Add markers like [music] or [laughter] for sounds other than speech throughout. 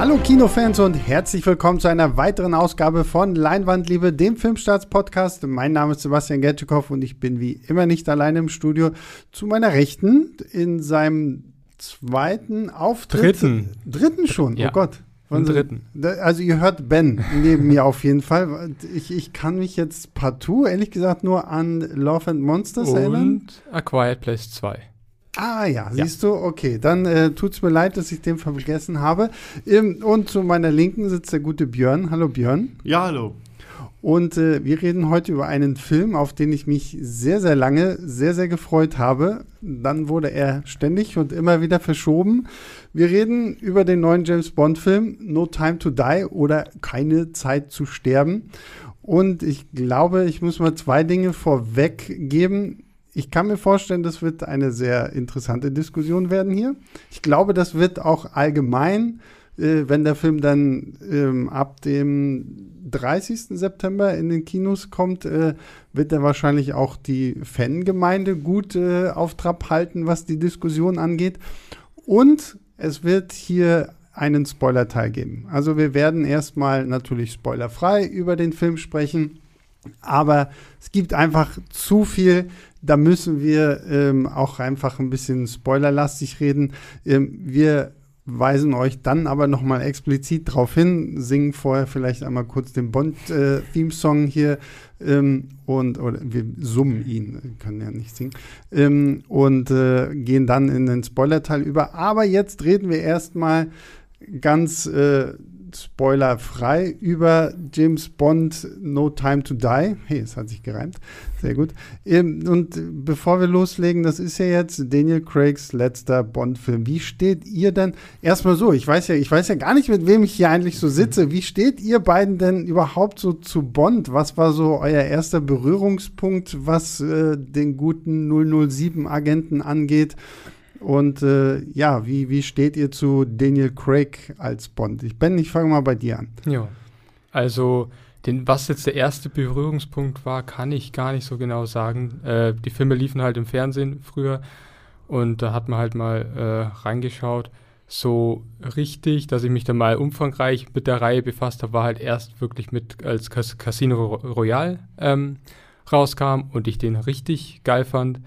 Hallo Kinofans und herzlich willkommen zu einer weiteren Ausgabe von Leinwandliebe, dem Filmstarts-Podcast. Mein Name ist Sebastian Getschikow und ich bin wie immer nicht alleine im Studio. Zu meiner Rechten in seinem zweiten Auftritt. Dritten. Dritten schon, Ja. oh Gott. Im dritten. Also ihr hört Ben neben mir auf jeden Fall. Ich, ich kann mich jetzt partout, ehrlich gesagt, nur an Love and Monsters erinnern. Und A Quiet Place 2. Ah ja, siehst du, okay, dann äh, tut's mir leid, dass ich den vergessen habe. Ähm, und zu meiner Linken sitzt der gute Björn. Hallo Björn. Ja, hallo. Und äh, wir reden heute über einen Film, auf den ich mich sehr, sehr lange, sehr, sehr gefreut habe. Dann wurde er ständig und immer wieder verschoben. Wir reden über den neuen James Bond-Film No Time to Die oder Keine Zeit zu sterben. Und ich glaube, ich muss mal zwei Dinge vorweggeben. Ich kann mir vorstellen, das wird eine sehr interessante Diskussion werden hier. Ich glaube, das wird auch allgemein, äh, wenn der Film dann ähm, ab dem 30. September in den Kinos kommt, äh, wird er wahrscheinlich auch die Fangemeinde gut äh, auf Trab halten, was die Diskussion angeht. Und es wird hier einen Spoiler-Teil geben. Also wir werden erstmal natürlich spoilerfrei über den Film sprechen. Aber es gibt einfach zu viel. Da müssen wir ähm, auch einfach ein bisschen spoilerlastig reden. Ähm, wir weisen euch dann aber noch mal explizit darauf hin, singen vorher vielleicht einmal kurz den Bond-Theme-Song hier ähm, und oder wir summen ihn, können ja nicht singen ähm, und äh, gehen dann in den Spoiler-Teil über. Aber jetzt reden wir erstmal ganz äh, spoilerfrei über James Bond No Time to Die. Hey, es hat sich gereimt. Sehr gut. Ähm, Und bevor wir loslegen, das ist ja jetzt Daniel Craigs letzter Bond-Film. Wie steht ihr denn? Erstmal so, ich weiß ja, ich weiß ja gar nicht, mit wem ich hier eigentlich so sitze. Wie steht ihr beiden denn überhaupt so zu Bond? Was war so euer erster Berührungspunkt, was äh, den guten 007-Agenten angeht? Und äh, ja, wie, wie steht ihr zu Daniel Craig als Bond? Ich Ben, ich fange mal bei dir an. Ja. Also, den, was jetzt der erste Berührungspunkt war, kann ich gar nicht so genau sagen. Äh, die Filme liefen halt im Fernsehen früher und da hat man halt mal äh, reingeschaut. So richtig, dass ich mich dann mal umfangreich mit der Reihe befasst habe, war halt erst wirklich mit, als Cas Casino Royale ähm, rauskam und ich den richtig geil fand.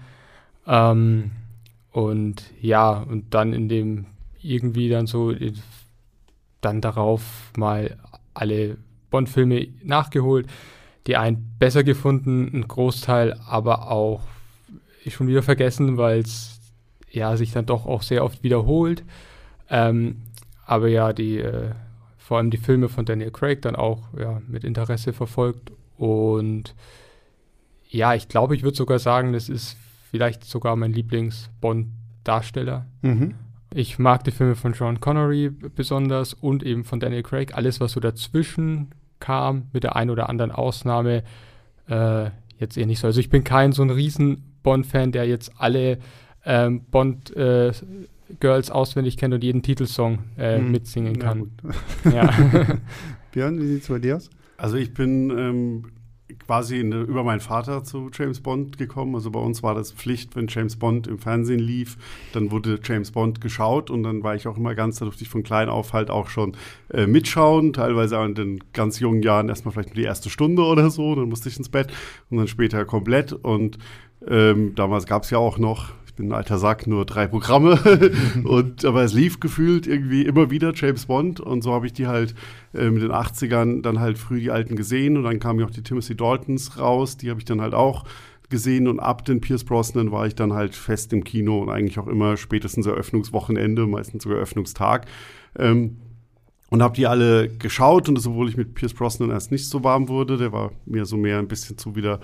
Ähm, und ja, und dann in dem irgendwie dann so äh, dann darauf mal alle Bond-Filme nachgeholt, die einen besser gefunden, ein Großteil aber auch schon wieder vergessen, weil es ja sich dann doch auch sehr oft wiederholt. Ähm, aber ja, die äh, vor allem die Filme von Daniel Craig dann auch ja, mit Interesse verfolgt und ja, ich glaube, ich würde sogar sagen, das ist vielleicht sogar mein Lieblings-Bond-Darsteller. Mhm. Ich mag die Filme von Sean Connery besonders und eben von Daniel Craig. Alles, was so dazwischen kam, mit der einen oder anderen Ausnahme, äh, jetzt eher nicht so. Also ich bin kein so ein riesen Bond-Fan, der jetzt alle ähm, Bond-Girls auswendig kennt und jeden Titelsong äh, Mhm. mitsingen kann. Ja. [laughs] Björn, wie sieht's bei dir aus? Also ich bin ähm, quasi in, über meinen Vater zu James Bond gekommen. Also bei uns war das Pflicht, wenn James Bond im Fernsehen lief, dann wurde James Bond geschaut und dann war ich auch immer ganz, da durfte ich von klein auf halt auch schon äh, mitschauen, teilweise auch in den ganz jungen Jahren erstmal vielleicht nur die erste Stunde oder so, dann musste ich ins Bett und dann später komplett und ähm, damals gab es ja auch noch, ich bin ein alter Sack, nur drei Programme. [laughs] und, aber es lief gefühlt irgendwie immer wieder James Bond. Und so habe ich die halt äh, mit den 80ern dann halt früh die alten gesehen. Und dann kamen ja auch die Timothy Daltons raus. Die habe ich dann halt auch gesehen. Und ab den Pierce Brosnan war ich dann halt fest im Kino und eigentlich auch immer spätestens Eröffnungswochenende, meistens sogar Eröffnungstag. Ähm, und habe die alle geschaut und das, obwohl ich mit Pierce Brosnan erst nicht so warm wurde, der war mir so mehr ein bisschen zu wieder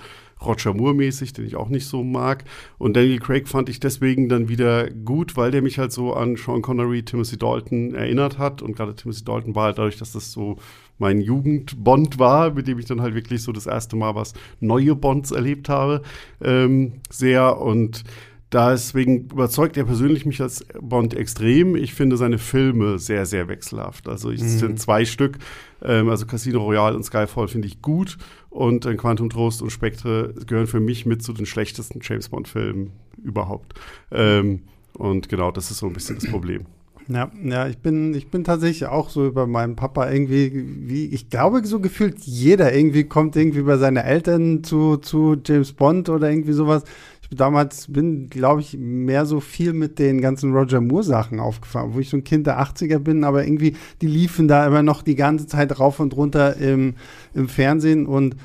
Roger Moore-mäßig, den ich auch nicht so mag. Und Daniel Craig fand ich deswegen dann wieder gut, weil der mich halt so an Sean Connery, Timothy Dalton erinnert hat. Und gerade Timothy Dalton war halt dadurch, dass das so mein Jugendbond war, mit dem ich dann halt wirklich so das erste Mal was neue Bonds erlebt habe, ähm, sehr. Und Deswegen überzeugt er persönlich mich als Bond extrem. Ich finde seine Filme sehr, sehr wechselhaft. Also es Mhm. sind zwei Stück. Ähm, also Casino Royale und Skyfall finde ich gut. Und äh, Quantum Trost und Spectre gehören für mich mit zu den schlechtesten James Bond-Filmen überhaupt. Ähm, und genau, das ist so ein bisschen das Problem. Ja, ja, ich bin, ich bin tatsächlich auch so über meinen Papa irgendwie, wie, ich glaube, so gefühlt jeder irgendwie kommt irgendwie bei seinen Eltern zu, zu James Bond oder irgendwie sowas. Damals bin, glaube ich, mehr so viel mit den ganzen Roger Moore Sachen aufgefahren, wo ich so ein Kind der 80er bin, aber irgendwie, die liefen da immer noch die ganze Zeit rauf und runter im, im Fernsehen und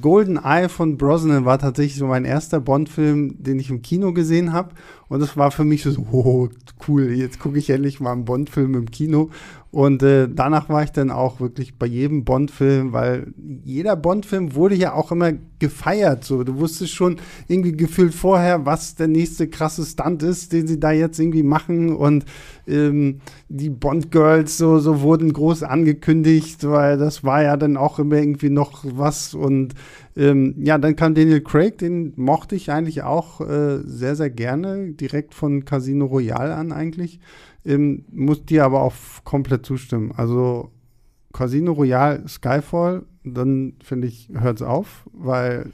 Golden Eye von Brosnan war tatsächlich so mein erster Bond-Film, den ich im Kino gesehen habe. Und das war für mich so, [laughs] oh, cool, jetzt gucke ich endlich mal einen Bond-Film im Kino. Und äh, danach war ich dann auch wirklich bei jedem Bond-Film, weil jeder Bond-Film wurde ja auch immer gefeiert. So, du wusstest schon irgendwie gefühlt vorher, was der nächste krasse Stunt ist, den sie da jetzt irgendwie machen. Und ähm, die Bond-Girls so, so wurden groß angekündigt, weil das war ja dann auch immer irgendwie noch was. Und ähm, ja, dann kam Daniel Craig, den mochte ich eigentlich auch äh, sehr, sehr gerne, direkt von Casino Royale an eigentlich. Ähm, muss dir aber auch komplett zustimmen. Also Casino Royale, Skyfall, dann finde ich, hört es auf, weil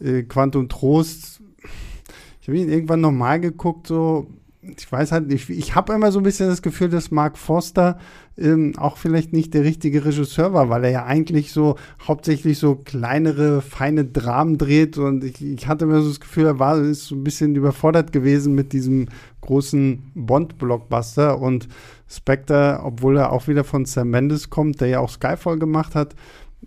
äh, Quantum Trost, ich habe ihn irgendwann nochmal geguckt, so ich weiß halt nicht, ich habe immer so ein bisschen das Gefühl, dass Mark Forster ähm, auch vielleicht nicht der richtige Regisseur war, weil er ja eigentlich so hauptsächlich so kleinere, feine Dramen dreht und ich, ich hatte immer so das Gefühl, er war ist so ein bisschen überfordert gewesen mit diesem großen Bond-Blockbuster und Spectre, obwohl er auch wieder von Sam Mendes kommt, der ja auch Skyfall gemacht hat,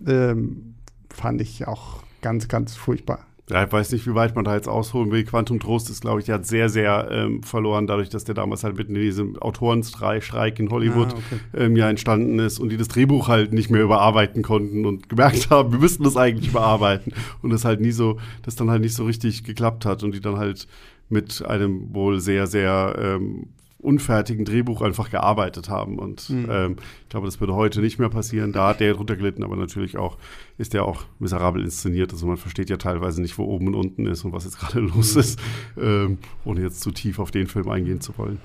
ähm, fand ich auch ganz, ganz furchtbar. Ja, ich weiß nicht, wie weit man da jetzt ausholen will. Quantum Trost ist, glaube ich, hat sehr, sehr ähm, verloren, dadurch, dass der damals halt mitten in diesem Autorenstreik in Hollywood ah, okay. ähm, ja entstanden ist und die das Drehbuch halt nicht mehr überarbeiten konnten und gemerkt [laughs] haben, wir müssten das eigentlich überarbeiten. Und das halt nie so, das dann halt nicht so richtig geklappt hat und die dann halt mit einem wohl sehr, sehr ähm, unfertigen Drehbuch einfach gearbeitet haben. Und mhm. ähm, ich glaube, das würde heute nicht mehr passieren. Da hat der drunter gelitten, aber natürlich auch ist der auch miserabel inszeniert. Also man versteht ja teilweise nicht, wo oben und unten ist und was jetzt gerade [laughs] los mhm. ist, ähm, ohne jetzt zu tief auf den Film eingehen zu wollen.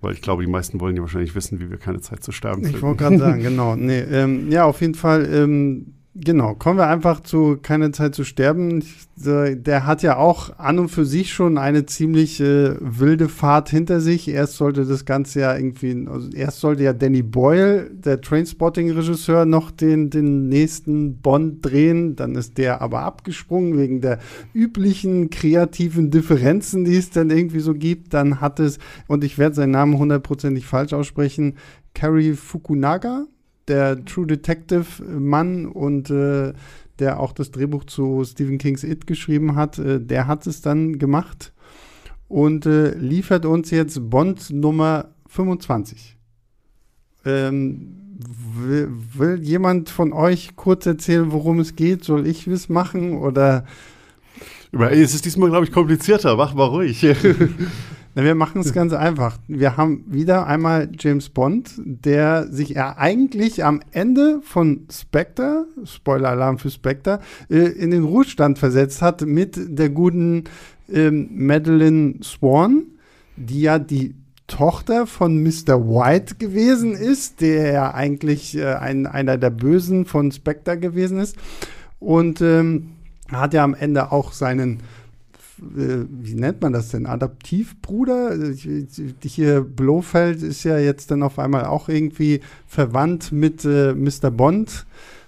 Weil ich glaube, die meisten wollen ja wahrscheinlich wissen, wie wir keine Zeit zu sterben Ich wollte gerade sagen, [laughs] genau. Nee, ähm, ja, auf jeden Fall ähm, Genau, kommen wir einfach zu Keine Zeit zu sterben. Der hat ja auch an und für sich schon eine ziemlich äh, wilde Fahrt hinter sich. Erst sollte das Ganze ja irgendwie, also erst sollte ja Danny Boyle, der Trainspotting-Regisseur, noch den, den nächsten Bond drehen. Dann ist der aber abgesprungen wegen der üblichen kreativen Differenzen, die es dann irgendwie so gibt. Dann hat es, und ich werde seinen Namen hundertprozentig falsch aussprechen, Carrie Fukunaga der True Detective Mann und äh, der auch das Drehbuch zu Stephen Kings It geschrieben hat, äh, der hat es dann gemacht und äh, liefert uns jetzt Bond Nummer 25. Ähm, will, will, jemand von euch kurz erzählen, worum es geht? Soll ich es machen oder? Es ist diesmal, glaube ich, komplizierter. Mach mal ruhig. [laughs] Na, wir machen es ganz einfach. Wir haben wieder einmal James Bond, der sich ja eigentlich am Ende von Spectre, Spoiler-Alarm für Spectre, äh, in den Ruhestand versetzt hat mit der guten äh, Madeline Swan, die ja die Tochter von Mr. White gewesen ist, der ja eigentlich äh, ein, einer der Bösen von Spectre gewesen ist. Und ähm, hat ja am Ende auch seinen wie nennt man das denn? Adaptivbruder? Hier Blofeld ist ja jetzt dann auf einmal auch irgendwie verwandt mit äh, Mr. Bond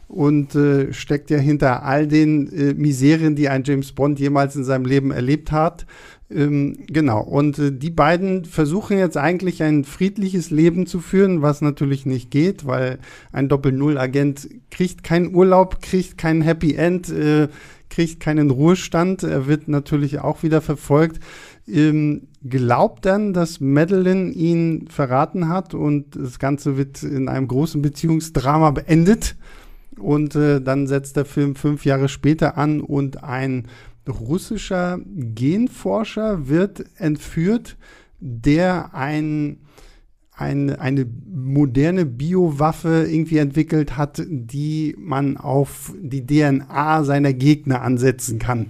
und äh, steckt ja hinter all den äh, Miserien, die ein James Bond jemals in seinem Leben erlebt hat. Ähm, genau, und äh, die beiden versuchen jetzt eigentlich ein friedliches Leben zu führen, was natürlich nicht geht, weil ein Doppel-Null-Agent kriegt keinen Urlaub, kriegt kein Happy End, äh, kriegt keinen Ruhestand. Er wird natürlich auch wieder verfolgt. Ähm, glaubt dann, dass Madeline ihn verraten hat und das Ganze wird in einem großen Beziehungsdrama beendet. Und äh, dann setzt der Film fünf Jahre später an und ein russischer Genforscher wird entführt, der ein eine, eine moderne Biowaffe irgendwie entwickelt hat, die man auf die DNA seiner Gegner ansetzen kann.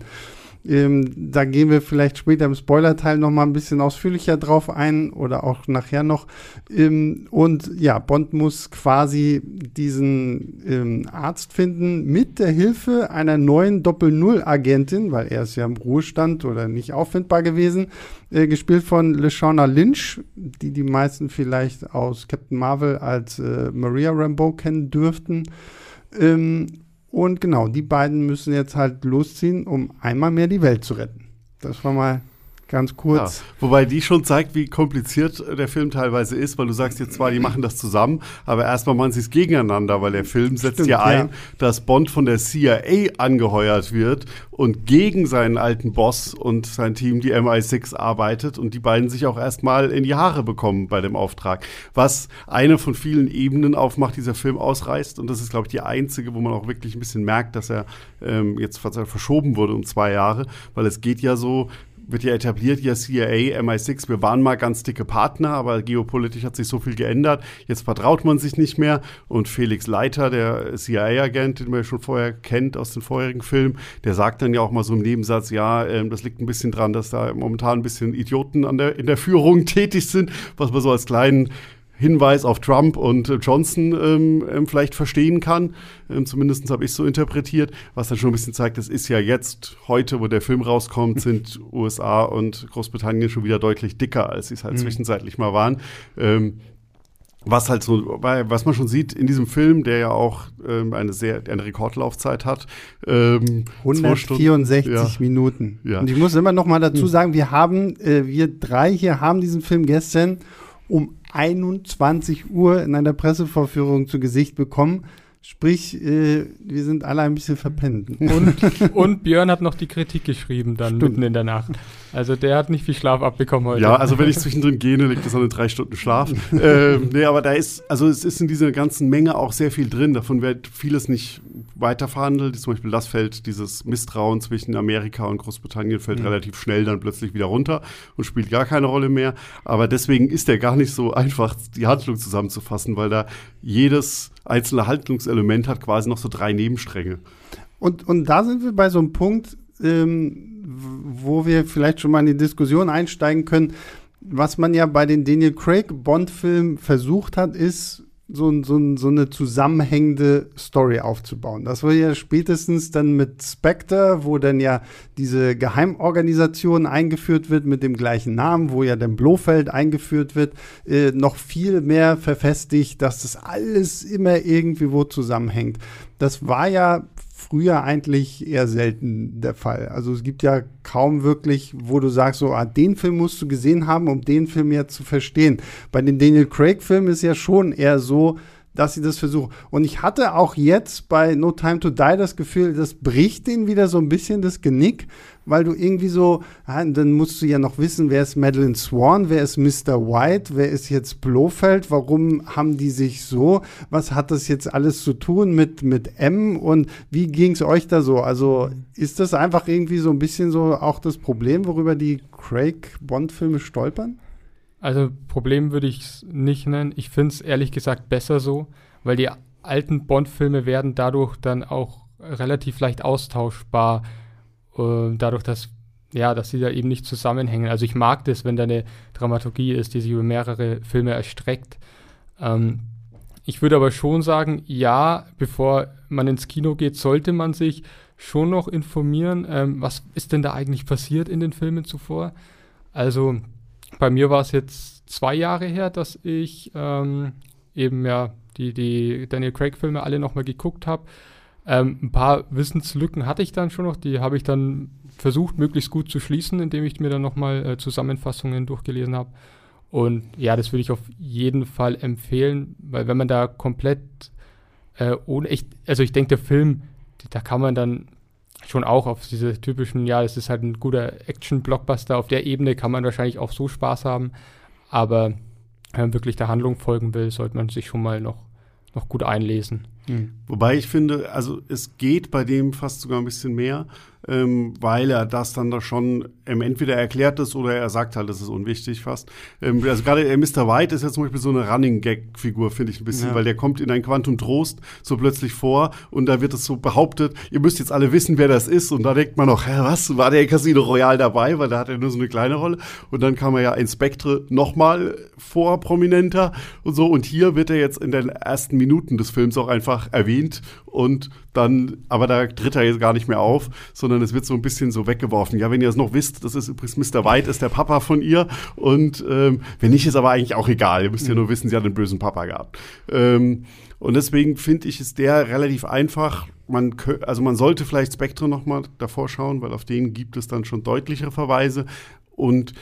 Ähm, da gehen wir vielleicht später im Spoiler-Teil nochmal ein bisschen ausführlicher drauf ein oder auch nachher noch. Ähm, und ja, Bond muss quasi diesen ähm, Arzt finden mit der Hilfe einer neuen Doppel-Null-Agentin, weil er ist ja im Ruhestand oder nicht auffindbar gewesen, äh, gespielt von LeShawna Lynch, die die meisten vielleicht aus Captain Marvel als äh, Maria Rambeau kennen dürften. Ähm, und genau, die beiden müssen jetzt halt losziehen, um einmal mehr die Welt zu retten. Das war mal ganz kurz. Ja, wobei die schon zeigt, wie kompliziert der Film teilweise ist, weil du sagst jetzt zwar, die machen das zusammen, aber erstmal machen sie es gegeneinander, weil der Film setzt Stimmt, ja ein, ja. dass Bond von der CIA angeheuert wird und gegen seinen alten Boss und sein Team, die MI6, arbeitet und die beiden sich auch erstmal in die Haare bekommen bei dem Auftrag. Was eine von vielen Ebenen aufmacht, dieser Film ausreißt. Und das ist, glaube ich, die einzige, wo man auch wirklich ein bisschen merkt, dass er ähm, jetzt verschoben wurde um zwei Jahre, weil es geht ja so, wird ja etabliert, ja CIA, MI6, wir waren mal ganz dicke Partner, aber geopolitisch hat sich so viel geändert. Jetzt vertraut man sich nicht mehr und Felix Leiter, der CIA-Agent, den man ja schon vorher kennt aus den vorherigen Filmen, der sagt dann ja auch mal so im Nebensatz, ja, äh, das liegt ein bisschen dran, dass da momentan ein bisschen Idioten der, in der Führung [laughs] tätig sind, was man so als kleinen Hinweis auf Trump und äh, Johnson ähm, ähm, vielleicht verstehen kann. Ähm, Zumindest habe ich es so interpretiert, was dann schon ein bisschen zeigt, das ist ja jetzt, heute, wo der Film rauskommt, [laughs] sind USA und Großbritannien schon wieder deutlich dicker, als sie es halt mhm. zwischenzeitlich mal waren. Ähm, was halt so, was man schon sieht in diesem Film, der ja auch ähm, eine sehr eine Rekordlaufzeit hat. Ähm, 164 ja. Minuten. Ja. Und ich muss immer noch mal dazu hm. sagen, wir haben, äh, wir drei hier haben diesen Film gestern um 21 Uhr in einer Pressevorführung zu Gesicht bekommen. Sprich, äh, wir sind alle ein bisschen verpennt. Und, [laughs] und, Björn hat noch die Kritik geschrieben, dann Stimmt. mitten in der Nacht. Also der hat nicht viel Schlaf abbekommen heute. Ja, also wenn ich zwischendrin gehe, liegt das an den drei Stunden Schlaf. [laughs] ähm, nee, aber da ist, also es ist in dieser ganzen Menge auch sehr viel drin. Davon wird vieles nicht weiter verhandelt. Zum Beispiel das fällt, dieses Misstrauen zwischen Amerika und Großbritannien fällt mhm. relativ schnell dann plötzlich wieder runter und spielt gar keine Rolle mehr. Aber deswegen ist der gar nicht so einfach, die Handlung zusammenzufassen, weil da jedes einzelne Handlungselement hat quasi noch so drei Nebenstränge. Und, und da sind wir bei so einem Punkt, ähm, wo wir vielleicht schon mal in die Diskussion einsteigen können. Was man ja bei den Daniel Craig Bond-Filmen versucht hat, ist so, so, so eine zusammenhängende Story aufzubauen. Das war ja spätestens dann mit Spectre, wo dann ja diese Geheimorganisation eingeführt wird mit dem gleichen Namen, wo ja dann Blofeld eingeführt wird, äh, noch viel mehr verfestigt, dass das alles immer irgendwie wo zusammenhängt. Das war ja früher eigentlich eher selten der Fall. Also es gibt ja kaum wirklich, wo du sagst, so, ah, den Film musst du gesehen haben, um den Film ja zu verstehen. Bei den Daniel Craig-Filmen ist ja schon eher so, dass sie das versuchen. Und ich hatte auch jetzt bei No Time to Die das Gefühl, das bricht denen wieder so ein bisschen das Genick, weil du irgendwie so, dann musst du ja noch wissen, wer ist Madeline Swan, wer ist Mr. White, wer ist jetzt Blofeld, warum haben die sich so, was hat das jetzt alles zu tun mit, mit M und wie ging es euch da so? Also ist das einfach irgendwie so ein bisschen so auch das Problem, worüber die Craig-Bond-Filme stolpern? Also Problem würde ich es nicht nennen. Ich finde es ehrlich gesagt besser so, weil die alten Bond-Filme werden dadurch dann auch relativ leicht austauschbar äh, dadurch, dass ja, dass sie da eben nicht zusammenhängen. Also ich mag das, wenn da eine Dramaturgie ist, die sich über mehrere Filme erstreckt. Ähm, ich würde aber schon sagen, ja, bevor man ins Kino geht, sollte man sich schon noch informieren, ähm, was ist denn da eigentlich passiert in den Filmen zuvor. Also bei mir war es jetzt zwei Jahre her, dass ich ähm, eben ja die, die Daniel Craig-Filme alle nochmal geguckt habe. Ähm, ein paar Wissenslücken hatte ich dann schon noch, die habe ich dann versucht, möglichst gut zu schließen, indem ich mir dann nochmal äh, Zusammenfassungen durchgelesen habe. Und ja, das würde ich auf jeden Fall empfehlen, weil wenn man da komplett äh, ohne, ich, also ich denke, der Film, da kann man dann schon auch auf diese typischen, ja, es ist halt ein guter Action-Blockbuster, auf der Ebene kann man wahrscheinlich auch so Spaß haben, aber wenn man wirklich der Handlung folgen will, sollte man sich schon mal noch, noch gut einlesen. Mhm. Wobei ich finde, also es geht bei dem fast sogar ein bisschen mehr ähm, weil er das dann da schon ähm, entweder erklärt ist oder er sagt halt, das ist unwichtig fast. Ähm, also gerade äh, Mr. White ist ja zum Beispiel so eine Running-Gag-Figur, finde ich ein bisschen, ja. weil der kommt in ein Quantum Trost so plötzlich vor und da wird es so behauptet, ihr müsst jetzt alle wissen, wer das ist und da denkt man noch, hä, was, war der Casino Royale dabei, weil da hat er nur so eine kleine Rolle und dann kam er ja in Spectre nochmal vor, prominenter und so und hier wird er jetzt in den ersten Minuten des Films auch einfach erwähnt und dann, aber da tritt er jetzt gar nicht mehr auf, sondern es wird so ein bisschen so weggeworfen. Ja, wenn ihr es noch wisst, das ist übrigens Mr. White, ist der Papa von ihr. Und ähm, wenn nicht, ist aber eigentlich auch egal. Ihr müsst ja nur wissen, sie hat einen bösen Papa gehabt. Ähm, und deswegen finde ich, ist der relativ einfach. Man, also man sollte vielleicht Spectre noch mal davor schauen, weil auf den gibt es dann schon deutlichere Verweise. Und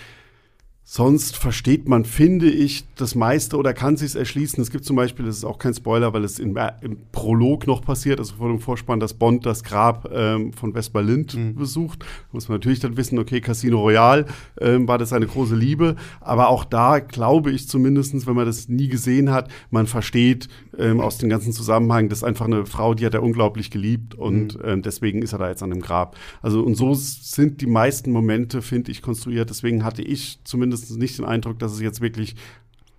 Sonst versteht man, finde ich, das meiste oder kann sich erschließen. Es gibt zum Beispiel, das ist auch kein Spoiler, weil es im, im Prolog noch passiert, also vor dem Vorspann, dass Bond das Grab ähm, von Vespa Lind mhm. besucht. Da muss man natürlich dann wissen, okay, Casino Royale ähm, war das eine große Liebe. Aber auch da glaube ich zumindest, wenn man das nie gesehen hat, man versteht ähm, aus dem ganzen Zusammenhang, das ist einfach eine Frau, die hat er unglaublich geliebt und mhm. ähm, deswegen ist er da jetzt an dem Grab. Also und so sind die meisten Momente, finde ich, konstruiert. Deswegen hatte ich zumindest nicht den Eindruck, dass es jetzt wirklich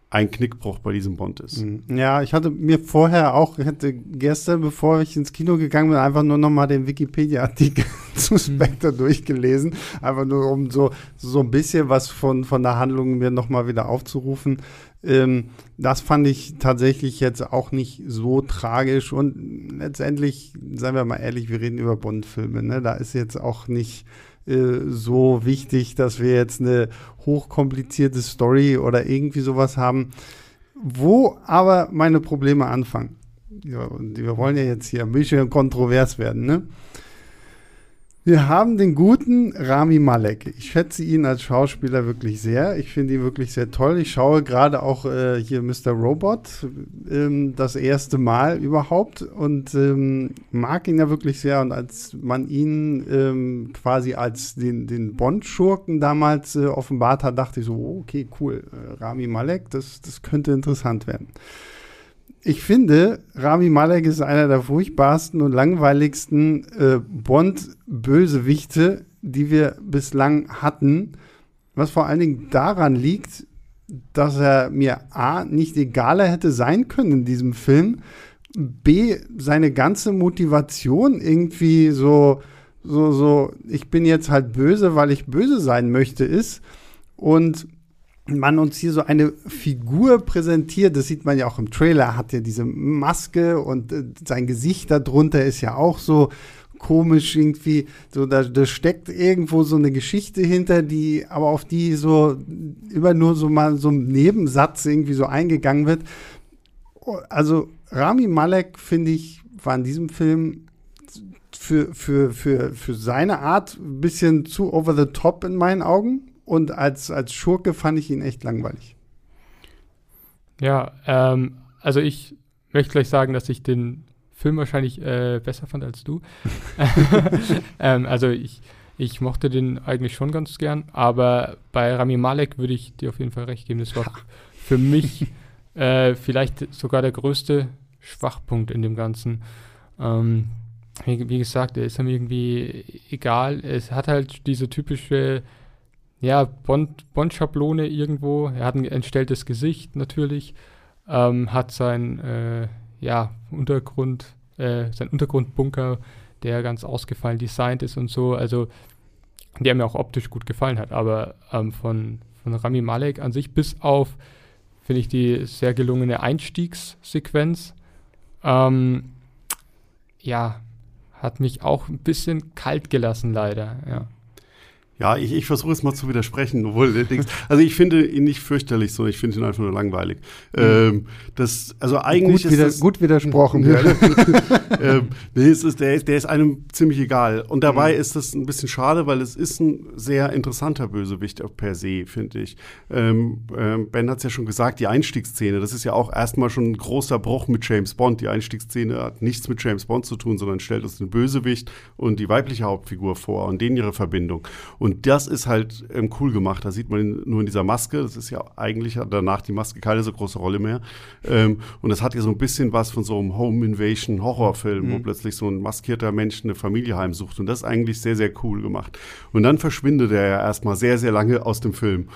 ein Knickbruch bei diesem Bond ist. Mhm. Ja, ich hatte mir vorher auch, hätte gestern, bevor ich ins Kino gegangen bin, einfach nur noch mal den Wikipedia-Artikel [laughs] zu mhm. Spectre mhm. durchgelesen. Einfach nur, um so, so ein bisschen was von, von der Handlung mir noch mal wieder aufzurufen. Ähm, das fand ich tatsächlich jetzt auch nicht so tragisch. Und letztendlich, seien wir mal ehrlich, wir reden über Bond-Filme. Ne? Da ist jetzt auch nicht äh, so wichtig, dass wir jetzt eine hochkomplizierte Story oder irgendwie sowas haben. Wo aber meine Probleme anfangen. Wir wollen ja jetzt hier ein bisschen kontrovers werden, ne? Wir haben den guten Rami Malek. Ich schätze ihn als Schauspieler wirklich sehr. Ich finde ihn wirklich sehr toll. Ich schaue gerade auch äh, hier Mr. Robot ähm, das erste Mal überhaupt und ähm, mag ihn ja wirklich sehr. Und als man ihn ähm, quasi als den, den Bond-Schurken damals äh, offenbart hat, dachte ich so, okay, cool, äh, Rami Malek, das, das könnte interessant werden ich finde, Rami Malek ist einer der furchtbarsten und langweiligsten äh, Bond-Bösewichte, die wir bislang hatten. Was vor allen Dingen daran liegt, dass er mir A, nicht egaler hätte sein können in diesem Film, B, seine ganze Motivation irgendwie so, so, so, ich bin jetzt halt böse, weil ich böse sein möchte, ist. Und man uns hier so eine Figur präsentiert, das sieht man ja auch im Trailer, hat ja diese Maske und äh, sein Gesicht darunter ist ja auch so komisch irgendwie, so da, da steckt irgendwo so eine Geschichte hinter, die aber auf die so immer nur so mal so ein Nebensatz irgendwie so eingegangen wird. Also Rami Malek finde ich war in diesem Film für, für, für, für seine Art ein bisschen zu over the top in meinen Augen und als, als Schurke fand ich ihn echt langweilig. Ja, ähm, also ich möchte gleich sagen, dass ich den Film wahrscheinlich äh, besser fand als du. [laughs] [laughs] ähm, also ich, ich mochte den eigentlich schon ganz gern, aber bei Rami Malek würde ich dir auf jeden Fall recht geben. Das war für mich [laughs] äh, vielleicht sogar der größte Schwachpunkt in dem Ganzen. Ähm, wie, wie, gesagt, er ist ihm irgendwie egal. Es hat halt diese typische ja, Bond-Schablone Bond irgendwo. Er hat ein entstelltes Gesicht natürlich, ähm, hat sein äh, ja, Untergrund, äh, sein Untergrundbunker, der ganz ausgefallen designt ist und so. Also der mir auch optisch gut gefallen hat. Aber ähm, von, von Rami Malek an sich bis auf, finde ich, die sehr gelungene Einstiegssequenz, ähm, ja, hat mich auch ein bisschen kalt gelassen, leider, ja. Ja, ich, ich versuche es mal zu widersprechen, obwohl also ich finde ihn nicht fürchterlich, sondern ich finde ihn einfach nur langweilig. Mhm. Ähm, das, also eigentlich gut, wieder, das, gut widersprochen. [laughs] ähm, nee, es ist, der, ist, der ist einem ziemlich egal. Und dabei mhm. ist das ein bisschen schade, weil es ist ein sehr interessanter Bösewicht per se, finde ich. Ähm, ähm, Ben hat es ja schon gesagt, die Einstiegsszene, das ist ja auch erstmal schon ein großer Bruch mit James Bond. Die Einstiegsszene hat nichts mit James Bond zu tun, sondern stellt uns den Bösewicht und die weibliche Hauptfigur vor und denen ihre Verbindung. Und Und das ist halt ähm, cool gemacht. Da sieht man ihn nur in dieser Maske. Das ist ja eigentlich danach die Maske keine so große Rolle mehr. Ähm, und das hat ja so ein bisschen was von so einem Home Invasion Horrorfilm, mhm. wo plötzlich so ein maskierter Mensch eine Familie heimsucht. Und das ist eigentlich sehr, sehr cool gemacht. Und dann verschwindet er ja erstmal sehr, sehr lange aus dem Film.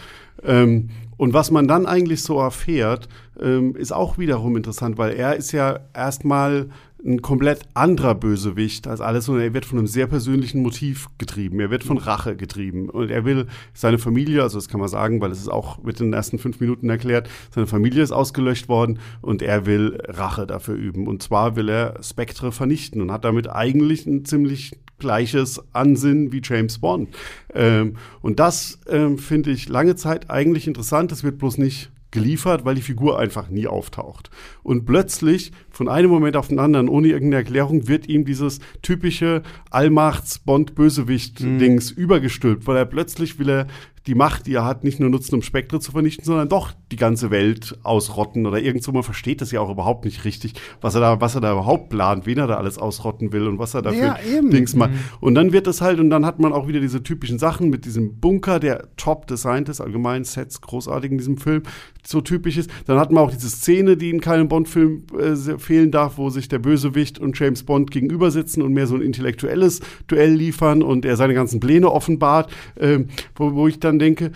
Ähm, und was man dann eigentlich so erfährt, ähm, ist auch wiederum interessant, weil er ist ja erstmal ein komplett anderer Bösewicht als alles, sondern er wird von einem sehr persönlichen Motiv getrieben. Er wird von Rache getrieben. Und er will seine Familie, also das kann man sagen, weil es ist auch mit den ersten fünf Minuten erklärt, seine Familie ist ausgelöscht worden und er will Rache dafür üben. Und zwar will er Spektre vernichten und hat damit eigentlich ein ziemlich gleiches Ansinnen wie James Bond. Ähm, und das ähm, finde ich lange Zeit eigentlich interessant. Das wird bloß nicht geliefert, weil die Figur einfach nie auftaucht. Und plötzlich, von einem Moment auf den anderen, ohne irgendeine Erklärung, wird ihm dieses typische Allmachts-Bond-Bösewicht-Dings mhm. übergestülpt, weil er plötzlich will er die Macht, die er hat, nicht nur nutzen, um Spektre zu vernichten, sondern doch die ganze Welt ausrotten oder irgendwo. Man versteht das ja auch überhaupt nicht richtig, was er da, was er da überhaupt plant, wen er da alles ausrotten will und was er dafür ja, Dings macht. Mhm. Und dann wird es halt, und dann hat man auch wieder diese typischen Sachen mit diesem Bunker, der top designt ist, allgemein Sets großartig in diesem Film, so typisch ist. Dann hat man auch diese Szene, die in keinem Bond-Film äh, fehlen darf, wo sich der Bösewicht und James Bond gegenüber sitzen und mehr so ein intellektuelles Duell liefern und er seine ganzen Pläne offenbart, äh, wo, wo ich dann dann denke,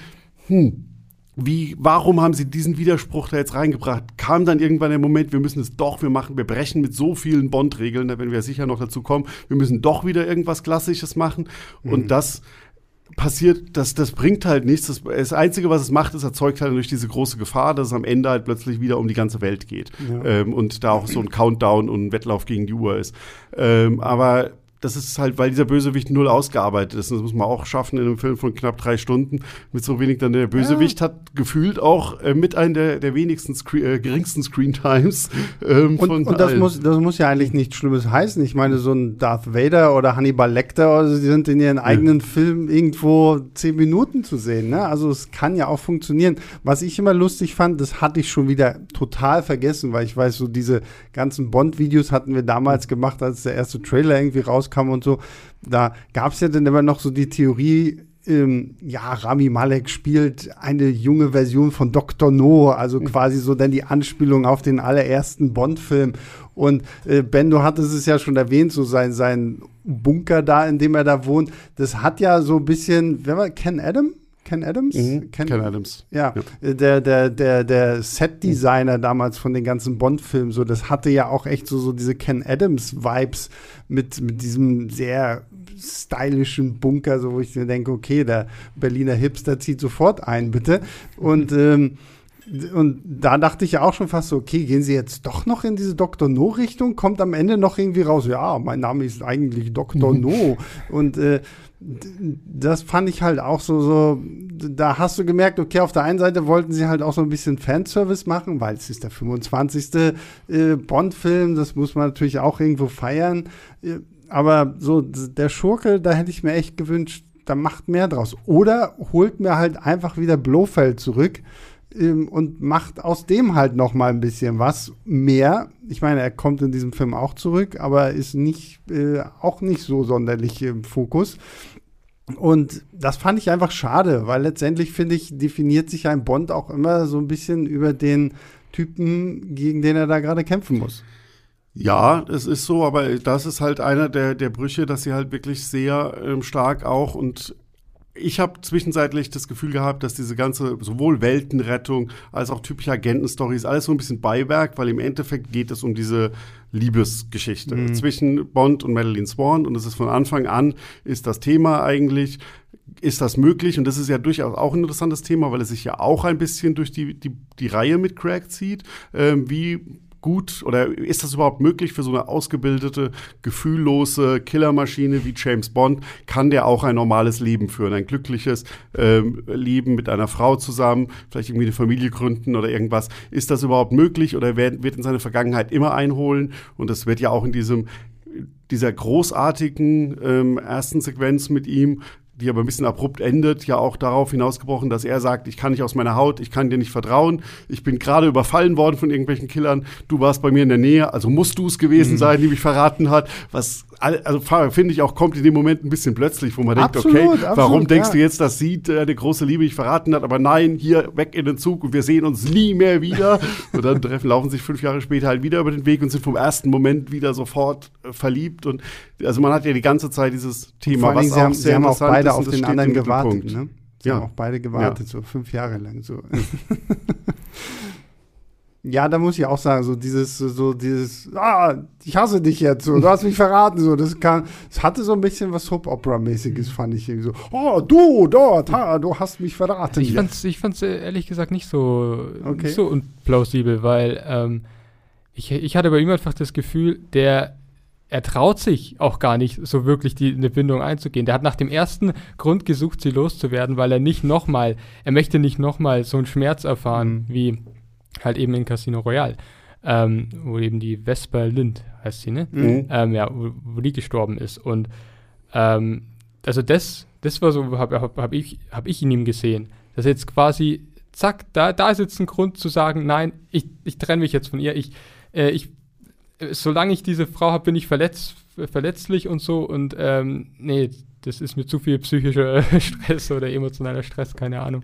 hm, wie, warum haben sie diesen Widerspruch da jetzt reingebracht? Kam dann irgendwann der Moment, wir müssen es doch, wir machen, wir brechen mit so vielen Bond-Regeln, da werden wir sicher noch dazu kommen, wir müssen doch wieder irgendwas Klassisches machen. Mhm. Und das passiert, das, das bringt halt nichts. Das, das Einzige, was es macht, ist erzeugt halt durch diese große Gefahr, dass es am Ende halt plötzlich wieder um die ganze Welt geht. Ja. Ähm, und da auch so ein Countdown und ein Wettlauf gegen die Uhr ist. Ähm, aber das ist halt, weil dieser Bösewicht null ausgearbeitet ist. Das muss man auch schaffen in einem Film von knapp drei Stunden mit so wenig. Dann der Bösewicht ja. hat gefühlt auch äh, mit einem der, der wenigsten, Screen, äh, geringsten Screen-Times. Ähm, und, und das, muss, das muss ja eigentlich nichts Schlimmes heißen. Ich meine, so ein Darth Vader oder Hannibal Lecter, also die sind in ihren eigenen ja. Filmen irgendwo zehn Minuten zu sehen. Ne? Also es kann ja auch funktionieren. Was ich immer lustig fand, das hatte ich schon wieder total vergessen, weil ich weiß, so diese ganzen Bond-Videos hatten wir damals gemacht, als der erste Trailer irgendwie rauskam rauskam und so, da gab es ja dann immer noch so die Theorie, ähm, ja, Rami Malek spielt eine junge Version von Dr. No, also mhm. quasi so dann die Anspielung auf den allerersten Bond-Film. Und äh, Ben, du hattest es ja schon erwähnt, so sein, sein Bunker da, in dem er da wohnt, das hat ja so ein bisschen, wer war Ken Adam? Ken Adams? Mhm. Ken, Ken, Adams. Ja, ja, der, der, der, der Set-Designer mhm. damals von den ganzen Bond-Filmen, so, das hatte ja auch echt so, so diese Ken Adams-Vibes mit, mit diesem sehr stylischen Bunker, so wo ich mir denke, okay, der Berliner Hipster zieht sofort ein, bitte. Und [laughs] ähm, und da dachte ich ja auch schon fast so, okay, gehen Sie jetzt doch noch in diese Dr. No-Richtung? Kommt am Ende noch irgendwie raus, ja, mein Name ist eigentlich Dr. [laughs] No. und äh, das fand ich halt auch so, so, da hast du gemerkt, okay, auf der einen Seite wollten sie halt auch so ein bisschen Fanservice machen, weil es ist der 25. Äh, Bond-Film, das muss man natürlich auch irgendwo feiern. Äh, aber so der Schurke, da hätte ich mir echt gewünscht, da macht mehr draus. Oder holt mir halt einfach wieder Blofeld zurück ähm, und macht aus dem halt noch mal ein bisschen was mehr. Ich meine, er kommt in diesem Film auch zurück, aber ist nicht äh, auch nicht so sonderlich im Fokus. Und das fand ich einfach schade, weil letztendlich finde ich, definiert sich ein Bond auch immer so ein bisschen über den Typen, gegen den er da gerade kämpfen muss. Ja, es ist so, aber das ist halt einer der, der Brüche, dass sie halt wirklich sehr ähm, stark auch und ich habe zwischenzeitlich das Gefühl gehabt, dass diese ganze sowohl Weltenrettung als auch typische Agentenstories alles so ein bisschen Beiwerk, weil im Endeffekt geht es um diese Liebesgeschichte mhm. zwischen Bond und Madeline Swan und es ist von Anfang an ist das Thema eigentlich ist das möglich? Und das ist ja durchaus auch ein interessantes Thema, weil es sich ja auch ein bisschen durch die, die, die Reihe mit Craig zieht. Ähm, wie gut oder ist das überhaupt möglich für so eine ausgebildete, gefühllose Killermaschine wie James Bond? Kann der auch ein normales Leben führen, ein glückliches ähm, Leben mit einer Frau zusammen, vielleicht irgendwie eine Familie gründen oder irgendwas? Ist das überhaupt möglich oder wird, wird in seine Vergangenheit immer einholen? Und das wird ja auch in diesem dieser großartigen ähm, ersten Sequenz mit ihm die aber ein bisschen abrupt endet, ja auch darauf hinausgebrochen, dass er sagt, ich kann nicht aus meiner Haut, ich kann dir nicht vertrauen, ich bin gerade überfallen worden von irgendwelchen Killern, du warst bei mir in der Nähe, also musst du es gewesen mhm. sein, die mich verraten hat, was also finde ich auch kommt in dem Moment ein bisschen plötzlich, wo man absolut, denkt, okay, warum absolut, denkst ja. du jetzt, dass sie äh, die große Liebe nicht verraten hat, aber nein, hier weg in den Zug und wir sehen uns nie mehr wieder. [laughs] und dann treffen, laufen sich fünf Jahre später halt wieder über den Weg und sind vom ersten Moment wieder sofort äh, verliebt. Und also man hat ja die ganze Zeit dieses Thema. Vor allem, sie, haben, sie haben auch beide auf den anderen gewartet. Ne? Sie ja. haben auch beide gewartet, ja. so fünf Jahre lang. So. [laughs] Ja, da muss ich auch sagen, so dieses, so dieses, ah, ich hasse dich jetzt, so, du hast mich verraten, so, das kann, es hatte so ein bisschen was Soap-Opera-mäßiges, fand ich irgendwie so, oh, du, dort, ha, du hast mich verraten. Ich fand's, ich fand's äh, ehrlich gesagt nicht so, okay. nicht so unplausibel, weil, ähm, ich, ich hatte bei ihm einfach das Gefühl, der, er traut sich auch gar nicht so wirklich die, eine Bindung einzugehen. Der hat nach dem ersten Grund gesucht, sie loszuwerden, weil er nicht nochmal, er möchte nicht nochmal so einen Schmerz erfahren, mhm. wie halt eben in Casino Royale, ähm, wo eben die Vesper Lind, heißt sie, ne? Mhm. Ähm, ja, wo, wo, die gestorben ist. Und ähm, also das, das war so, habe hab, hab ich, hab ich in ihm gesehen. Dass jetzt quasi, zack, da, da ist jetzt ein Grund zu sagen, nein, ich, ich trenne mich jetzt von ihr. Ich, äh, ich, solange ich diese Frau habe, bin ich verletz, verletzlich und so. Und ähm, nee, das ist mir zu viel psychischer [laughs] Stress oder emotionaler Stress, keine Ahnung.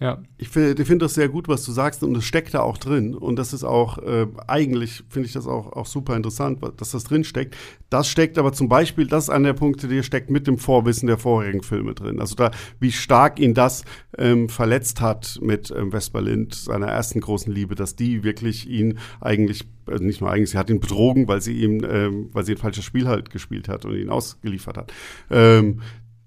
Ja. Ich finde find das sehr gut, was du sagst, und es steckt da auch drin. Und das ist auch, äh, eigentlich finde ich das auch, auch super interessant, dass das drin steckt. Das steckt aber zum Beispiel, das ist einer der Punkte, der steckt mit dem Vorwissen der vorherigen Filme drin. Also da, wie stark ihn das ähm, verletzt hat mit ähm, Vesper Lind, seiner ersten großen Liebe, dass die wirklich ihn eigentlich, also nicht nur eigentlich, sie hat ihn betrogen, weil sie ihm, ähm, weil sie ein falsches Spiel halt gespielt hat und ihn ausgeliefert hat. Ähm,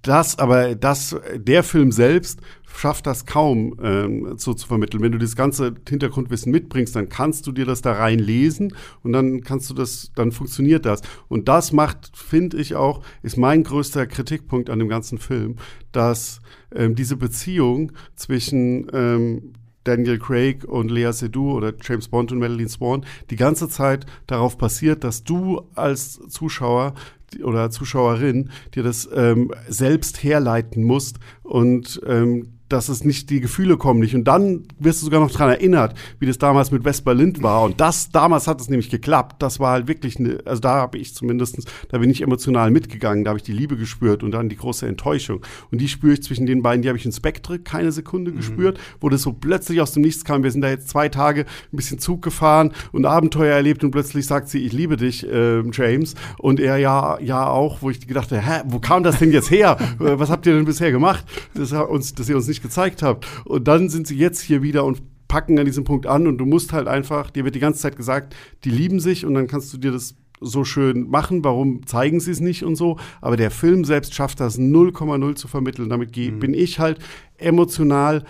das, aber das, der Film selbst schafft das kaum ähm, so zu vermitteln. Wenn du das ganze Hintergrundwissen mitbringst, dann kannst du dir das da rein lesen und dann kannst du das, dann funktioniert das. Und das macht, finde ich auch, ist mein größter Kritikpunkt an dem ganzen Film, dass ähm, diese Beziehung zwischen ähm, Daniel Craig und Lea Seydoux oder James Bond und Madeline Swan die ganze Zeit darauf passiert, dass du als Zuschauer oder Zuschauerin dir das ähm, selbst herleiten musst und ähm, dass es nicht, die Gefühle kommen nicht. Und dann wirst du sogar noch daran erinnert, wie das damals mit Vesper Lind war. Und das, damals hat es nämlich geklappt. Das war halt wirklich eine, also da habe ich zumindestens, da bin ich emotional mitgegangen, da habe ich die Liebe gespürt und dann die große Enttäuschung. Und die spüre ich zwischen den beiden, die habe ich in Spectre keine Sekunde mhm. gespürt, wo das so plötzlich aus dem Nichts kam. Wir sind da jetzt zwei Tage ein bisschen Zug gefahren und Abenteuer erlebt und plötzlich sagt sie, ich liebe dich, äh, James. Und er ja, ja auch, wo ich gedacht habe, hä, wo kam das denn jetzt her? [laughs] Äh, was habt ihr denn bisher gemacht? Das, uns, dass ihr uns nicht gezeigt habt. Und dann sind sie jetzt hier wieder und packen an diesem Punkt an und du musst halt einfach, dir wird die ganze Zeit gesagt, die lieben sich und dann kannst du dir das so schön machen, warum zeigen sie es nicht und so. Aber der Film selbst schafft das 0,0 zu vermitteln. Damit mhm. bin ich halt emotional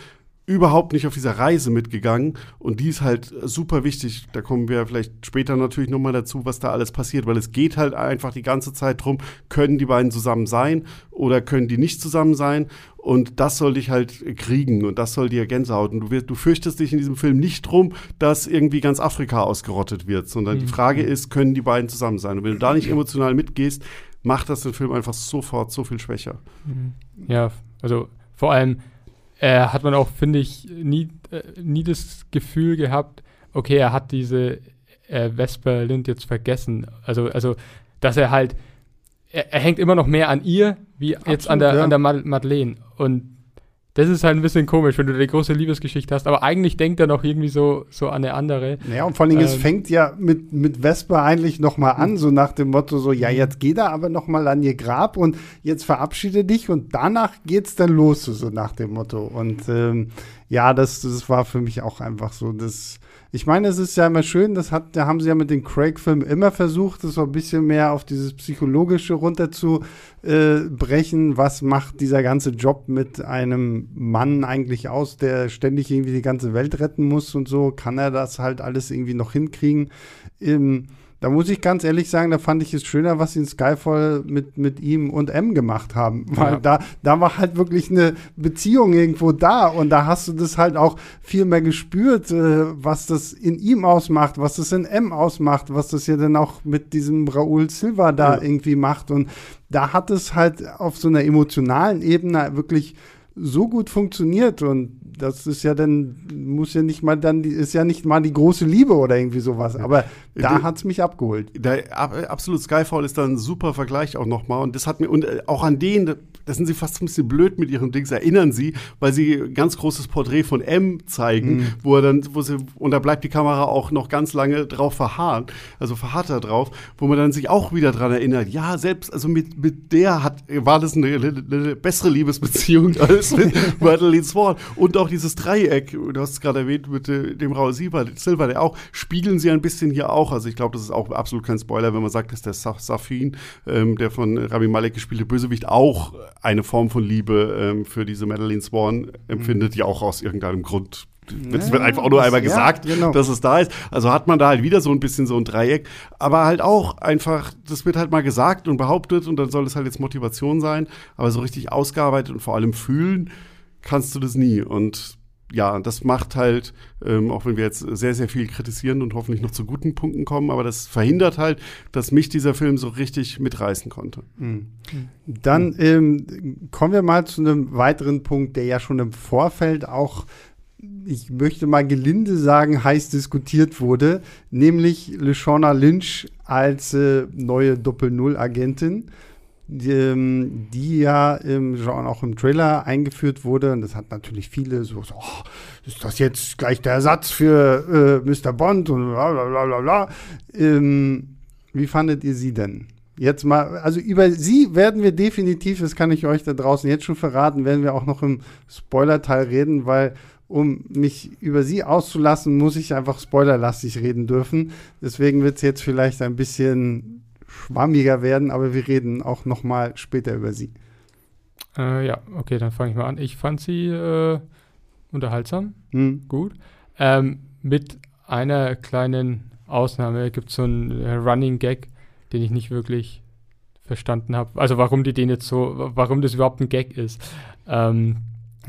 überhaupt nicht auf dieser Reise mitgegangen und die ist halt super wichtig. Da kommen wir vielleicht später natürlich nochmal dazu, was da alles passiert, weil es geht halt einfach die ganze Zeit drum, können die beiden zusammen sein oder können die nicht zusammen sein und das soll dich halt kriegen und das soll dir Gänsehaut. Und du, wirst, du fürchtest dich in diesem Film nicht drum, dass irgendwie ganz Afrika ausgerottet wird, sondern mhm. die Frage ist, können die beiden zusammen sein? Und wenn du da nicht emotional mitgehst, macht das den Film einfach sofort so viel schwächer. Mhm. Ja, also vor allem äh, hat man auch, finde ich, nie, äh, nie das Gefühl gehabt, okay, er hat diese äh, Vesper Lind jetzt vergessen. Also, also, dass er halt, er, er hängt immer noch mehr an ihr, wie Absolut, jetzt an der, ja. an der Madeleine. Und das ist halt ein bisschen komisch, wenn du die große Liebesgeschichte hast, aber eigentlich denkt er noch irgendwie so, so an eine andere. Ja, und vor allen Dingen, ähm, es fängt ja mit, mit Vesper eigentlich noch mal an, so nach dem Motto so, ja, jetzt geh da aber noch mal an ihr Grab und jetzt verabschiede dich und danach geht's dann los, so nach dem Motto. Und ähm, ja, das, das war für mich auch einfach so, das ich meine, es ist ja immer schön, das hat, da haben sie ja mit den Craig-Filmen immer versucht, das so ein bisschen mehr auf dieses Psychologische runterzubrechen. Äh, Was macht dieser ganze Job mit einem Mann eigentlich aus, der ständig irgendwie die ganze Welt retten muss und so? Kann er das halt alles irgendwie noch hinkriegen? Ähm, Da muss ich ganz ehrlich sagen, da fand ich es schöner, was sie in Skyfall mit, mit ihm und M gemacht haben. [laughs] Weil Ja. da, da war halt wirklich eine Beziehung irgendwo da und da hast du das halt auch viel mehr gespürt, äh, was das in ihm ausmacht, was das in M ausmacht, was das ja dann auch mit diesem Raoul Silva da Ja. irgendwie macht. Und da hat es halt auf so einer emotionalen Ebene wirklich so gut funktioniert und das ist ja dann, muss ja nicht mal dann, ist ja nicht mal die große Liebe oder irgendwie sowas, aber da hat es mich abgeholt. Der ab, absolut Skyfall ist da ein super Vergleich auch nochmal. Und das hat mir, und äh, auch an den, da sind sie fast ein bisschen blöd mit ihren Dings, erinnern sie, weil sie ein ganz großes Porträt von M zeigen, Mhm. wo er dann, wo sie, und da bleibt die Kamera auch noch ganz lange drauf verharren, also verharrt er drauf, wo man dann sich auch wieder dran erinnert, ja, selbst, also mit, mit der hat, war das eine, eine, bessere Liebesbeziehung [laughs] als mit Madeline Swan. Und auch dieses Dreieck, du hast es gerade erwähnt, mit äh, dem Raul Silva, der auch, spiegeln sie ein bisschen hier auch. Also ich glaube, das ist auch absolut kein Spoiler, wenn man sagt, dass der Sa Safin, ähm, der von Rami Malek gespielte Bösewicht, auch eine Form von Liebe ähm, für diese Madeline Swan empfindet, die auch aus irgendeinem Grund. Es wird Ja, einfach auch nur einmal ja, gesagt, genau. dass es da ist. Also hat man da halt wieder so ein bisschen so ein Dreieck. Aber halt auch einfach, das wird halt mal gesagt und behauptet und dann soll es halt jetzt Motivation sein. Aber so richtig ausgearbeitet und vor allem fühlen kannst du das nie. Und ja, das macht halt, ähm, auch wenn wir jetzt sehr, sehr viel kritisieren und hoffentlich noch zu guten Punkten kommen, aber das verhindert halt, dass mich dieser Film so richtig mitreißen konnte. Dann ähm, kommen wir mal zu einem weiteren Punkt, der ja schon im Vorfeld auch, ich möchte mal gelinde sagen, heiß diskutiert wurde, nämlich Leshawna Lynch als äh, neue Doppel-Null-Agentin, die, ähm, die ja im, schon auch im Trailer eingeführt wurde. Und das hat natürlich viele so, so oh, ist das jetzt gleich der Ersatz für äh, Mr. Bond und bla bla bla bla bla. Ähm, wie fandet ihr sie denn? Jetzt mal, also über sie werden wir definitiv, das kann ich euch da draußen jetzt schon verraten, werden wir auch noch im Spoiler-Teil reden, weil um mich über sie auszulassen, muss ich einfach spoilerlastig reden dürfen. Deswegen wird es jetzt vielleicht ein bisschen schwammiger werden, aber wir reden auch noch mal später über sie. Äh, ja, okay, dann fange ich mal an. Ich fand sie äh, unterhaltsam, Hm? gut. Ähm, mit einer kleinen Ausnahme gibt es so einen äh, Running Gag, den ich nicht wirklich verstanden habe. Also warum die den jetzt so, warum das überhaupt ein Gag ist. Ähm,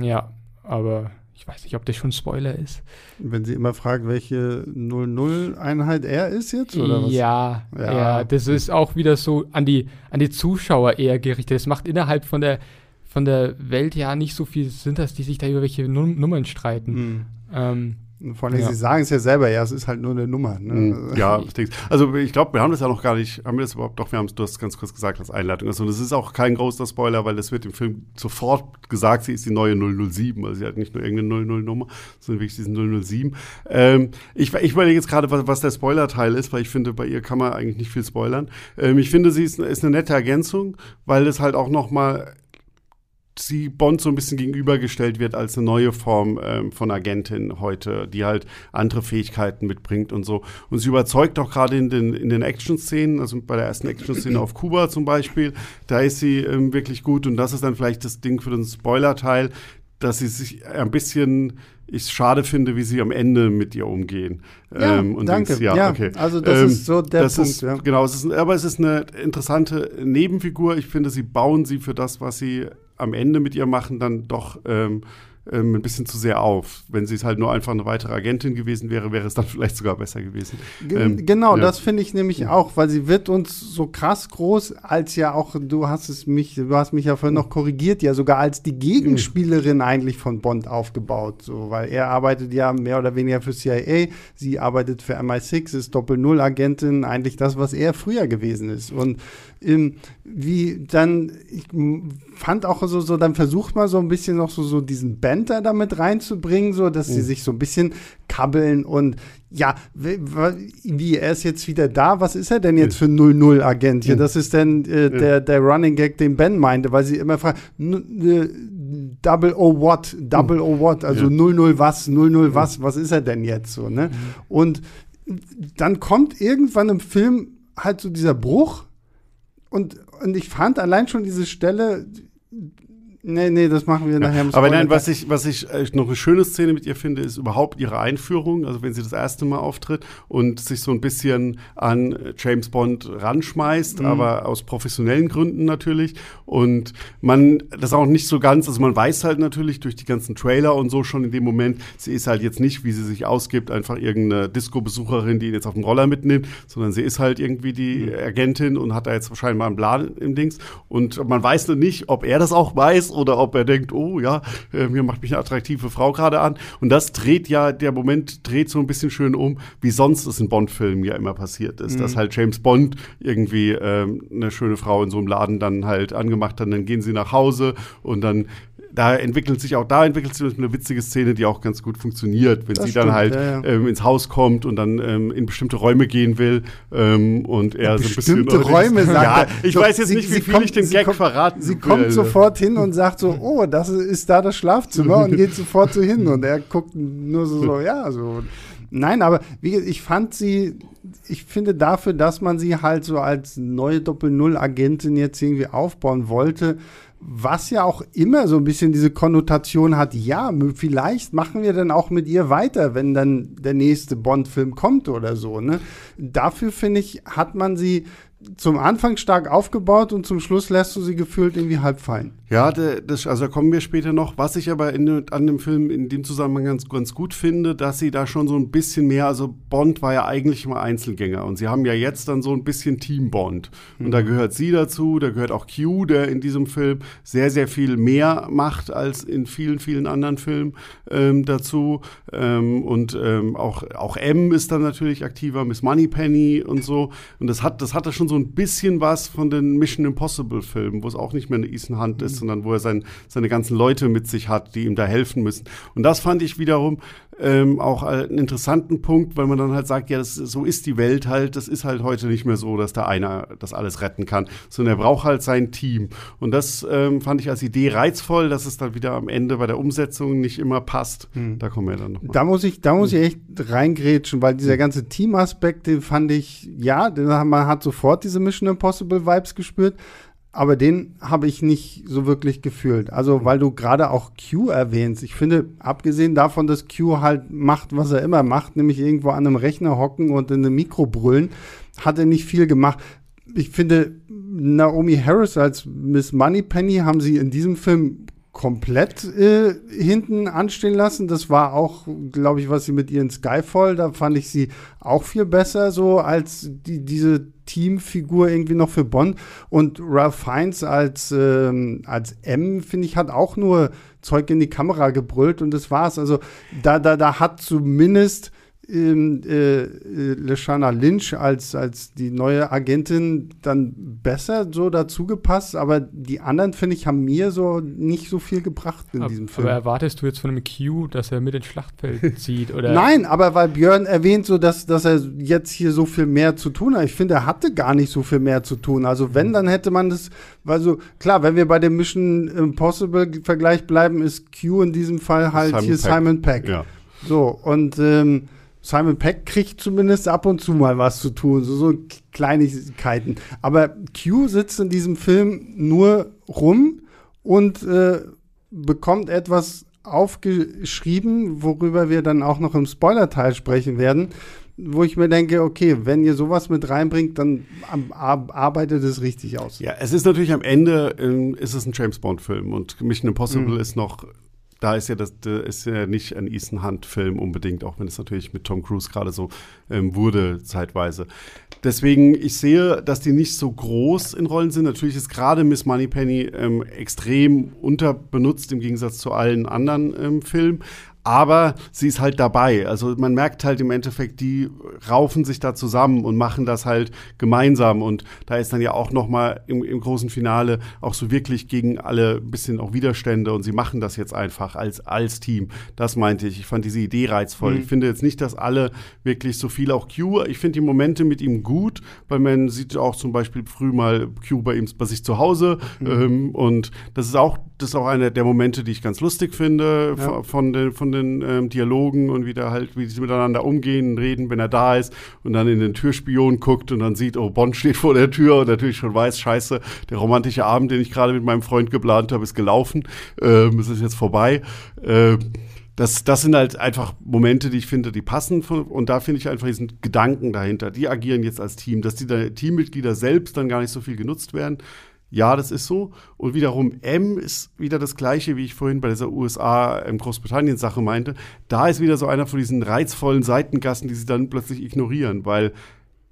ja, aber ich weiß nicht, ob das schon Spoiler ist. Wenn sie immer fragt, welche 00-Einheit er ist jetzt, oder was? Ja, Ja. ja, das ist auch wieder so an die, an die Zuschauer eher gerichtet. Es macht innerhalb von der, von der Welt ja nicht so viel Sinn, dass die sich da über welche Num Nummern streiten. Hm. Ähm, Vor allem, Ja. sie sagen es ja selber, ja, es ist halt nur eine Nummer. Ne? Mhm. [laughs] Ja, also ich glaube, wir haben das ja noch gar nicht, haben wir das überhaupt, doch, wir haben es, du hast es ganz kurz gesagt als Einleitung. Also das ist auch kein großer Spoiler, weil das wird im Film sofort gesagt, sie ist die neue 007, also sie hat nicht nur irgendeine 00-Nummer, sondern wirklich diesen 007. Ähm, ich, ich überlege jetzt gerade, was, was der Spoiler-Teil ist, weil ich finde, bei ihr kann man eigentlich nicht viel spoilern. Ähm, ich finde, sie ist, ist eine nette Ergänzung, weil das halt auch noch mal sie Bond so ein bisschen gegenübergestellt wird als eine neue Form ähm, von Agentin heute, die halt andere Fähigkeiten mitbringt und so. Und sie überzeugt auch gerade in den, in den Action-Szenen, also bei der ersten Action-Szene auf Kuba zum Beispiel, da ist sie ähm, wirklich gut und das ist dann vielleicht das Ding für den Spoiler-Teil, dass sie sich ein bisschen ich schade finde, wie sie am Ende mit ihr umgehen. Ja, Ähm, und danke. denkst, ja, Ja, okay. also das Ähm, ist so der das Punkt, Ist, ja. Genau, es ist, aber es ist eine interessante Nebenfigur. Ich finde, sie bauen sie für das, was sie am Ende mit ihr machen, dann doch ähm, ähm, ein bisschen zu sehr auf. Wenn sie es halt nur einfach eine weitere Agentin gewesen wäre, wäre es dann [laughs] vielleicht sogar besser gewesen. Ge- Ähm, genau, ja. das finde ich nämlich auch, weil sie wird uns so krass groß, als ja auch, du hast es mich, du hast mich ja vorhin noch korrigiert, ja sogar als die Gegenspielerin eigentlich von Bond aufgebaut, so, weil er arbeitet ja mehr oder weniger für CIA, sie arbeitet für MI6, ist Doppel-Null-Agentin, eigentlich das, was er früher gewesen ist. Und ähm, wie dann, ich fand auch so, so, dann versucht man so ein bisschen noch so, so diesen Banter damit reinzubringen, so, dass sie sich so ein bisschen kabbeln und ja, wie, er ist jetzt wieder da, was ist er denn jetzt für 00-Agent hier? Das ist denn äh, der, der Running Gag, den Ben meinte, weil sie immer fragt, n- äh, Double O what, Double O what, also Ja. 00 was, 00 was, was ist er denn jetzt so, ne? Und dann kommt irgendwann im Film halt so dieser Bruch und, und ich fand allein schon diese Stelle, Nee, nee, das machen wir nachher im Aber nein, was ich, was ich äh, noch eine schöne Szene mit ihr finde, ist überhaupt ihre Einführung. Also wenn sie das erste Mal auftritt und sich so ein bisschen an James Bond ranschmeißt, mhm. aber aus professionellen Gründen natürlich. Und man das auch nicht so ganz, also man weiß halt natürlich durch die ganzen Trailer und so schon in dem Moment, sie ist halt jetzt nicht, wie sie sich ausgibt, einfach irgendeine Disco-Besucherin, die ihn jetzt auf dem Roller mitnimmt, sondern sie ist halt irgendwie die mhm. Agentin und hat da jetzt wahrscheinlich mal einen Plan im Dings. Und man weiß nur nicht, ob er das auch weiß oder ob er denkt, oh ja, äh, mir macht mich eine attraktive Frau gerade an. Und das dreht ja, der Moment dreht so ein bisschen schön um, wie sonst es in Bond-Filmen ja immer passiert ist. Mhm. Dass halt James Bond irgendwie ähm, eine schöne Frau in so einem Laden dann halt angemacht hat, dann gehen sie nach Hause und dann da entwickelt sich auch, da entwickelt sich eine witzige Szene, die auch ganz gut funktioniert, wenn das sie stimmt, dann halt ja, ja. Ähm, ins Haus kommt und dann ähm, in bestimmte Räume gehen will ähm, und er so ein bisschen. Bestimmte Räume sagt Ja, ich so, weiß jetzt sie, nicht, wie viel kommt, ich dem Gag kommt, verraten Sie will. kommt sofort hin und sagt so, oh, das ist da das Schlafzimmer und geht sofort so hin und er guckt nur so, so ja, so. Nein, aber wie, ich fand sie, ich finde dafür, dass man sie halt so als neue Doppel-Null-Agentin jetzt irgendwie aufbauen wollte, was ja auch immer so ein bisschen diese Konnotation hat, ja, vielleicht machen wir dann auch mit ihr weiter, wenn dann der nächste Bond-Film kommt oder so. Ne? Dafür, finde ich, hat man sie zum Anfang stark aufgebaut und zum Schluss lässt du sie gefühlt irgendwie halb fallen. Ja, das, also da kommen wir später noch. Was ich aber in, an dem Film in dem Zusammenhang ganz, ganz gut finde, dass sie da schon so ein bisschen mehr, also Bond war ja eigentlich immer Einzelgänger und sie haben ja jetzt dann so ein bisschen Team Bond. Und mhm. da gehört sie dazu, da gehört auch Q, der in diesem Film sehr, sehr viel mehr macht als in vielen, vielen anderen Filmen ähm, dazu. Ähm, und ähm, auch, auch M ist dann natürlich aktiver, Miss Moneypenny und so. Und das hat, das hatte schon so ein bisschen was von den Mission Impossible Filmen, wo es auch nicht mehr eine Ethan Hunt ist, sondern wo er sein, seine ganzen Leute mit sich hat, die ihm da helfen müssen. Und das fand ich wiederum ähm, auch einen interessanten Punkt, weil man dann halt sagt, ja, das, so ist die Welt halt, das ist halt heute nicht mehr so, dass da einer das alles retten kann, sondern er braucht halt sein Team. Und das ähm, fand ich als Idee reizvoll, dass es dann wieder am Ende bei der Umsetzung nicht immer passt. Hm. Da kommen wir dann nochmal. Da muss ich, da muss ich echt reingrätschen, weil dieser ganze Teamaspekt, den fand ich, ja, man hat sofort diese Mission Impossible Vibes gespürt, aber den habe ich nicht so wirklich gefühlt. Also, weil du gerade auch Q erwähnst. Ich finde, abgesehen davon, dass Q halt macht, was er immer macht, nämlich irgendwo an einem Rechner hocken und in einem Mikro brüllen, hat er nicht viel gemacht. Ich finde, Naomi Harris als Miss Moneypenny haben sie in diesem Film komplett äh, hinten anstehen lassen. Das war auch, glaube ich, was sie mit ihren Skyfall, da fand ich sie auch viel besser so als die, diese Teamfigur irgendwie noch für Bond. Und Ralph Fiennes als, ähm, als M, finde ich, hat auch nur Zeug in die Kamera gebrüllt und das war's. Also da, da, da hat zumindest ähm, äh, äh, Leshana Lynch als, als die neue Agentin dann besser so dazu gepasst, aber die anderen, finde ich, haben mir so nicht so viel gebracht in aber, diesem Film. Aber erwartest du jetzt von einem Q, dass er mit ins Schlachtfeld [laughs] zieht? Oder? Nein, aber weil Björn erwähnt, so dass, dass er jetzt hier so viel mehr zu tun hat. Ich finde, er hatte gar nicht so viel mehr zu tun. Also wenn, dann hätte man das, weil so, klar, wenn wir bei dem Mission Impossible-Vergleich bleiben, ist Q in diesem Fall halt Simon hier Peck. Simon Peck. Ja. So, und ähm, Simon Peck kriegt zumindest ab und zu mal was zu tun, so, so Kleinigkeiten. Aber Q sitzt in diesem Film nur rum und äh, bekommt etwas aufgeschrieben, worüber wir dann auch noch im Spoiler-Teil sprechen werden, wo ich mir denke, okay, wenn ihr sowas mit reinbringt, dann arbeitet es richtig aus. Ja, es ist natürlich am Ende, äh, ist es ein James Bond-Film und Mission Impossible mhm. ist noch da ist ja das, ist ja nicht ein Ethan Hunt-Film unbedingt, auch wenn es natürlich mit Tom Cruise gerade so ähm, wurde, zeitweise. Deswegen, ich sehe, dass die nicht so groß in Rollen sind. Natürlich ist gerade Miss Moneypenny ähm, extrem unterbenutzt im Gegensatz zu allen anderen ähm, Filmen aber sie ist halt dabei. Also man merkt halt im Endeffekt, die raufen sich da zusammen und machen das halt gemeinsam. Und da ist dann ja auch noch mal im, im großen Finale auch so wirklich gegen alle ein bisschen auch Widerstände und sie machen das jetzt einfach als, als Team. Das meinte ich. Ich fand diese Idee reizvoll. Mhm. Ich finde jetzt nicht, dass alle wirklich so viel auch Q, ich finde die Momente mit ihm gut, weil man sieht auch zum Beispiel früh mal Q bei ihm bei sich zu Hause mhm. ähm, und das ist auch das ist auch einer der Momente, die ich ganz lustig finde ja. von, den, von den ähm, Dialogen und wie, halt, wie sie miteinander umgehen, reden, wenn er da ist und dann in den Türspion guckt und dann sieht, oh, Bond steht vor der Tür und natürlich schon weiß, scheiße, der romantische Abend, den ich gerade mit meinem Freund geplant habe, ist gelaufen. Ähm, es ist jetzt vorbei. Ähm, das, das sind halt einfach Momente, die ich finde, die passen. Und da finde ich einfach diesen Gedanken dahinter. Die agieren jetzt als Team, dass die Teammitglieder selbst dann gar nicht so viel genutzt werden. Ja, das ist so. Und wiederum M ist wieder das Gleiche, wie ich vorhin bei dieser USA-Großbritannien-Sache meinte. Da ist wieder so einer von diesen reizvollen Seitengassen, die sie dann plötzlich ignorieren, weil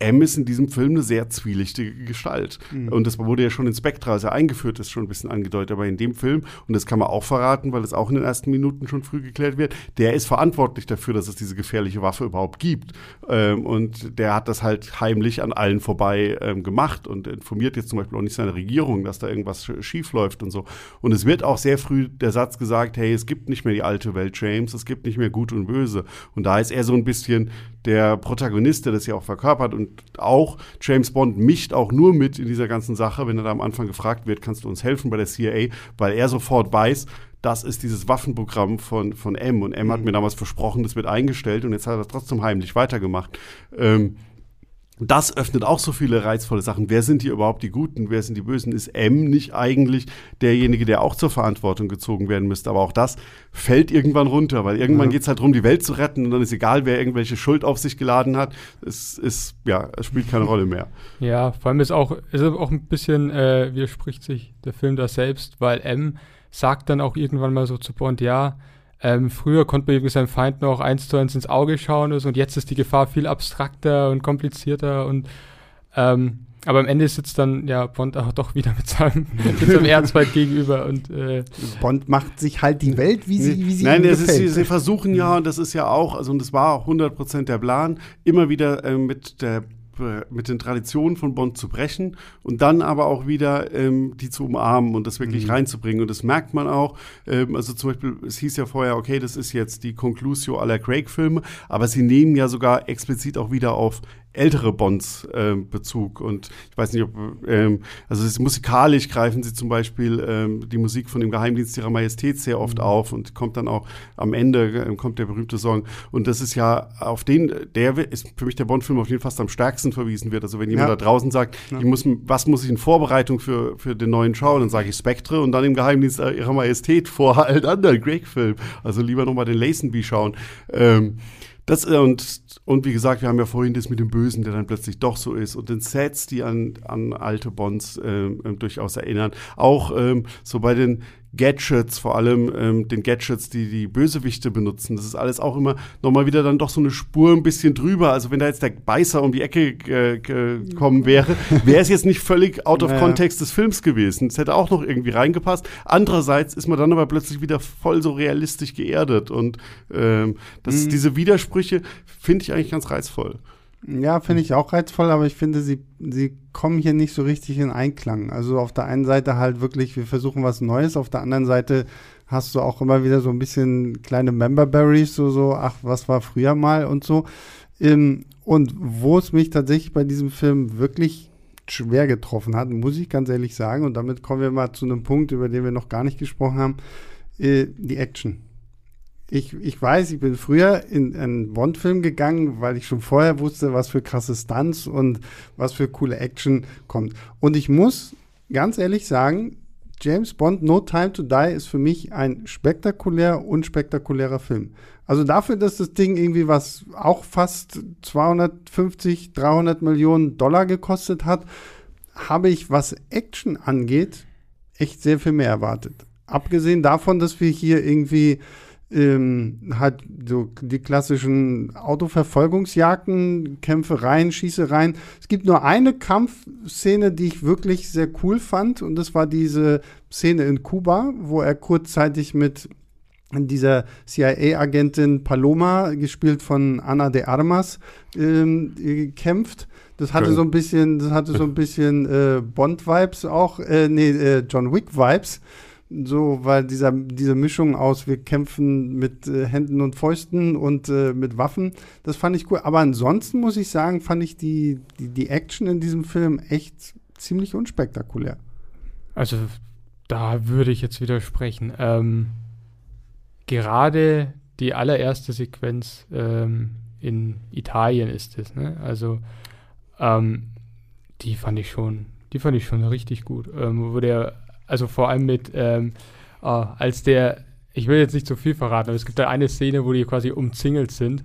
M ist in diesem Film eine sehr zwielichtige Gestalt. Mhm. Und das wurde ja schon in Spectra, als er eingeführt ist, schon ein bisschen angedeutet. Aber in dem Film, und das kann man auch verraten, weil es auch in den ersten Minuten schon früh geklärt wird, der ist verantwortlich dafür, dass es diese gefährliche Waffe überhaupt gibt. Ähm, und der hat das halt heimlich an allen vorbei ähm, gemacht und informiert jetzt zum Beispiel auch nicht seine Regierung, dass da irgendwas schief läuft und so. Und es wird auch sehr früh der Satz gesagt, hey, es gibt nicht mehr die alte Welt, James, es gibt nicht mehr Gut und Böse. Und da ist er so ein bisschen der Protagonist, der das ja auch verkörpert und auch James Bond mischt auch nur mit in dieser ganzen Sache, wenn er da am Anfang gefragt wird, kannst du uns helfen bei der CIA, weil er sofort weiß, das ist dieses Waffenprogramm von, von M und M mhm. hat mir damals versprochen, das wird eingestellt und jetzt hat er trotzdem heimlich weitergemacht. Ähm, das öffnet auch so viele reizvolle Sachen. Wer sind hier überhaupt die Guten? Wer sind die Bösen? Ist M nicht eigentlich derjenige, der auch zur Verantwortung gezogen werden müsste? Aber auch das fällt irgendwann runter, weil irgendwann ja. geht es halt darum, die Welt zu retten und dann ist egal, wer irgendwelche Schuld auf sich geladen hat. Es ist, ja, es spielt keine Rolle mehr. Ja, vor allem ist auch, ist auch ein bisschen, äh, widerspricht sich der Film da selbst, weil M sagt dann auch irgendwann mal so zu Bond, ja, ähm, früher konnte man irgendwie seinem Feind noch eins zu eins ins Auge schauen und jetzt ist die Gefahr viel abstrakter und komplizierter und ähm, aber am Ende sitzt dann ja Bond auch doch wieder mit seinem, [laughs] mit seinem Erzfeind gegenüber und äh Bond macht sich halt die Welt, wie sie, wie sie Nein, das ist, sie, sie, versuchen ja, und das ist ja auch, also und das war 100% der Plan, immer wieder äh, mit der mit den Traditionen von Bond zu brechen und dann aber auch wieder ähm, die zu umarmen und das wirklich mhm. reinzubringen. Und das merkt man auch. Ähm, also zum Beispiel, es hieß ja vorher, okay, das ist jetzt die Conclusio aller Craig-Filme, aber sie nehmen ja sogar explizit auch wieder auf ältere Bonds äh, Bezug und ich weiß nicht, ob ähm, also ist musikalisch greifen sie zum Beispiel ähm, die Musik von dem Geheimdienst ihrer Majestät sehr oft mhm. auf und kommt dann auch am Ende äh, kommt der berühmte Song und das ist ja auf den der ist für mich der Bond-Film auf jeden Fall fast am stärksten verwiesen wird. Also wenn jemand ja. da draußen sagt, ja. ich muss was muss ich in Vorbereitung für für den neuen schauen, dann sage ich Spectre und dann im Geheimdienst ihrer Majestät vor allen anderen Greg-Film. Also lieber noch mal den Lazenby schauen. Ähm, das, äh, und, und wie gesagt, wir haben ja vorhin das mit dem Bösen, der dann plötzlich doch so ist. Und den Sets, die an, an alte Bonds äh, durchaus erinnern. Auch ähm, so bei den Gadgets, vor allem ähm, den Gadgets, die die Bösewichte benutzen. Das ist alles auch immer nochmal wieder dann doch so eine Spur ein bisschen drüber. Also wenn da jetzt der Beißer um die Ecke äh, gekommen wäre, wäre es jetzt nicht völlig out of naja. context des Films gewesen. Es hätte auch noch irgendwie reingepasst. Andererseits ist man dann aber plötzlich wieder voll so realistisch geerdet. Und ähm, das, mhm. diese Widersprüche finde ich eigentlich ganz reizvoll. Ja, finde ich auch reizvoll, aber ich finde, sie, sie kommen hier nicht so richtig in Einklang. Also auf der einen Seite halt wirklich, wir versuchen was Neues, auf der anderen Seite hast du auch immer wieder so ein bisschen kleine Memberberries, so, so, ach, was war früher mal und so. Ähm, und wo es mich tatsächlich bei diesem Film wirklich schwer getroffen hat, muss ich ganz ehrlich sagen, und damit kommen wir mal zu einem Punkt, über den wir noch gar nicht gesprochen haben, äh, die Action ich, ich weiß, ich bin früher in einen Bond-Film gegangen, weil ich schon vorher wusste, was für krasse Stunts und was für coole Action kommt. Und ich muss ganz ehrlich sagen, James Bond No Time to Die ist für mich ein spektakulär, unspektakulärer Film. Also dafür, dass das Ding irgendwie was auch fast 250, 300 Millionen Dollar gekostet hat, habe ich, was Action angeht, echt sehr viel mehr erwartet. Abgesehen davon, dass wir hier irgendwie ähm, hat so die klassischen Autoverfolgungsjagden, Kämpfereien, Schießereien. Es gibt nur eine Kampfszene, die ich wirklich sehr cool fand, und das war diese Szene in Kuba, wo er kurzzeitig mit dieser CIA-Agentin Paloma, gespielt von Ana de Armas, ähm, kämpft. Das hatte Schön. so ein bisschen, das hatte so ein bisschen äh, Bond-Vibes auch, äh, nee, äh, John Wick-Vibes so, weil dieser, diese Mischung aus, wir kämpfen mit äh, Händen und Fäusten und äh, mit Waffen, das fand ich cool. Aber ansonsten muss ich sagen, fand ich die, die, die Action in diesem Film echt ziemlich unspektakulär. Also, da würde ich jetzt widersprechen. Ähm, gerade die allererste Sequenz ähm, in Italien ist es, ne? Also ähm, die fand ich schon, die fand ich schon richtig gut. Ähm, wo der, also vor allem mit, ähm, oh, als der, ich will jetzt nicht zu viel verraten, aber es gibt da eine Szene, wo die quasi umzingelt sind.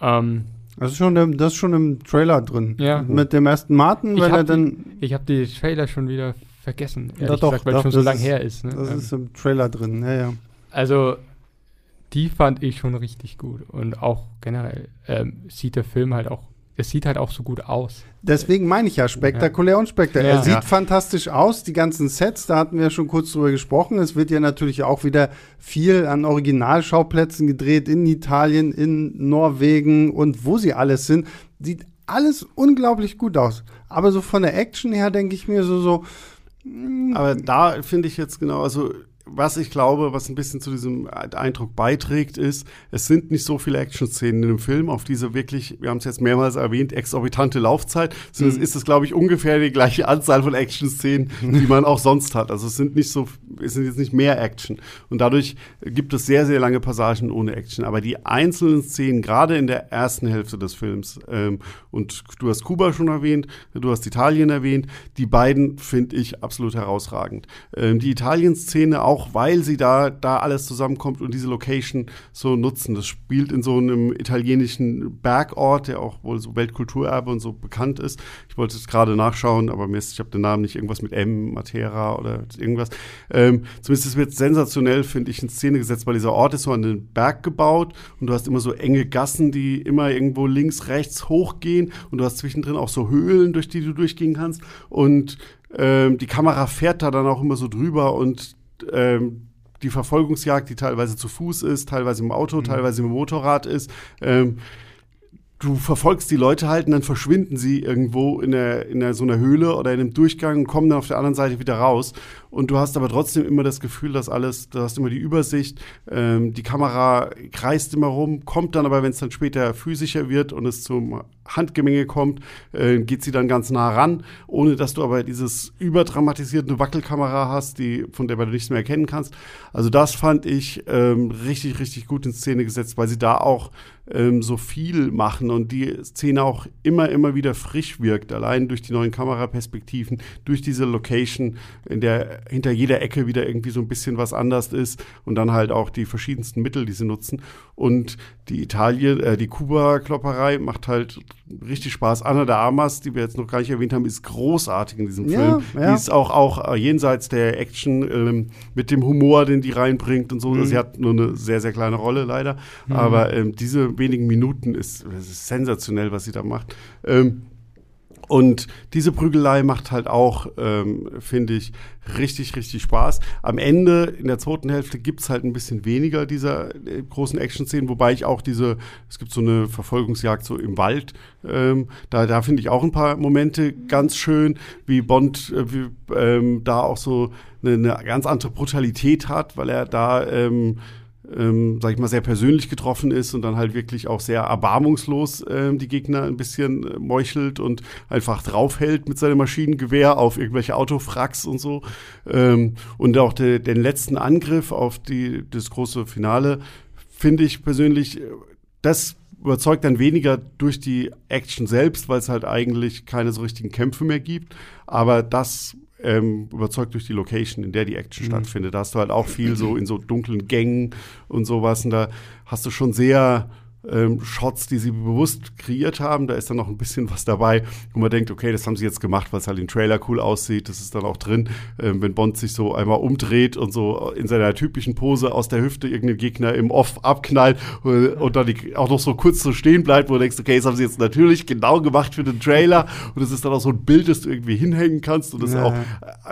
Ähm, das ist, schon im, das ist schon im Trailer drin. Ja. Mit dem ersten Martin, weil er dann. ich habe die Trailer schon wieder vergessen, ehrlich Ja, doch, gesagt, weil doch, es schon so das lang ist- her ist. Ne? Das Ähm, ist im Trailer drin, ja, ja. Also, die fand ich schon richtig gut. Und auch generell ähm, sieht der Film halt auch, es sieht halt auch so gut aus. Deswegen meine ich ja, spektakulär und spektakulär. Ja. Er sieht Ja. fantastisch aus, die ganzen Sets, da hatten wir ja schon kurz drüber gesprochen. Es wird ja natürlich auch wieder viel an Originalschauplätzen gedreht, in Italien, in Norwegen und wo sie alles sind. Sieht alles unglaublich gut aus. Aber so von der Action her denke ich mir so, so, Aber da finde ich jetzt genau, also was ich glaube, was ein bisschen zu diesem Eindruck beiträgt, ist, es sind nicht so viele Action-Szenen in dem Film, auf diese wirklich, wir haben es jetzt mehrmals erwähnt, exorbitante Laufzeit, sondern es ist es, glaube ich, ungefähr die gleiche Anzahl von Action-Szenen, die man auch sonst hat. Also es sind nicht so, es sind jetzt nicht mehr Action. Und dadurch gibt es sehr, sehr lange Passagen ohne Action. Aber die einzelnen Szenen, gerade in der ersten Hälfte des Films, ähm, und du hast Kuba schon erwähnt, du hast Italien erwähnt, die beiden finde ich absolut herausragend. Ähm, die Italien-Szene auch, weil sie da, da alles zusammenkommt und diese Location so nutzen. Das spielt in so einem italienischen Bergort, der auch wohl so Weltkulturerbe und so bekannt ist. Ich wollte es gerade nachschauen, aber mir ist, ich habe den Namen nicht irgendwas mit M, Matera oder irgendwas. Ähm, zumindest es wird sensationell, finde ich, in Szene gesetzt, weil dieser Ort ist so an den Berg gebaut und du hast immer so enge Gassen, die immer irgendwo links, rechts hochgehen und du hast zwischendrin auch so Höhlen, durch die du durchgehen kannst und ähm, die Kamera fährt da dann auch immer so drüber und ähm, die Verfolgungsjagd, die teilweise zu Fuß ist, teilweise im Auto, teilweise im Motorrad ist. Ähm, du verfolgst die Leute halt und dann verschwinden sie irgendwo in, der, in der, so einer Höhle oder in einem Durchgang und kommen dann auf der anderen Seite wieder raus. Und du hast aber trotzdem immer das Gefühl, dass alles, du hast immer die Übersicht, ähm, die Kamera kreist immer rum, kommt dann aber, wenn es dann später physischer wird und es zum Handgemenge kommt, äh, geht sie dann ganz nah ran, ohne dass du aber dieses überdramatisierte Wackelkamera hast, die, von der du nichts mehr erkennen kannst. Also das fand ich ähm, richtig, richtig gut in Szene gesetzt, weil sie da auch ähm, so viel machen und die Szene auch immer, immer wieder frisch wirkt, allein durch die neuen Kameraperspektiven, durch diese Location, in der hinter jeder Ecke wieder irgendwie so ein bisschen was anders ist und dann halt auch die verschiedensten Mittel, die sie nutzen. Und die Italien, äh, die Kuba-Klopperei macht halt richtig Spaß. Anna de Armas, die wir jetzt noch gar nicht erwähnt haben, ist großartig in diesem Film. ja. Die ist auch, auch äh, jenseits der Action ähm, mit dem Humor, den die reinbringt und so. Mhm. Sie hat nur eine sehr, sehr kleine Rolle leider. Aber ähm, diese wenigen Minuten ist, ist sensationell, was sie da macht. Ähm, und diese Prügelei macht halt auch, ähm, finde ich, richtig, richtig Spaß. Am Ende, in der zweiten Hälfte, gibt's halt ein bisschen weniger dieser äh, großen Action-Szenen, wobei ich auch diese, es gibt so eine Verfolgungsjagd so im Wald, ähm, da, da finde ich auch ein paar Momente ganz schön, wie Bond äh, wie, ähm, da auch so eine, eine ganz andere Brutalität hat, weil er da ähm, ähm, sag ich mal, sehr persönlich getroffen ist und dann halt wirklich auch sehr erbarmungslos ähm, die Gegner ein bisschen äh, meuchelt und einfach draufhält mit seinem Maschinengewehr auf irgendwelche Autofracks und so. Ähm, und auch de, den letzten Angriff auf die, das große Finale finde ich persönlich, äh, das überzeugt dann weniger durch die Action selbst, weil es halt eigentlich keine so richtigen Kämpfe mehr gibt. Aber das ähm, überzeugt durch die Location, in der die Action stattfindet. Da hast du halt auch viel so [clears throat] in so dunklen Gängen und sowas. Und da hast du schon sehr ähm, Shots, die sie bewusst kreiert haben. Da ist dann noch ein bisschen was dabei, wo man denkt, okay, das haben sie jetzt gemacht, weil es halt im Trailer cool aussieht. Das ist dann auch drin, ähm, wenn Bond sich so einmal umdreht und so in seiner typischen Pose aus der Hüfte irgendeinen Gegner im Off abknallt und, und dann die, auch noch so kurz so stehen bleibt, wo du denkst, okay, das haben sie jetzt natürlich genau gemacht für den Trailer. Und es ist dann auch so ein Bild, das du irgendwie hinhängen kannst und das Ja. auch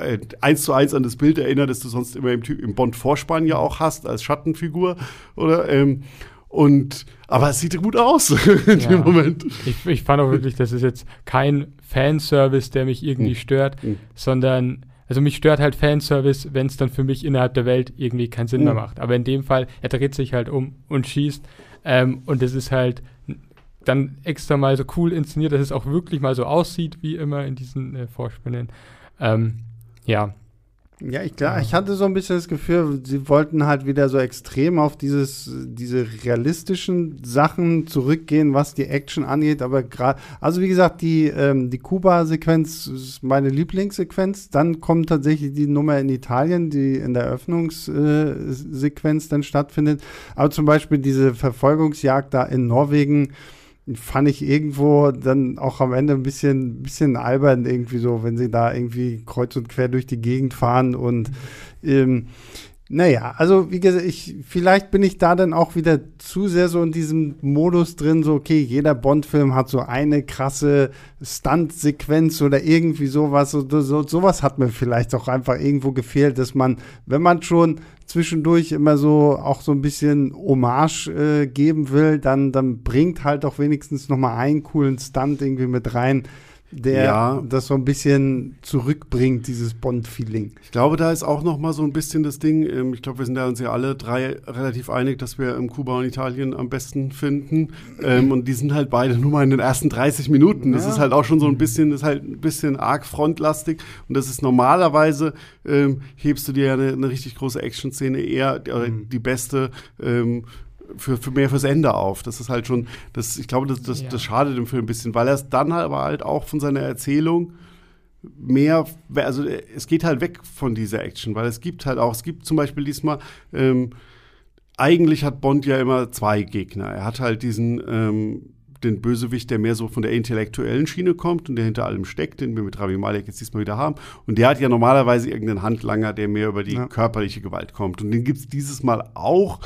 äh, eins zu eins an das Bild erinnert, das du sonst immer im, im Bond-Vorspann ja auch hast, als Schattenfigur. Oder, ähm, und, aber es sieht gut aus [laughs] in Ja. dem Moment. Ich, ich fand auch wirklich, das ist jetzt kein Fanservice, der mich irgendwie Hm. stört, Hm. sondern, also mich stört halt Fanservice, wenn es dann für mich innerhalb der Welt irgendwie keinen Sinn mehr Hm. macht. Aber in dem Fall, er dreht sich halt um und schießt ähm, und es ist halt dann extra mal so cool inszeniert, dass es auch wirklich mal so aussieht, wie immer in diesen äh, Vorspielen. Ähm, ja, Ja, ich, klar, ich hatte so ein bisschen das Gefühl, sie wollten halt wieder so extrem auf dieses, diese realistischen Sachen zurückgehen, was die Action angeht. Aber gerade, also wie gesagt, die, ähm, die Kuba-Sequenz ist meine Lieblingssequenz. Dann kommt tatsächlich die Nummer in Italien, die in der Eröffnungssequenz äh, dann stattfindet. Aber zum Beispiel diese Verfolgungsjagd da in Norwegen fand ich irgendwo dann auch am Ende ein bisschen, bisschen albern irgendwie so, wenn sie da irgendwie kreuz und quer durch die Gegend fahren und ähm, naja, also wie gesagt, ich, vielleicht bin ich da dann auch wieder zu sehr so in diesem Modus drin, so okay, jeder Bond-Film hat so eine krasse Stunt-Sequenz oder irgendwie sowas. So, so, sowas hat mir vielleicht auch einfach irgendwo gefehlt, dass man, wenn man schon zwischendurch immer so auch so ein bisschen Hommage äh, geben will, dann, dann bringt halt auch wenigstens noch mal einen coolen Stunt irgendwie mit rein der ja. das so ein bisschen zurückbringt, dieses Bond-Feeling. Ich glaube, da ist auch noch mal so ein bisschen das Ding, ähm, ich glaube, wir sind da uns ja alle drei relativ einig, dass wir ähm, Kuba und Italien am besten finden. Ähm, und die sind halt beide nur mal in den ersten 30 Minuten. Das ja. ist halt auch schon so ein bisschen, das ist halt ein bisschen arg frontlastig. Und das ist normalerweise, ähm, hebst du dir ja eine, eine richtig große Action-Szene eher, äh, mhm. die beste ähm, für, für mehr fürs Ende auf. Das ist halt schon, das, ich glaube, das, das, ja. das schadet dem Film ein bisschen, weil er es dann aber halt auch von seiner Erzählung mehr, also es geht halt weg von dieser Action, weil es gibt halt auch, es gibt zum Beispiel diesmal, ähm, eigentlich hat Bond ja immer zwei Gegner. Er hat halt diesen, ähm, den Bösewicht, der mehr so von der intellektuellen Schiene kommt und der hinter allem steckt, den wir mit Ravi Malek jetzt diesmal wieder haben. Und der hat ja normalerweise irgendeinen Handlanger, der mehr über die ja. körperliche Gewalt kommt. Und den gibt es dieses Mal auch,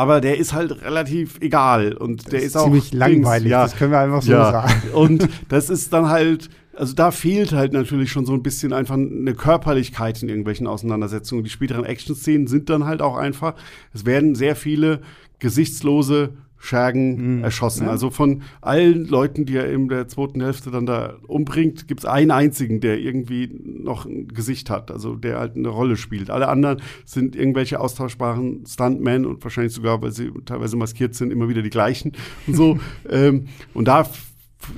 aber der ist halt relativ egal und das der ist, ist auch ziemlich langweilig. Ja, das können wir einfach so ja. sagen. [laughs] Und das ist dann halt, also da fehlt halt natürlich schon so ein bisschen einfach eine Körperlichkeit in irgendwelchen Auseinandersetzungen. Die späteren Action-Szenen sind dann halt auch einfach. Es werden sehr viele gesichtslose Schergen mhm. erschossen. Ja. Also von allen Leuten, die er in der zweiten Hälfte dann da umbringt, gibt es einen einzigen, der irgendwie noch ein Gesicht hat, also der halt eine Rolle spielt. Alle anderen sind irgendwelche austauschbaren Stuntmen und wahrscheinlich sogar, weil sie teilweise maskiert sind, immer wieder die gleichen [laughs] und so. ähm, und da,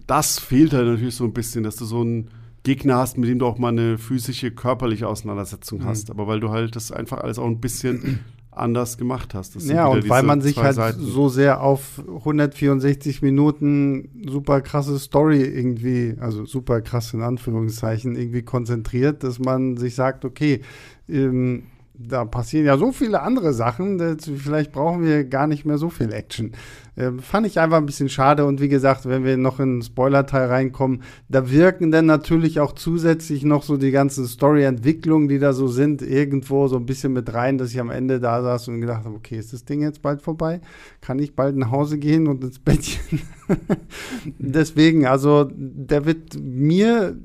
das fehlt halt natürlich so ein bisschen, dass du so einen Gegner hast, mit dem du auch mal eine physische, körperliche Auseinandersetzung mhm. hast. Aber weil du halt das einfach alles auch ein bisschen anders gemacht hast. ja, und weil man sich halt Seiten. so sehr auf 164 Minuten super krasse Story irgendwie, also super krass in Anführungszeichen, irgendwie konzentriert, dass man sich sagt, okay, ähm, da passieren ja so viele andere Sachen, vielleicht brauchen wir gar nicht mehr so viel Action. Äh, fand ich einfach ein bisschen schade und wie gesagt, wenn wir noch in den Spoiler-Teil reinkommen, da wirken dann natürlich auch zusätzlich noch so die ganzen Story-Entwicklungen, die da so sind, irgendwo so ein bisschen mit rein, dass ich am Ende da saß und gedacht habe, okay, ist das Ding jetzt bald vorbei? Kann ich bald nach Hause gehen und ins Bettchen? [laughs] Deswegen, also der wird mir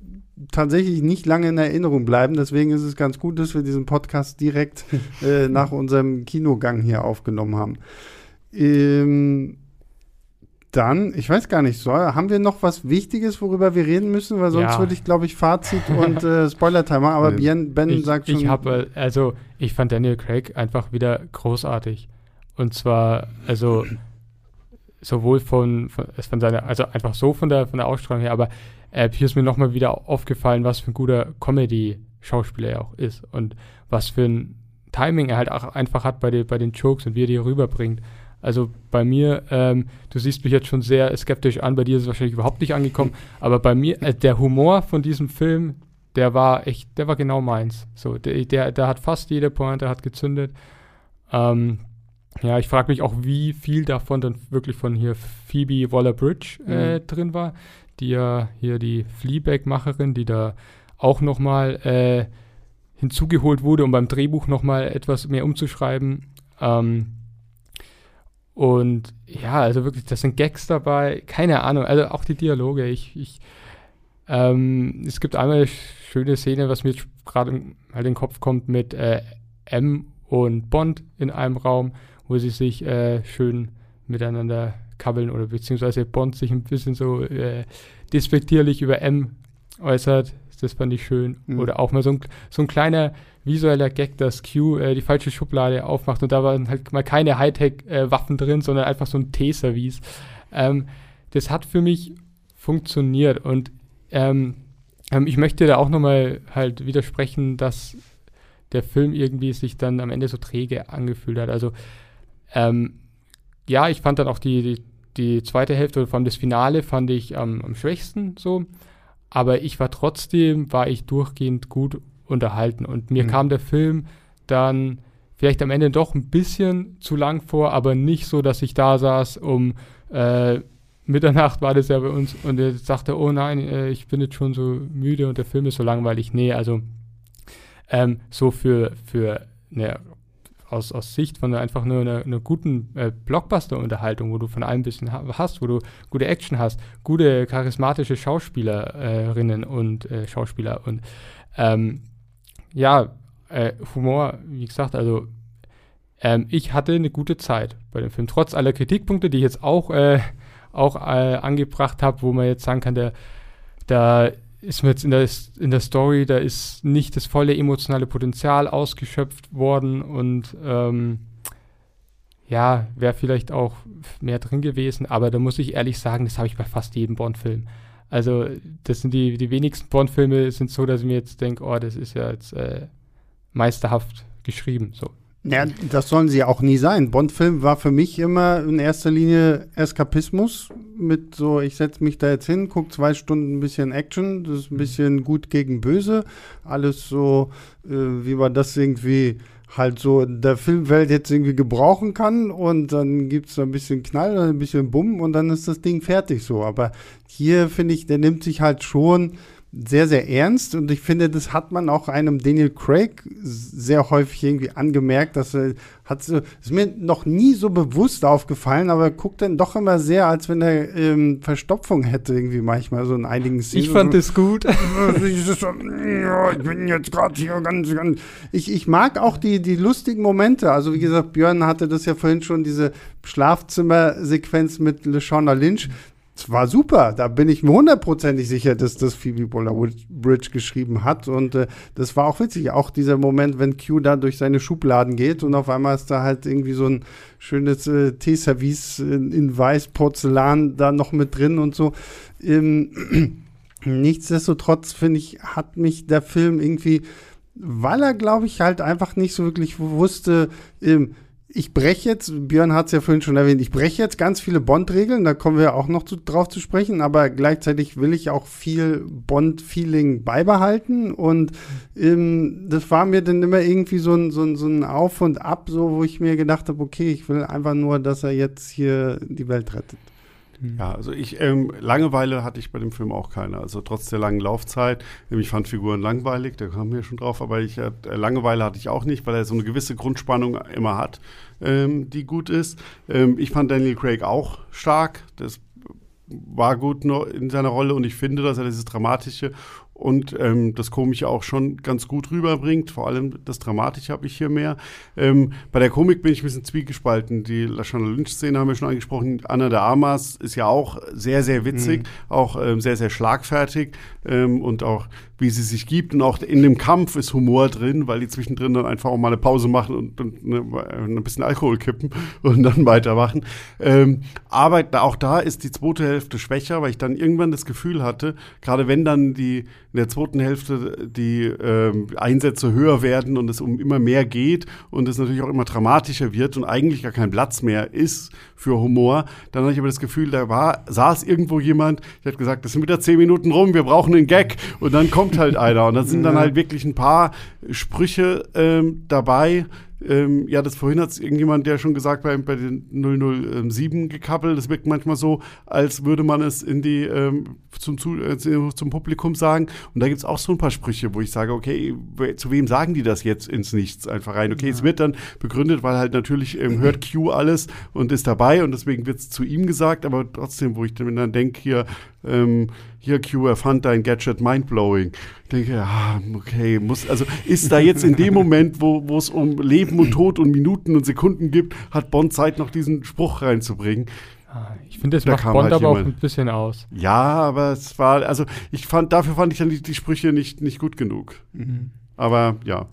tatsächlich nicht lange in Erinnerung bleiben. Deswegen ist es ganz gut, dass wir diesen Podcast direkt äh, nach unserem Kinogang hier aufgenommen haben. Ähm, dann, ich weiß gar nicht, soll, haben wir noch was Wichtiges, worüber wir reden müssen? Weil sonst ja. würde ich, glaube ich, Fazit und äh, [laughs] Spoiler-Time machen. Aber Ben, ben ich, sagt schon. Ich habe, also, ich fand Daniel Craig einfach wieder großartig. Und zwar, also, sowohl von, von, von seiner, also einfach so von der, von der Ausstrahlung her, aber äh, hier ist mir nochmal wieder aufgefallen, was für ein guter Comedy-Schauspieler er auch ist und was für ein Timing er halt auch einfach hat bei, die, bei den Jokes und wie er die rüberbringt. Also bei mir, ähm, du siehst mich jetzt schon sehr skeptisch an, bei dir ist es wahrscheinlich überhaupt nicht angekommen, aber bei mir, äh, der Humor von diesem Film, der war echt, der war genau meins. So, der, der, der hat fast jede Pointe hat gezündet. Ähm, ja, ich frage mich auch, wie viel davon dann wirklich von hier Phoebe Waller-Bridge äh, mhm. drin war, die ja hier die Fleabag-Macherin, die da auch noch mal äh, hinzugeholt wurde, um beim Drehbuch noch mal etwas mehr umzuschreiben. Ähm, und ja, also wirklich, das sind Gags dabei, keine Ahnung, also auch die Dialoge. Ich, ich ähm, es gibt einmal eine schöne Szene, was mir gerade halt in den Kopf kommt mit äh, M und Bond in einem Raum, wo sie sich äh, schön miteinander kabbeln oder beziehungsweise Bond sich ein bisschen so äh, despektierlich über M äußert. Das fand ich schön. Mhm. Oder auch mal so ein, so ein kleiner visueller Gag, dass Q äh, die falsche Schublade aufmacht und da waren halt mal keine Hightech-Waffen äh, drin, sondern einfach so ein T-Service. Ähm, das hat für mich funktioniert und ähm, ähm, ich möchte da auch nochmal halt widersprechen, dass der Film irgendwie sich dann am Ende so träge angefühlt hat. Also ähm, ja, ich fand dann auch die, die, die, zweite Hälfte oder vor allem das Finale fand ich am, am schwächsten so. Aber ich war trotzdem, war ich durchgehend gut unterhalten. Und mir mhm. kam der Film dann vielleicht am Ende doch ein bisschen zu lang vor, aber nicht so, dass ich da saß, um äh, Mitternacht war das ja bei uns und er sagte, oh nein, äh, ich bin jetzt schon so müde und der Film ist so langweilig. Nee, also ähm, so für, für eine, aus, aus Sicht von einfach nur einer, einer guten äh, Blockbuster-Unterhaltung, wo du von allem ein bisschen hast, wo du gute Action hast, gute charismatische Schauspielerinnen und äh, Schauspieler und ähm, ja, äh, Humor, wie gesagt, also ähm, ich hatte eine gute Zeit bei dem Film, trotz aller Kritikpunkte, die ich jetzt auch, äh, auch äh, angebracht habe, wo man jetzt sagen kann, der, da ist mir jetzt in der, in der Story, da ist nicht das volle emotionale Potenzial ausgeschöpft worden und ähm, ja, wäre vielleicht auch mehr drin gewesen, aber da muss ich ehrlich sagen, das habe ich bei fast jedem Bond-Film. Also, das sind die, die wenigsten Bond-Filme sind so, dass ich mir jetzt denke, oh, das ist ja jetzt äh, meisterhaft geschrieben. So. Ja, das sollen sie auch nie sein. Bond-Film war für mich immer in erster Linie Eskapismus mit so, ich setze mich da jetzt hin, gucke zwei Stunden ein bisschen Action, das ist ein bisschen gut gegen böse, alles so, äh, wie man das irgendwie halt so in der Filmwelt jetzt irgendwie gebrauchen kann und dann gibt es so ein bisschen Knall, ein bisschen Bumm und dann ist das Ding fertig so. Aber hier finde ich, der nimmt sich halt schon sehr, sehr ernst und ich finde, das hat man auch einem Daniel Craig sehr häufig irgendwie angemerkt, dass er hat so, ist mir noch nie so bewusst aufgefallen, aber er guckt dann doch immer sehr, als wenn er ähm, Verstopfung hätte, irgendwie manchmal so in einigen Szenen. Ich fand es gut. [laughs] ich bin jetzt gerade hier ganz, ganz. Ich, ich mag auch die, die lustigen Momente. Also, wie gesagt, Björn hatte das ja vorhin schon, diese Schlafzimmersequenz mit LeShawna Lynch es war super. Da bin ich mir hundertprozentig sicher, dass das Phoebe Waller-Bridge geschrieben hat. Und äh, das war auch witzig. Auch dieser Moment, wenn Q da durch seine Schubladen geht und auf einmal ist da halt irgendwie so ein schönes äh, Teeservice in, in Weiß Porzellan da noch mit drin und so. Ähm, [clears throat] nichtsdestotrotz finde ich, hat mich der Film irgendwie, weil er, glaube ich, halt einfach nicht so wirklich wusste, ähm, ich breche jetzt, Björn hat es ja vorhin schon erwähnt, ich breche jetzt ganz viele Bond-Regeln, da kommen wir auch noch zu, drauf zu sprechen, aber gleichzeitig will ich auch viel Bond-Feeling beibehalten und ähm, das war mir dann immer irgendwie so ein, so, ein, so ein Auf und Ab, so wo ich mir gedacht habe, okay, ich will einfach nur, dass er jetzt hier die Welt rettet. Ja, also ich, ähm, Langeweile hatte ich bei dem Film auch keine. Also trotz der langen Laufzeit. Ich fand Figuren langweilig, da kamen wir schon drauf, aber ich, äh, Langeweile hatte ich auch nicht, weil er so eine gewisse Grundspannung immer hat, ähm, die gut ist. Ähm, ich fand Daniel Craig auch stark. Das war gut in seiner Rolle und ich finde, dass er dieses Dramatische und ähm, das Komische auch schon ganz gut rüberbringt. Vor allem das Dramatische habe ich hier mehr. Ähm, bei der Komik bin ich ein bisschen zwiegespalten. Die Lashana Lynch-Szene haben wir schon angesprochen. Anna de Armas ist ja auch sehr, sehr witzig, mhm. auch ähm, sehr, sehr schlagfertig ähm, und auch wie sie sich gibt. Und auch in dem Kampf ist Humor drin, weil die zwischendrin dann einfach auch mal eine Pause machen und, und eine, ein bisschen Alkohol kippen und dann weitermachen. Ähm, aber auch da ist die zweite Hälfte schwächer, weil ich dann irgendwann das Gefühl hatte, gerade wenn dann die in der zweiten Hälfte die ähm, Einsätze höher werden und es um immer mehr geht und es natürlich auch immer dramatischer wird und eigentlich gar kein Platz mehr ist für Humor, dann hatte ich aber das Gefühl, da war, saß irgendwo jemand, der hat gesagt, das sind wieder zehn Minuten rum, wir brauchen einen Gag und dann kommt kommt halt einer. Und da sind dann halt wirklich ein paar Sprüche ähm, dabei. Ähm, ja, das vorhin hat irgendjemand, der schon gesagt, bei, bei den 007 gekappelt. Das wirkt manchmal so, als würde man es in die, ähm, zum, zu, äh, zum Publikum sagen. Und da gibt es auch so ein paar Sprüche, wo ich sage, okay, zu wem sagen die das jetzt ins Nichts einfach rein? Okay, ja. es wird dann begründet, weil halt natürlich ähm, [laughs] hört Q alles und ist dabei und deswegen wird es zu ihm gesagt, aber trotzdem, wo ich dann denke, hier, ähm, hier Q erfand dein Gadget mindblowing. Ich denke, ja, okay, muss, also ist da jetzt in dem Moment, wo es um Leben und Tod und Minuten und Sekunden gibt, hat Bond Zeit, noch diesen Spruch reinzubringen. Ah, ich finde, das da macht Bond halt aber auch ein bisschen aus. Ja, aber es war, also ich fand, dafür fand ich dann die, die Sprüche nicht, nicht gut genug. Mhm. Aber ja.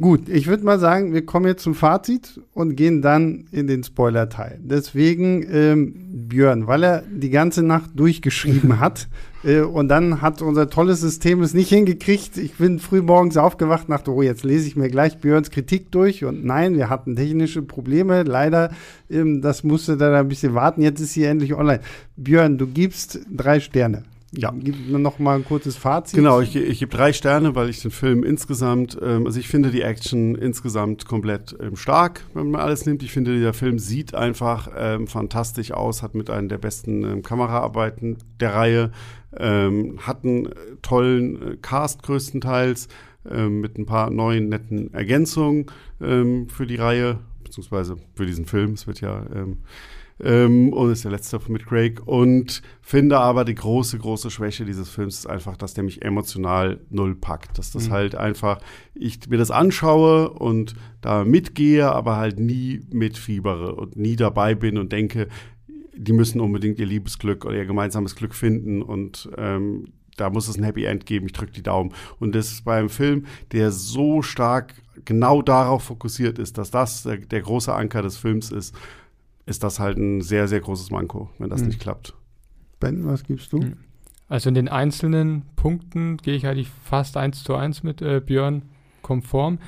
Gut, ich würde mal sagen, wir kommen jetzt zum Fazit und gehen dann in den Spoiler-Teil. Deswegen, ähm, Björn, weil er die ganze Nacht durchgeschrieben hat. [laughs] Äh, und dann hat unser tolles System es nicht hingekriegt. Ich bin früh morgens aufgewacht, dachte, oh, jetzt lese ich mir gleich Björns Kritik durch. Und nein, wir hatten technische Probleme. Leider, ähm, das musste da ein bisschen warten. Jetzt ist sie endlich online. Björn, du gibst drei Sterne. Ja. Gib noch mal ein kurzes Fazit. Genau, ich, ich gebe drei Sterne, weil ich den Film insgesamt, ähm, also ich finde die Action insgesamt komplett ähm, stark, wenn man alles nimmt. Ich finde, der Film sieht einfach ähm, fantastisch aus, hat mit einem der besten ähm, Kameraarbeiten der Reihe, ähm, hat einen tollen äh, Cast größtenteils, ähm, mit ein paar neuen netten Ergänzungen für die Reihe, beziehungsweise für diesen Film. Es wird ja ähm, und ist der letzte mit Craig. Und finde aber die große, große Schwäche dieses Films ist einfach, dass der mich emotional null packt. Dass das mhm. halt einfach, ich mir das anschaue und da mitgehe, aber halt nie mitfiebere und nie dabei bin und denke, die müssen unbedingt ihr Liebesglück oder ihr gemeinsames Glück finden und ähm, da muss es ein Happy End geben, ich drücke die Daumen. Und das ist bei einem Film, der so stark genau darauf fokussiert ist, dass das der, der große Anker des Films ist, ist das halt ein sehr, sehr großes Manko, wenn das mhm. nicht klappt. Ben, was gibst du? Mhm. Also in den einzelnen Punkten gehe ich eigentlich fast eins zu eins mit äh, Björn konform.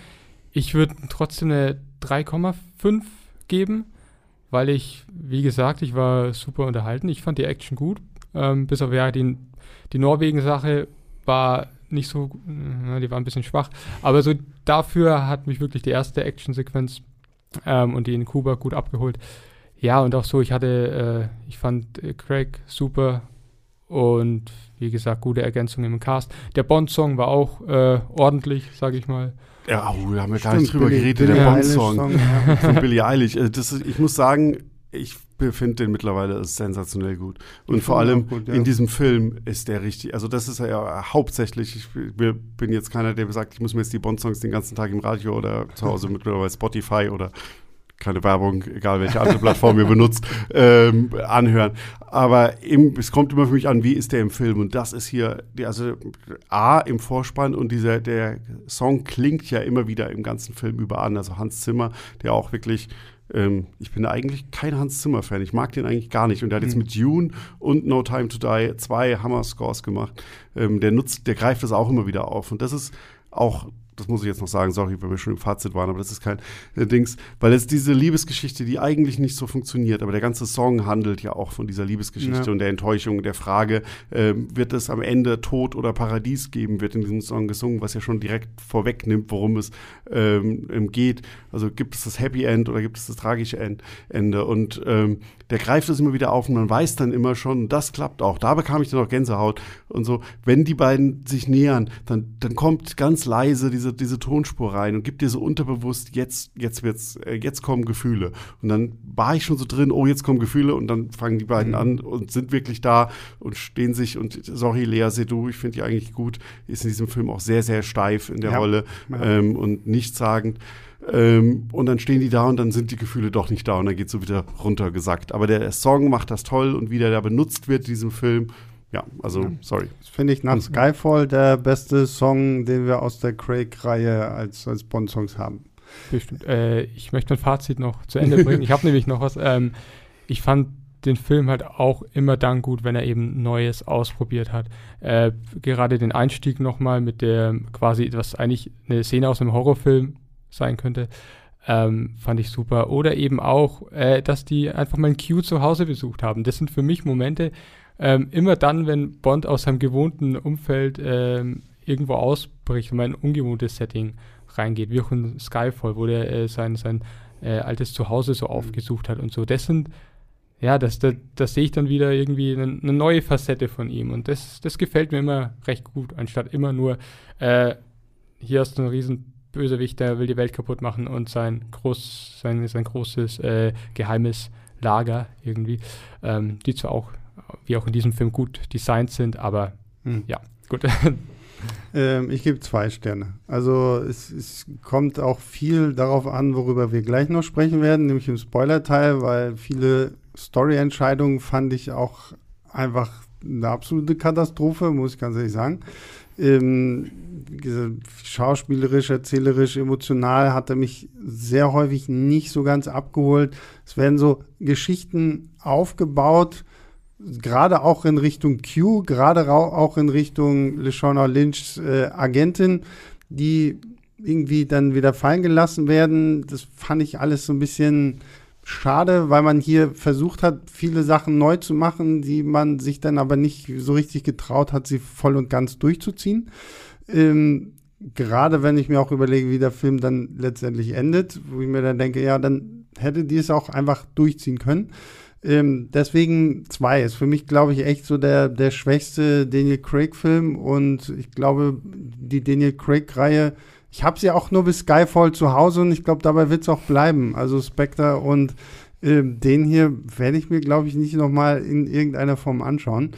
Ich würde trotzdem eine 3,5 geben, weil ich, wie gesagt, ich war super unterhalten. Ich fand die Action gut. Ähm, bis auf ja, die, die Norwegen-Sache war nicht so, die war ein bisschen schwach. Aber so dafür hat mich wirklich die erste Action-Sequenz ähm, und die in Kuba gut abgeholt. Ja, und auch so, ich hatte, äh, ich fand äh, Craig super und wie gesagt, gute Ergänzung im Cast. Der Bond-Song war auch äh, ordentlich, sage ich mal. Ja, oh, da haben wir gar nicht drüber Billy, geredet, Billy der Bond-Song [laughs] ja. von Billie Eilish. Also das ist, ich muss sagen, ich finde den mittlerweile sensationell gut. Und ich vor allem gut, ja. in diesem Film ist der richtig, also das ist ja hauptsächlich, ich bin jetzt keiner, der sagt, ich muss mir jetzt die Bond-Songs den ganzen Tag im Radio oder zu Hause mittlerweile Spotify oder keine Werbung, egal welche andere Plattform ihr benutzt, ähm, anhören. Aber im, es kommt immer für mich an, wie ist der im Film? Und das ist hier, also A im Vorspann und dieser, der Song klingt ja immer wieder im ganzen Film über an. Also Hans Zimmer, der auch wirklich ähm, ich bin eigentlich kein Hans Zimmer-Fan. Ich mag den eigentlich gar nicht. Und der hat jetzt mhm. mit Dune und No Time to Die zwei Hammer-Scores gemacht. Ähm, der nutzt, der greift das auch immer wieder auf. Und das ist auch das muss ich jetzt noch sagen, sorry, wenn wir schon im Fazit waren, aber das ist kein äh, Dings, weil es diese Liebesgeschichte, die eigentlich nicht so funktioniert, aber der ganze Song handelt ja auch von dieser Liebesgeschichte ja. und der Enttäuschung, der Frage, äh, wird es am Ende Tod oder Paradies geben, wird in diesem Song gesungen, was ja schon direkt vorwegnimmt, worum es ähm, geht. Also gibt es das Happy End oder gibt es das tragische End, Ende? Und ähm, der greift es immer wieder auf und man weiß dann immer schon, das klappt auch. Da bekam ich dann auch Gänsehaut und so. Wenn die beiden sich nähern, dann, dann kommt ganz leise diese, diese Tonspur rein und gibt dir so unterbewusst, jetzt, jetzt wird's, äh, jetzt kommen Gefühle. Und dann war ich schon so drin, oh, jetzt kommen Gefühle und dann fangen die beiden mhm. an und sind wirklich da und stehen sich und sorry, Lea Seydoux, ich finde die eigentlich gut, ist in diesem Film auch sehr, sehr steif in der ja. Rolle ähm, und nichtssagend. Ähm, und dann stehen die da und dann sind die Gefühle doch nicht da und dann geht so wieder runtergesackt. Aber der Song macht das toll und wie der da benutzt wird in diesem Film, ja, also sorry. Das finde ich nach Skyfall der beste Song, den wir aus der Craig-Reihe als, als Bond-Songs haben. Bestimmt. Äh, ich möchte mein Fazit noch zu Ende bringen. ich habe [laughs] nämlich noch was. Ähm, ich fand den Film halt auch immer dann gut, wenn er eben Neues ausprobiert hat. Äh, gerade den Einstieg nochmal mit der quasi, was eigentlich eine Szene aus einem Horrorfilm sein könnte. Ähm, fand ich super. Oder eben auch, äh, dass die einfach mal ein Q zu Hause besucht haben. Das sind für mich Momente, ähm, immer dann, wenn Bond aus seinem gewohnten Umfeld ähm, irgendwo ausbricht und mal in ein ungewohntes Setting reingeht, wie auch in Skyfall, wo der äh, sein, sein äh, altes Zuhause so mhm. aufgesucht hat und so. Das sind, ja, das, das, das sehe ich dann wieder irgendwie eine, eine, neue Facette von ihm und das, das gefällt mir immer recht gut, anstatt immer nur, äh, hier hast du einen riesen Bösewicht, der will die Welt kaputt machen und sein, groß, sein, sein großes äh, geheimes Lager irgendwie, ähm, die zwar auch, wie auch in diesem Film, gut designt sind, aber hm. ja, gut. [laughs] Ähm, ich gebe zwei Sterne. Also es, es, kommt auch viel darauf an, worüber wir gleich noch sprechen werden, nämlich im Spoiler-Teil, weil viele Story-Entscheidungen fand ich auch einfach eine absolute Katastrophe, muss ich ganz ehrlich sagen ähm, schauspielerisch, erzählerisch, emotional hat er mich sehr häufig nicht so ganz abgeholt. Es werden so Geschichten aufgebaut, gerade auch in Richtung Q, gerade auch in Richtung LeShawna Lynchs äh, Agentin, die irgendwie dann wieder fallen gelassen werden. Das fand ich alles so ein bisschen schade, weil man hier versucht hat, viele Sachen neu zu machen, die man sich dann aber nicht so richtig getraut hat, sie voll und ganz durchzuziehen. Ähm, gerade wenn ich mir auch überlege, wie der Film dann letztendlich endet, wo ich mir dann denke, ja, dann hätte die es auch einfach durchziehen können. Ähm, deswegen zwei ist für mich, glaube ich, echt so der, der schwächste Daniel Craig-Film und ich glaube, die Daniel Craig-Reihe ich habe sie auch nur bis Skyfall zu Hause und ich glaube, dabei wird es auch bleiben. Also Spectre und äh, den hier werde ich mir, glaube ich, nicht nochmal in irgendeiner Form anschauen.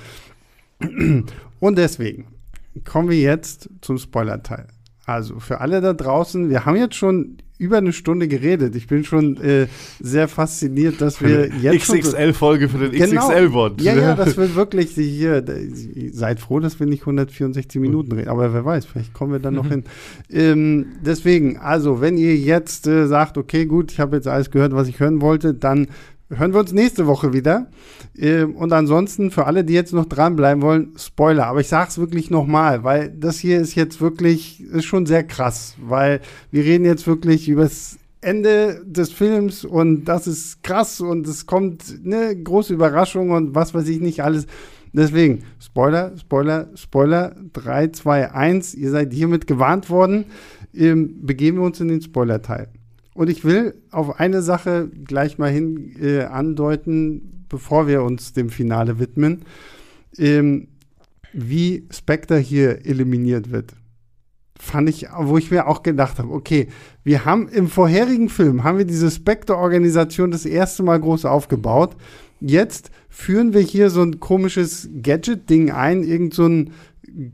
[clears throat] Und deswegen kommen wir jetzt zum Spoiler-Teil. Also für alle da draußen, wir haben jetzt schon über eine Stunde geredet. Ich bin schon äh, sehr fasziniert, dass wir jetzt. XXL-Folge für den genau, XXL-Bot. Ja, ja, das wird wirklich hier. Seid froh, dass wir nicht 164 Minuten reden. Aber wer weiß, vielleicht kommen wir dann noch mhm. hin. Ähm, deswegen, also, wenn ihr jetzt äh, sagt, okay, gut, ich habe jetzt alles gehört, was ich hören wollte, dann hören wir uns nächste Woche wieder. Ähm, und ansonsten für alle, die jetzt noch dranbleiben wollen, Spoiler. Aber ich sage es wirklich nochmal, weil das hier ist jetzt wirklich, ist schon sehr krass, weil wir reden jetzt wirklich über das Ende des Films und das ist krass und es kommt eine große Überraschung und was weiß ich nicht alles. Deswegen, Spoiler, Spoiler, Spoiler, 3, 2, 1, ihr seid hiermit gewarnt worden. Ähm, begeben wir uns in den Spoiler-Teil. Und ich will auf eine Sache gleich mal hin äh, andeuten, bevor wir uns dem Finale widmen, ähm, wie Spectre hier eliminiert wird. Fand ich, wo ich mir auch gedacht habe, okay, wir haben im vorherigen Film, haben wir diese Spectre-Organisation das erste Mal groß aufgebaut. Jetzt führen wir hier so ein komisches Gadget-Ding ein, irgend so ein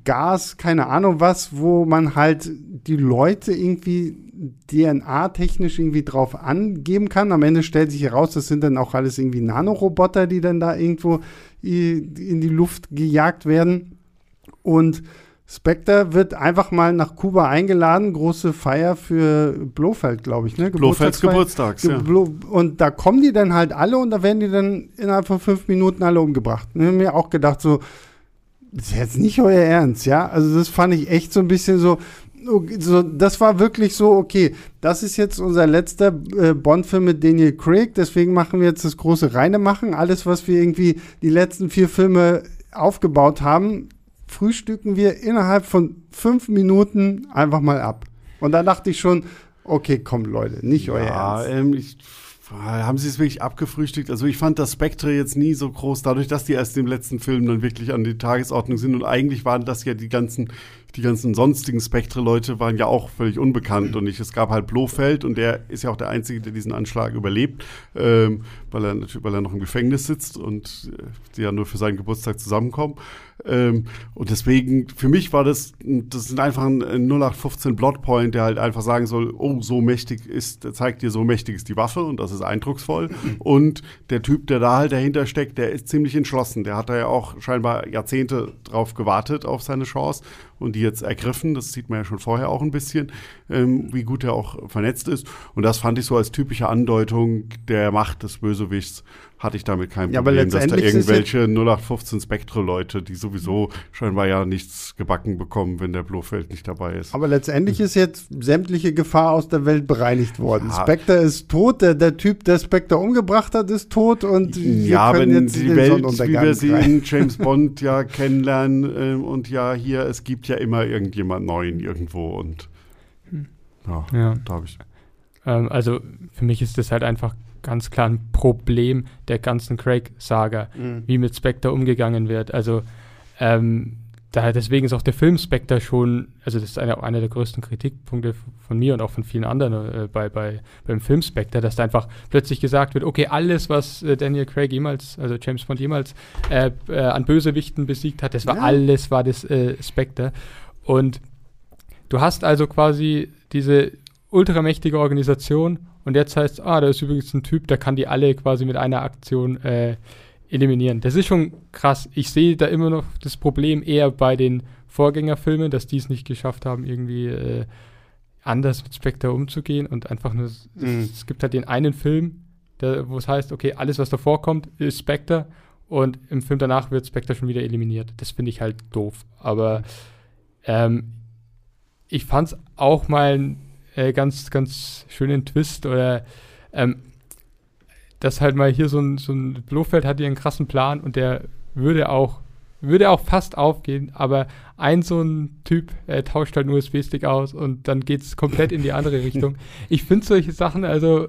Gas, keine Ahnung was, wo man halt die Leute irgendwie DNA-technisch irgendwie drauf angeben kann. Am Ende stellt sich heraus, das sind dann auch alles irgendwie Nanoroboter, die dann da irgendwo in die Luft gejagt werden. Und Spectre wird einfach mal nach Kuba eingeladen, große Feier für Blofeld, glaube ich, ne? Blofelds Geburtstags, ja. Und da kommen die dann halt alle und da werden die dann innerhalb von fünf Minuten alle umgebracht. Ich habe mir auch gedacht, so, das ist jetzt nicht euer Ernst, ja? Also das fand ich echt so ein bisschen so, so, das war wirklich so, okay, das ist jetzt unser letzter äh, Bond-Film mit Daniel Craig, deswegen machen wir jetzt das große Reine machen. Alles, was wir irgendwie die letzten vier Filme aufgebaut haben, frühstücken wir innerhalb von fünf Minuten einfach mal ab. Und da dachte ich schon, okay, komm Leute, nicht ja, euer Ernst. Ähm, ich haben sie es wirklich abgefrühstückt? Also ich fand das Spectre jetzt nie so groß, dadurch, dass die erst im letzten Film dann wirklich an die Tagesordnung sind und eigentlich waren das ja die ganzen die ganzen sonstigen Spectre-Leute waren ja auch völlig unbekannt und ich, es gab halt Blofeld und der ist ja auch der Einzige, der diesen Anschlag überlebt, ähm, weil, er, weil er noch im Gefängnis sitzt und äh, die ja nur für seinen Geburtstag zusammenkommen. Ähm, und deswegen, für mich war das, das ist einfach ein 0815 Plotpoint, der halt einfach sagen soll, oh, so mächtig ist, zeigt dir, so mächtig ist die Waffe und das ist eindrucksvoll. [laughs] und der Typ, der da halt dahinter steckt, der ist ziemlich entschlossen. Der hat da ja auch scheinbar Jahrzehnte drauf gewartet auf seine Chance und die jetzt ergriffen. Das sieht man ja schon vorher auch ein bisschen, ähm, wie gut er auch vernetzt ist. Und das fand ich so als typische Andeutung der Macht des Bösewichts hatte ich damit kein Problem, ja, dass da irgendwelche 0815 Spectre-Leute, die sowieso scheinbar ja nichts gebacken bekommen, wenn der Blofeld nicht dabei ist. Aber letztendlich ist jetzt sämtliche Gefahr aus der Welt bereinigt worden. Ja. Spectre ist tot, der, der Typ, der Spectre umgebracht hat, ist tot und ja, wir können wenn jetzt die Welt, wie wir sie in James [laughs] Bond ja kennenlernen äh, und ja hier, es gibt ja immer irgendjemand Neuen irgendwo und hm. ja, ja. da habe ich. Ähm, also für mich ist das halt einfach ganz klar ein Problem der ganzen Craig-Saga, mhm. wie mit Spectre umgegangen wird. Also ähm, da, deswegen ist auch der Film Spectre schon, also das ist einer, einer der größten Kritikpunkte von mir und auch von vielen anderen äh, bei, bei, beim Film Spectre, dass da einfach plötzlich gesagt wird, okay, alles, was äh, Daniel Craig jemals, also James Bond jemals äh, äh an Bösewichten besiegt hat, das war ja. alles, war das äh, Spectre. Und du hast also quasi diese ultramächtige Organisation und jetzt heißt es, ah, da ist übrigens ein Typ, der kann die alle quasi mit einer Aktion äh, eliminieren. Das ist schon krass. Ich sehe da immer noch das Problem eher bei den Vorgängerfilmen, dass die es nicht geschafft haben, irgendwie äh, anders mit Spectre umzugehen und einfach nur, mhm. es, es, gibt halt den einen Film, wo es heißt, okay, alles, was davor kommt, ist Spectre und im Film danach wird Spectre schon wieder eliminiert. Das finde ich halt doof. Aber ähm, ich fand es auch mal einen äh, ganz, ganz schönen Twist oder ähm, dass halt mal hier so ein, so ein Blofeld hat hier einen krassen Plan und der würde auch würde auch fast aufgehen, aber ein so ein Typ äh, tauscht halt einen USB-Stick aus und dann geht es komplett in die andere [laughs] Richtung. Ich finde solche Sachen, also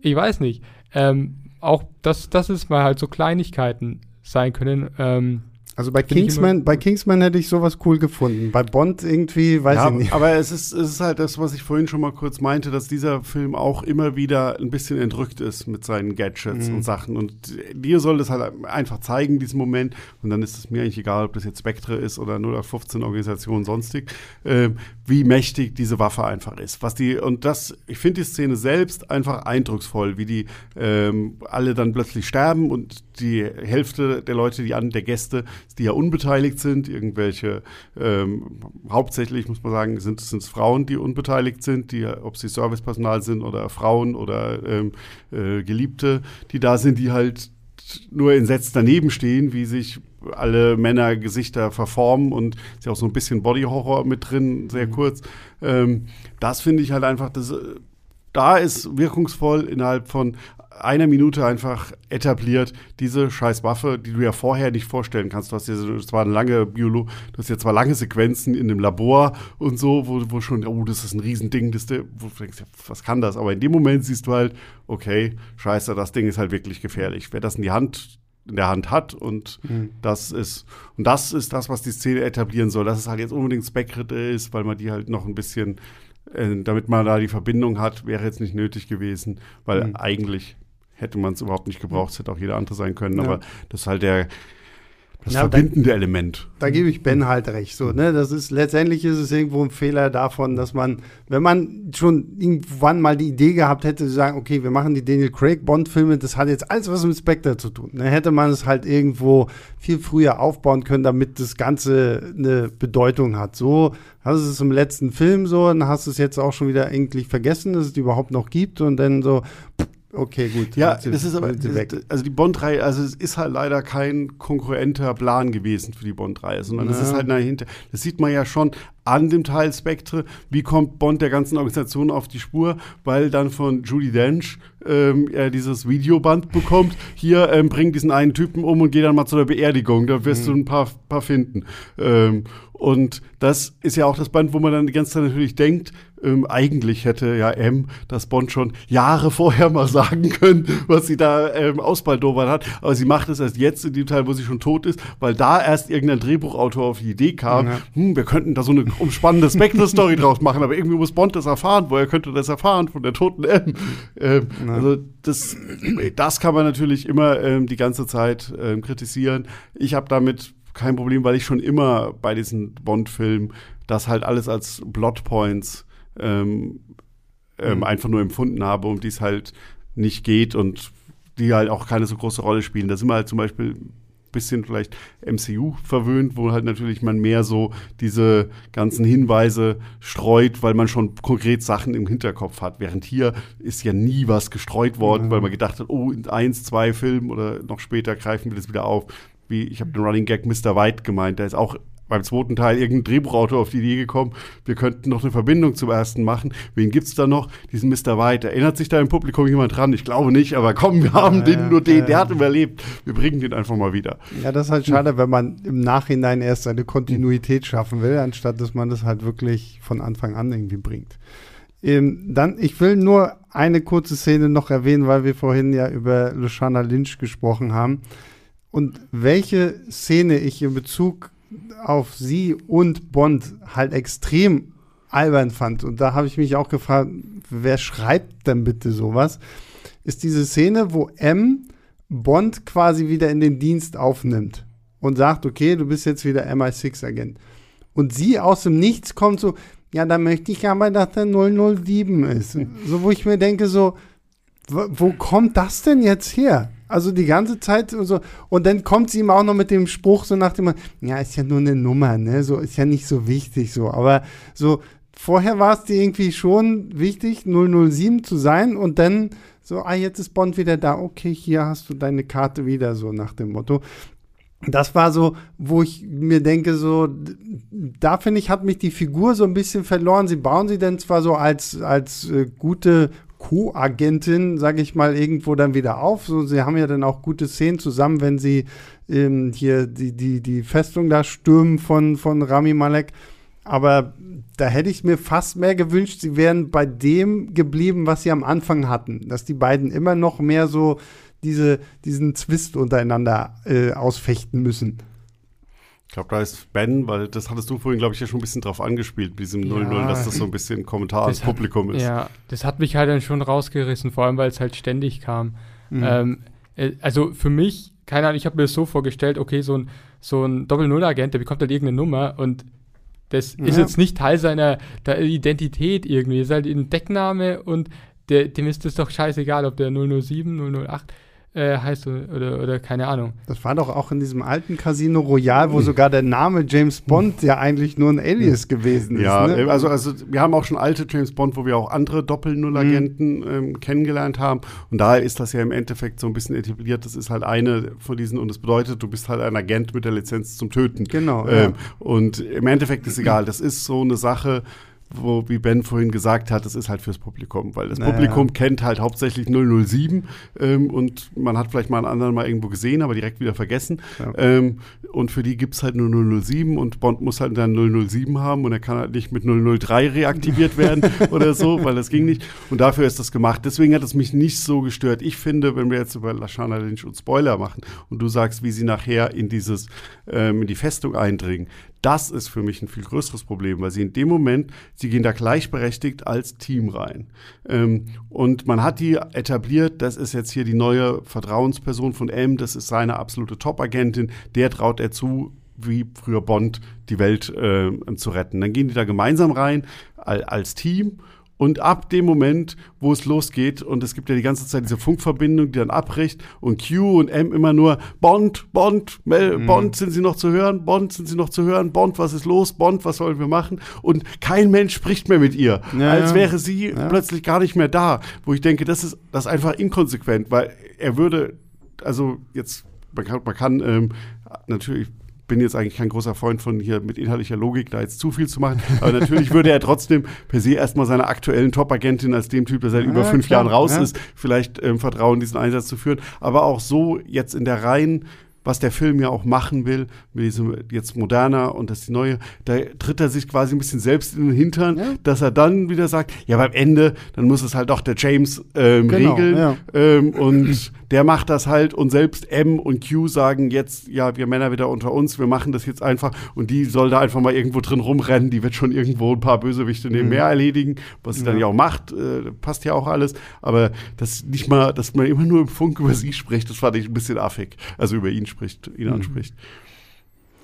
ich weiß nicht, ähm, auch das, das ist mal halt so Kleinigkeiten sein können. Ähm, also bei Kingsman, bei Kingsman hätte ich sowas cool gefunden. Bei Bond irgendwie, weiß ja, ich nicht. Aber es ist, es ist halt das, was ich vorhin schon mal kurz meinte, dass dieser Film auch immer wieder ein bisschen entrückt ist mit seinen Gadgets mhm. und Sachen. Und dir soll das halt einfach zeigen, diesen Moment. Und dann ist es mir eigentlich egal, ob das jetzt Spectre ist oder 0815 Organisation sonstig, äh, wie mächtig diese Waffe einfach ist. Was die, und das, ich finde die Szene selbst einfach eindrucksvoll, wie die ähm, alle dann plötzlich sterben und die Hälfte der Leute, die an, der Gäste, die ja unbeteiligt sind, irgendwelche, ähm, hauptsächlich muss man sagen, sind es Frauen, die unbeteiligt sind, die, ob sie Servicepersonal sind oder Frauen oder ähm, äh, Geliebte, die da sind, die halt nur entsetzt daneben stehen, wie sich alle Männer Gesichter verformen und ist ja auch so ein bisschen Body-Horror mit drin, sehr mhm. kurz. Ähm, das finde ich halt einfach, das, da ist wirkungsvoll innerhalb von einer Minute einfach etabliert, diese scheiß Waffe, die du ja vorher nicht vorstellen kannst. Du hast ja zwar eine lange Biolo, du hast ja zwar lange Sequenzen in dem Labor und so, wo, wo schon, oh, das ist ein Riesending, das, wo du denkst, was kann das? Aber in dem Moment siehst du halt, okay, scheiße, das Ding ist halt wirklich gefährlich. Wer das in die Hand in der Hand hat und mhm. das ist und das ist das, was die Szene etablieren soll, dass es halt jetzt unbedingt Spectre ist, weil man die halt noch ein bisschen äh, damit man da die Verbindung hat, wäre jetzt nicht nötig gewesen, weil mhm. eigentlich hätte man es überhaupt nicht gebraucht, es hätte auch jeder andere sein können, ja. aber das ist halt der das ja, verbindende da, Element. Da gebe ich Ben halt recht. So, ne? Das ist letztendlich ist es irgendwo ein Fehler davon, dass man, wenn man schon irgendwann mal die Idee gehabt hätte, zu sagen, okay, wir machen die Daniel Craig Bond-Filme, das hat jetzt alles was mit Spectre zu tun. Dann hätte man es halt irgendwo viel früher aufbauen können, damit das Ganze eine Bedeutung hat. So hast du es im letzten Film so, dann hast du es jetzt auch schon wieder eigentlich vergessen, dass es die überhaupt noch gibt und dann so, pff, Okay, gut. Ja, das ist aber, also die Bond-Reihe, also es ist halt leider kein konkurrenter Plan gewesen für die Bond-Reihe, sondern es ist halt dahinter, das sieht man ja schon an dem Teil Spectre, wie kommt Bond der ganzen Organisation auf die Spur, weil dann von Judy Dench ähm, er dieses Videoband bekommt, hier ähm, bring diesen einen Typen um und geh dann mal zu der Beerdigung, da wirst mhm. du ein paar, paar finden. Ähm, und das ist ja auch das Band, wo man dann die ganze Zeit natürlich denkt, ähm, eigentlich hätte ja M das Bond schon Jahre vorher mal sagen können, was sie da ähm, ausbaldobert hat. Aber sie macht es erst jetzt in dem Teil, wo sie schon tot ist, weil da erst irgendein Drehbuchautor auf die Idee kam, ja. hm, wir könnten da so eine umspannende Spectre-Story draus machen, aber irgendwie muss Bond das erfahren. Woher könnte das erfahren von der toten M? Ähm, also das, das kann man natürlich immer ähm, die ganze Zeit ähm, kritisieren. Ich habe damit kein Problem, weil ich schon immer bei diesen Bond-Filmen das halt alles als Plotpoints ähm, ähm, mhm. einfach nur empfunden habe, um die es halt nicht geht und die halt auch keine so große Rolle spielen. Da sind wir halt zum Beispiel bisschen vielleicht MCU verwöhnt, wo halt natürlich man mehr so diese ganzen Hinweise streut, weil man schon konkret Sachen im Hinterkopf hat. Während hier ist ja nie was gestreut worden, mhm. weil man gedacht hat, oh, in eins, zwei Filmen oder noch später greifen wir das wieder auf wie ich habe den Running Gag Mr. White gemeint, der ist auch beim zweiten Teil irgendein Drehbuchautor auf die Idee gekommen, wir könnten noch eine Verbindung zum ersten machen. Wen gibt es da noch? Diesen Mr. White. Erinnert sich da im Publikum jemand dran? Ich glaube nicht, aber komm, wir haben ja, den, nur den, ja, der hat überlebt. Wir bringen den einfach mal wieder. Ja, das ist halt schade, wenn man im Nachhinein erst eine Kontinuität schaffen will, anstatt dass man das halt wirklich von Anfang an irgendwie bringt. Ähm, dann, ich will nur eine kurze Szene noch erwähnen, weil wir vorhin ja über Lushana Lynch gesprochen haben und welche Szene ich in Bezug auf sie und Bond halt extrem albern fand. Und da habe ich mich auch gefragt, wer schreibt denn bitte sowas? Ist diese Szene, wo M Bond quasi wieder in den Dienst aufnimmt und sagt, okay, du bist jetzt wieder MI6-Agent. Und sie aus dem Nichts kommt so, ja, da möchte ich aber, dass der 007 ist. So, wo ich mir denke, so, wo kommt das denn jetzt her? Also die ganze Zeit und so. Und dann kommt sie ihm auch noch mit dem Spruch so nach dem, ja, ist ja nur eine Nummer, ne? So ist ja nicht so wichtig so. Aber so, vorher war es dir irgendwie schon wichtig, 007 zu sein und dann So, ah, jetzt ist Bond wieder da. Okay, hier hast du deine Karte wieder, so nach dem Motto. Das war so, wo ich mir denke, so, da finde ich, hat mich die Figur so ein bisschen verloren. Sie bauen sie denn zwar so als, als äh, gute Co-Agentin, sage ich mal, irgendwo dann wieder auf. So, sie haben ja dann auch gute Szenen zusammen, wenn sie ähm, hier die, die, die Festung da stürmen von, von Rami Malek. Aber da hätte ich mir fast mehr gewünscht, sie wären bei dem geblieben, was sie am Anfang hatten. Dass die beiden immer noch mehr so diese, diesen Zwist untereinander äh, ausfechten müssen. Ich glaube, da ist Ben, weil das hattest du vorhin, glaube ich, ja schon ein bisschen drauf angespielt, mit diesem 0-0, ja, dass das so ein bisschen Kommentar ans Publikum ist. Ja, das hat mich halt dann schon rausgerissen, vor allem, weil es halt ständig kam. Mhm. Ähm, äh, also für mich, keine Ahnung, ich habe mir das so vorgestellt, okay, so ein, so ein Doppel-Null-Agent, der bekommt halt irgendeine Nummer und das ja. ist jetzt nicht Teil seiner Identität irgendwie. Das ist halt ein Deckname und der, dem ist es doch scheißegal, ob der 007, 008 äh, heißt oder, oder keine Ahnung. Das war doch auch in diesem alten Casino Royal, wo sogar der Name James Bond ja eigentlich nur ein Alias gewesen ist. Ja, ne? also, also wir haben auch schon alte James Bond, wo wir auch andere Doppel-Null-Agenten mhm. ähm, kennengelernt haben. Und daher ist das ja im Endeffekt so ein bisschen etabliert. Das ist halt eine von diesen, und das bedeutet, du bist halt ein Agent mit der Lizenz zum Töten. Genau. Ähm, ja. Und im Endeffekt ist egal. Das ist so eine Sache, wo, wie Ben vorhin gesagt hat, das ist halt fürs Publikum, weil das naja. Publikum kennt halt hauptsächlich 007 ähm, und man hat vielleicht mal einen anderen mal irgendwo gesehen, aber direkt wieder vergessen. Ja. Ähm, und für die gibt es halt nur 007 und Bond muss halt dann 007 haben und er kann halt nicht mit 003 reaktiviert werden [laughs] oder so, weil das ging nicht. Und dafür ist das gemacht. Deswegen hat es mich nicht so gestört. Ich finde, wenn wir jetzt über Lashana Lynch und Spoiler machen und du sagst, wie sie nachher in dieses, ähm, in die Festung eindringen, das ist für mich ein viel größeres Problem, weil sie in dem Moment, sie gehen da gleichberechtigt als Team rein. Ähm, und man hat die etabliert, das ist jetzt hier die neue Vertrauensperson von M, das ist seine absolute Top-Agentin, der traut er zu, wie früher Bond, die Welt äh, zu retten. Dann gehen die da gemeinsam rein als Team und ab dem Moment, wo es losgeht, und es gibt ja die ganze Zeit diese Funkverbindung, die dann abbricht, und Q und M immer nur Bond, Bond, Mel, mhm. Bond, sind Sie noch zu hören? Bond, sind Sie noch zu hören? Bond, was ist los? Bond, was sollen wir machen? Und kein Mensch spricht mehr mit ihr, ja, als wäre sie ja. plötzlich gar nicht mehr da. Wo ich denke, das ist, das ist einfach inkonsequent, weil er würde, also jetzt, man kann, man kann ähm, natürlich bin jetzt eigentlich kein großer Freund von hier mit inhaltlicher Logik da jetzt zu viel zu machen. Aber natürlich würde er trotzdem per se erstmal seiner aktuellen Top-Agentin als dem Typ, der seit ja, über fünf klar, Jahren raus ja. ist, vielleicht ähm, vertrauen, diesen Einsatz zu führen. Aber auch so jetzt in der reinen was der Film ja auch machen will, mit diesem jetzt moderner und das die neue, da tritt er sich quasi ein bisschen selbst in den Hintern, ja. dass er dann wieder sagt, ja, beim Ende, dann muss es halt doch der James ähm, genau, regeln ja. ähm, und der macht das halt und selbst M und Q sagen jetzt, ja, wir Männer wieder unter uns, wir machen das jetzt einfach und die soll da einfach mal irgendwo drin rumrennen, die wird schon irgendwo ein paar Bösewichte nebenher mhm. erledigen, was sie ja. dann ja auch macht, äh, passt ja auch alles, aber das nicht mal, dass man immer nur im Funk über sie spricht, das fand ich ein bisschen affig, also über ihn spricht, ihn mhm. anspricht.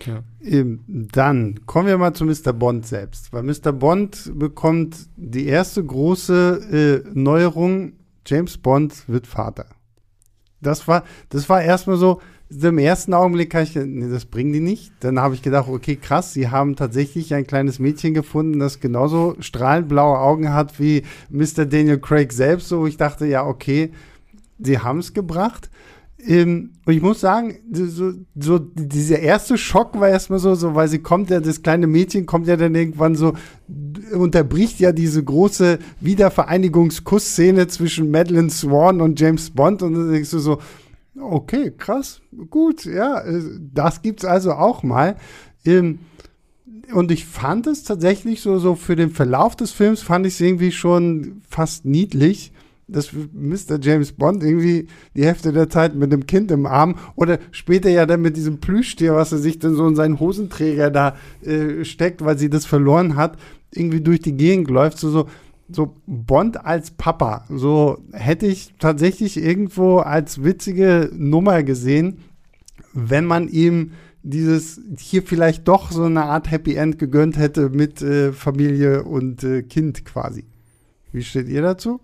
Ja. Ähm, dann kommen wir mal zu Mr. Bond selbst, weil Mr. Bond bekommt die erste große äh, Neuerung, James Bond wird Vater. Das war, das war erstmal so, im ersten Augenblick kann ich, nee, das bringen die nicht. Dann habe ich gedacht, okay, krass, sie haben tatsächlich ein kleines Mädchen gefunden, das genauso strahlend blaue Augen hat wie Mr. Daniel Craig selbst. So, ich dachte, ja, okay, sie haben es gebracht. Ähm, und ich muss sagen, so, so dieser erste Schock war erstmal so, so, weil sie kommt ja, das kleine Mädchen kommt ja dann irgendwann so, unterbricht ja diese große Wiedervereinigungskussszene zwischen Madeline Swan und James Bond und dann denkst du so, okay, krass, gut, ja, äh, das gibt's also auch mal. Ähm, und ich fand es tatsächlich so, so für den Verlauf des Films fand ich es irgendwie schon fast niedlich dass Mr. James Bond irgendwie die Hälfte der Zeit mit dem Kind im Arm oder später ja dann mit diesem Plüschtier, was er sich dann so in seinen Hosenträger da äh, steckt, weil sie das verloren hat, irgendwie durch die Gegend läuft, so, so, so Bond als Papa. So hätte ich tatsächlich irgendwo als witzige Nummer gesehen, wenn man ihm dieses hier vielleicht doch so eine Art Happy End gegönnt hätte mit äh, Familie und äh, Kind quasi. Wie steht ihr dazu?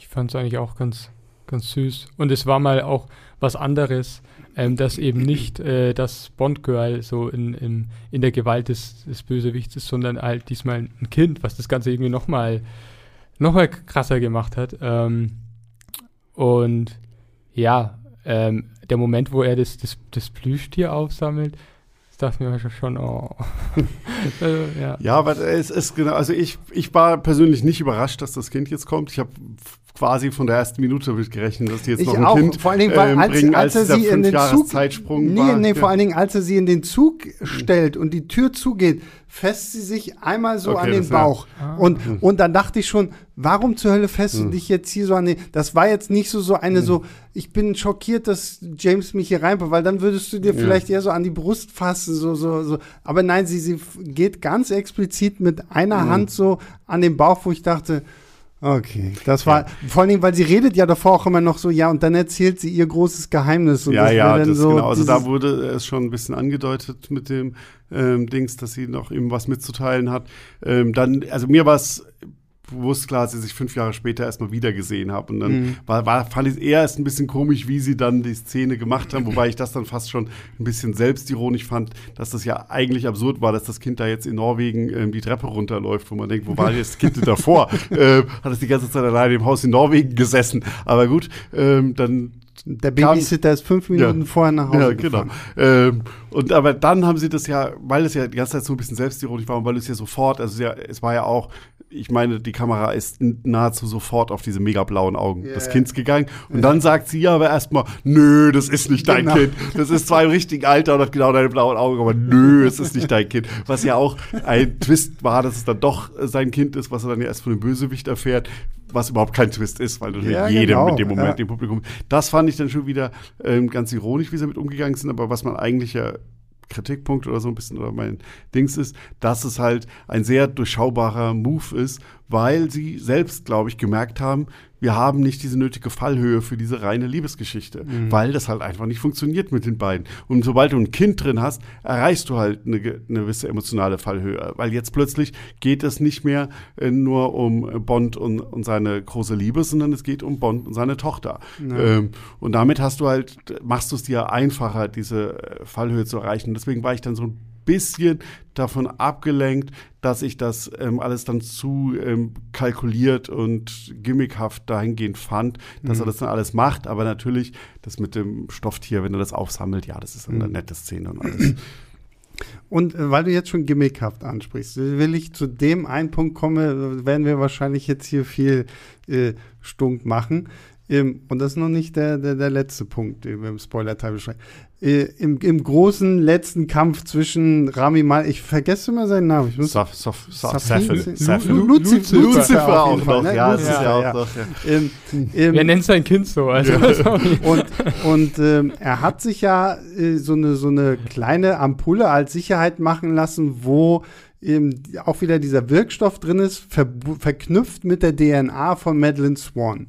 Ich fand es eigentlich auch ganz, ganz süß. Und es war mal auch was anderes, ähm, dass eben nicht äh, das Bond-Girl so in, in, in der Gewalt des, des Bösewichts ist, sondern halt diesmal ein Kind, was das Ganze irgendwie nochmal noch mal krasser gemacht hat. Ähm, Und ja, ähm, der Moment, wo er das, das, das Plüschtier aufsammelt, dachte mir schon, oh. [laughs] also, ja. ja, aber es ist genau, also ich, ich war persönlich nicht überrascht, dass das Kind jetzt kommt. Ich habe quasi von der ersten Minute gerechnet, dass die jetzt ich noch ein auch. Kind vor allen Dingen, weil, ähm, als, bringen, als, als er sie in den Zug Zeitsprung nee, war. Nee, vor allen Dingen, als er sie in den Zug stellt und die Tür zugeht, fässt sie sich einmal so okay, an den Bauch. Ja. Und, mhm. und dann dachte ich schon, warum zur Hölle fässt mhm. du dich jetzt hier so an den, das war jetzt nicht so, so eine mhm. so, ich bin schockiert, dass James mich hier reinpackt, weil dann würdest du dir ja. vielleicht eher so an die Brust fassen, so, so, so. Aber nein, sie, sie geht ganz explizit mit einer mhm. Hand so an den Bauch, wo ich dachte, Okay, das war ja. vor allen Dingen, weil sie redet ja davor auch immer noch so, ja, und dann erzählt sie ihr großes Geheimnis. Und ja, ja, das so genau. Also da wurde es schon ein bisschen angedeutet mit dem ähm, Dings, dass sie noch eben was mitzuteilen hat. Ähm, dann, also mir war es bewusst klar, dass ich sich fünf Jahre später erstmal wieder gesehen habe. Und dann mhm. war, war, fand ich es eher erst ein bisschen komisch, wie sie dann die Szene gemacht haben, wobei ich das dann fast schon ein bisschen selbstironisch fand, dass das ja eigentlich absurd war, dass das Kind da jetzt in Norwegen ähm, die Treppe runterläuft, wo man denkt, wo war das Kind davor? [laughs] äh, hat es die ganze Zeit alleine im Haus in Norwegen gesessen. Aber gut, ähm, dann der Babysitter ist fünf Minuten ja, vorher nach Hause ja, genau. Ähm, und aber dann haben sie das ja, weil es ja die ganze Zeit so ein bisschen selbstironisch war und weil es ja sofort, also ja, es war ja auch ich meine, die Kamera ist nahezu sofort auf diese mega blauen Augen yeah. des Kindes gegangen. Und dann sagt sie aber erstmal, nö, das ist nicht dein genau. Kind. Das ist zwar im richtigen Alter und hat genau deine blauen Augen, aber [laughs] nö, es ist nicht dein Kind. Was ja auch ein Twist war, dass es dann doch sein Kind ist, was er dann ja erst von dem Bösewicht erfährt, was überhaupt kein Twist ist, weil natürlich ja, jedem genau. mit dem Moment ja. im Publikum. Das fand ich dann schon wieder ähm, ganz ironisch, wie sie damit umgegangen sind, aber was man eigentlich ja Kritikpunkt oder so ein bisschen oder mein Dings ist, dass es halt ein sehr durchschaubarer Move ist, weil sie selbst, glaube ich, gemerkt haben, wir haben nicht diese nötige Fallhöhe für diese reine Liebesgeschichte, mhm. weil das halt einfach nicht funktioniert mit den beiden. Und sobald du ein Kind drin hast, erreichst du halt eine, eine gewisse emotionale Fallhöhe, weil jetzt plötzlich geht es nicht mehr äh, nur um Bond und, und, seine große Liebe, sondern es geht um Bond und seine Tochter. Ja. Ähm, und damit hast du halt, machst du es dir einfacher, diese äh, Fallhöhe zu erreichen. deswegen war ich dann so ein bisschen davon abgelenkt, dass ich das ähm, alles dann zu ähm, kalkuliert und gimmickhaft dahingehend fand, dass mhm. er das dann alles macht. Aber natürlich, das mit dem Stofftier, wenn er das aufsammelt, ja, das ist eine mhm. nette Szene und alles. Und äh, weil du jetzt schon gimmickhaft ansprichst, will ich zu dem einen Punkt kommen, werden wir wahrscheinlich jetzt hier viel äh, stunk machen. Ähm, und das ist noch nicht der, der, der letzte Punkt, den wir im Spoiler-Teil beschreiben äh, im, im großen letzten Kampf zwischen Rami Mal, ich vergesse immer seinen Namen. Ich muss Sof, Sof, Sof, Lucifer, Lucifer auch noch, ne? ja, das ist ja auch noch. Ähm, ähm, Wer nennt sein Kind so? Also, und und ähm, er hat sich ja äh, so, eine, so eine kleine Ampulle als Sicherheit machen lassen, wo eben auch wieder dieser Wirkstoff drin ist, ver verknüpft mit der DNA von Madeline Swan.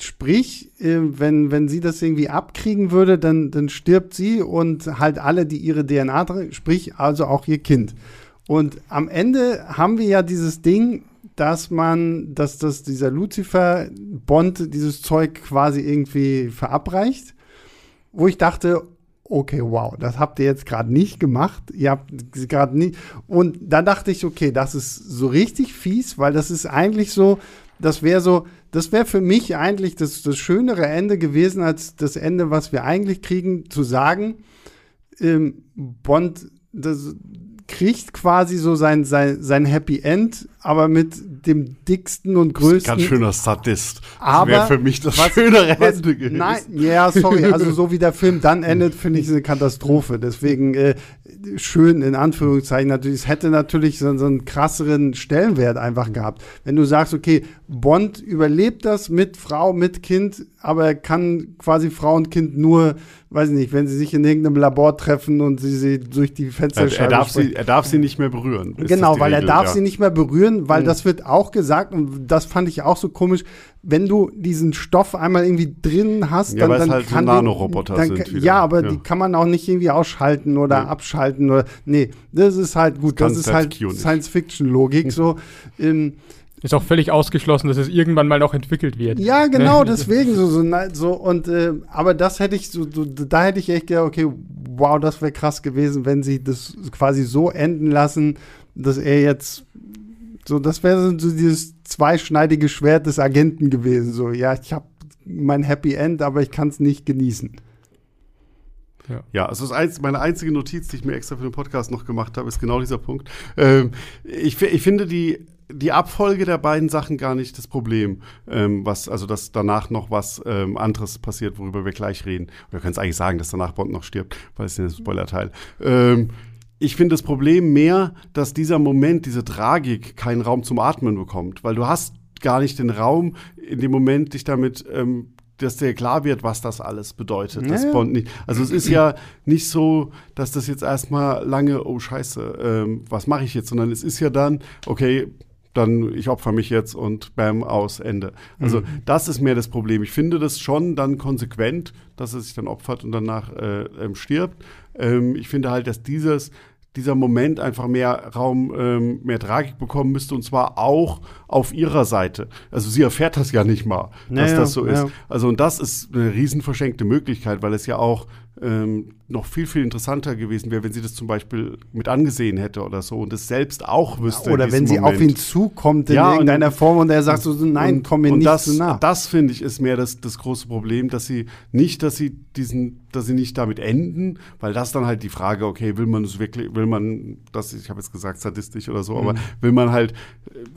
Sprich, äh, wenn, wenn sie das irgendwie abkriegen würde, dann, dann stirbt sie und halt alle, die ihre DNA sprich also auch ihr Kind. Und am Ende haben wir ja dieses Ding, dass man, dass das dieser Lucifer Bond dieses Zeug quasi irgendwie verabreicht, wo ich dachte, okay, wow, das habt ihr jetzt gerade nicht gemacht. Ihr habt gerade nicht. Und dann dachte ich, okay, das ist so richtig fies, weil das ist eigentlich so, das wäre so, das wäre für mich eigentlich das, das schönere Ende gewesen, als das Ende, was wir eigentlich kriegen, zu sagen, ähm, Bond das kriegt quasi so sein, sein, sein Happy End, aber mit dem dicksten und größten. Ganz schöner Sadist. Das wäre für mich das was, schönere was, Ende gewesen. Nein, ja, sorry. Also so wie der Film dann endet, finde ich eine Katastrophe. Deswegen äh, schön in Anführungszeichen natürlich. Es hätte natürlich so, so, einen krasseren Stellenwert einfach gehabt. Wenn du sagst, okay, Bond überlebt das mit Frau, mit Kind, aber er kann quasi Frau und Kind nur, weiß ich nicht, wenn sie sich in irgendeinem Labor treffen und sie sie durch die Fensterscheibe er, darf sie, er darf sie nicht mehr berühren. Genau, weil Regel, er darf ja. sie nicht mehr berühren, weil mhm. das wird auch gesagt und das fand ich auch so komisch wenn du diesen Stoff einmal irgendwie drin hast, ja, dann, dann halt kann so Nanoroboter dann, sind wieder. Ja, aber ja. die kann man auch nicht irgendwie ausschalten oder nee. abschalten oder nee, das ist halt gut, das, das ist halt Science Fiction Logik [laughs] so. Ähm, ist auch völlig ausgeschlossen, dass es irgendwann mal noch entwickelt wird. Ja, genau, ne? [laughs] deswegen so, so, so und äh, aber das hätte ich so, so, da hätte ich echt gedacht, okay, wow, das wäre krass gewesen, wenn sie das quasi so enden lassen, dass er jetzt so, das wäre so dieses zweischneidige Schwert des Agenten gewesen. So, ja, ich habe mein Happy End, aber ich kann es nicht genießen. Ja, ja also das einz meine einzige Notiz, die ich mir extra für den Podcast noch gemacht habe, ist genau dieser Punkt. Ähm, ich, ich finde die die Abfolge der beiden Sachen gar nicht das Problem, ähm, was, also dass danach noch was ähm, anderes passiert, worüber wir gleich reden. Wir können es eigentlich sagen, dass danach Bond noch stirbt, weil es ist ein Spoiler-Teil. Ähm, ich finde das Problem mehr, dass dieser Moment, diese Tragik keinen Raum zum Atmen bekommt, weil du hast gar nicht den Raum, in dem Moment dich damit ähm, dass dir klar wird, was das alles bedeutet. Ja, das Bond nicht. Also es ist ja nicht so, dass das jetzt erstmal lange, oh Scheiße, ähm, was mache ich jetzt, sondern es ist ja dann, okay, dann ich opfer mich jetzt und bam, aus, Ende. Also mhm. das ist mehr das Problem. Ich finde das schon dann konsequent, dass er sich dann opfert und danach äh, ähm, stirbt. Ähm, ich finde halt, dass dieses dieser Moment einfach mehr Raum, ähm, mehr Tragik bekommen müsste und zwar auch auf ihrer Seite. Also sie erfährt das ja nicht mal, dass das so ist. Also und das ist eine riesen verschenkte Möglichkeit, weil es ja auch ähm, noch viel, viel interessanter gewesen wäre, wenn sie das zum Beispiel mit angesehen hätte oder so und es selbst auch wüsste. Oder wenn sie Moment. auf ihn zukommt in ja, irgendeiner und, Form und er sagt so, nein, und, komm mir nicht das, zu nah. Das, finde ich, ist mehr das, das große Problem, dass sie nicht, dass sie diesen, dass sie nicht damit enden, weil das dann halt die Frage, okay, will man es wirklich, will man, das, ich habe jetzt gesagt, sadistisch oder so, mhm. aber will man halt,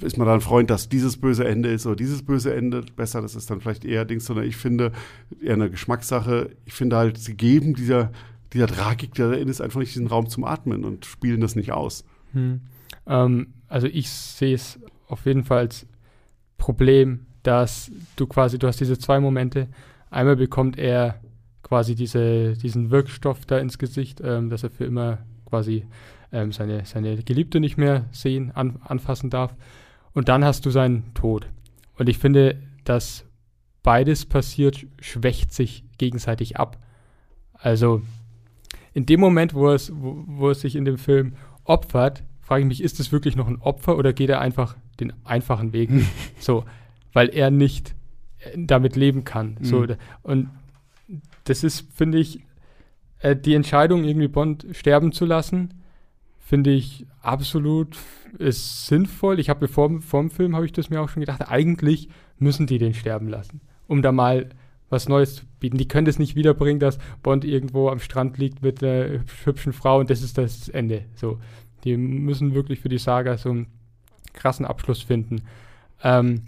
ist man dann Freund, dass dieses böse Ende ist oder dieses böse Ende besser, das ist dann vielleicht eher Dings, sondern ich finde, eher eine Geschmackssache, ich finde halt, sie geben dieser dieser Tragik darin ist einfach nicht diesen Raum zum Atmen und spielen das nicht aus. Hm. Ähm, also ich sehe es auf jeden Fall als Problem, dass du quasi, du hast diese zwei Momente. Einmal bekommt er quasi diese, diesen Wirkstoff da ins Gesicht, ähm, dass er für immer quasi ähm, seine, seine Geliebte nicht mehr sehen, an, anfassen darf. Und dann hast du seinen Tod. Und ich finde, dass beides passiert, schwächt sich gegenseitig ab. Also in dem Moment, wo, es, wo, wo es sich in dem Film opfert, frage ich mich, ist es wirklich noch ein Opfer oder geht er einfach den einfachen Weg? [laughs] so, weil er nicht äh, damit leben kann. Mhm. So, und das ist, finde ich, äh, die Entscheidung, irgendwie Bond sterben zu lassen, finde ich absolut ist sinnvoll. Ich habe vor, vor dem Film habe ich das mir auch schon gedacht, eigentlich müssen die den sterben lassen, um da mal was Neues zu bieten. Die können das nicht wiederbringen, dass Bond irgendwo am Strand liegt mit einer hübschen Frau und das ist das Ende. So, die müssen wirklich für die Saga so einen krassen Abschluss finden. Ähm,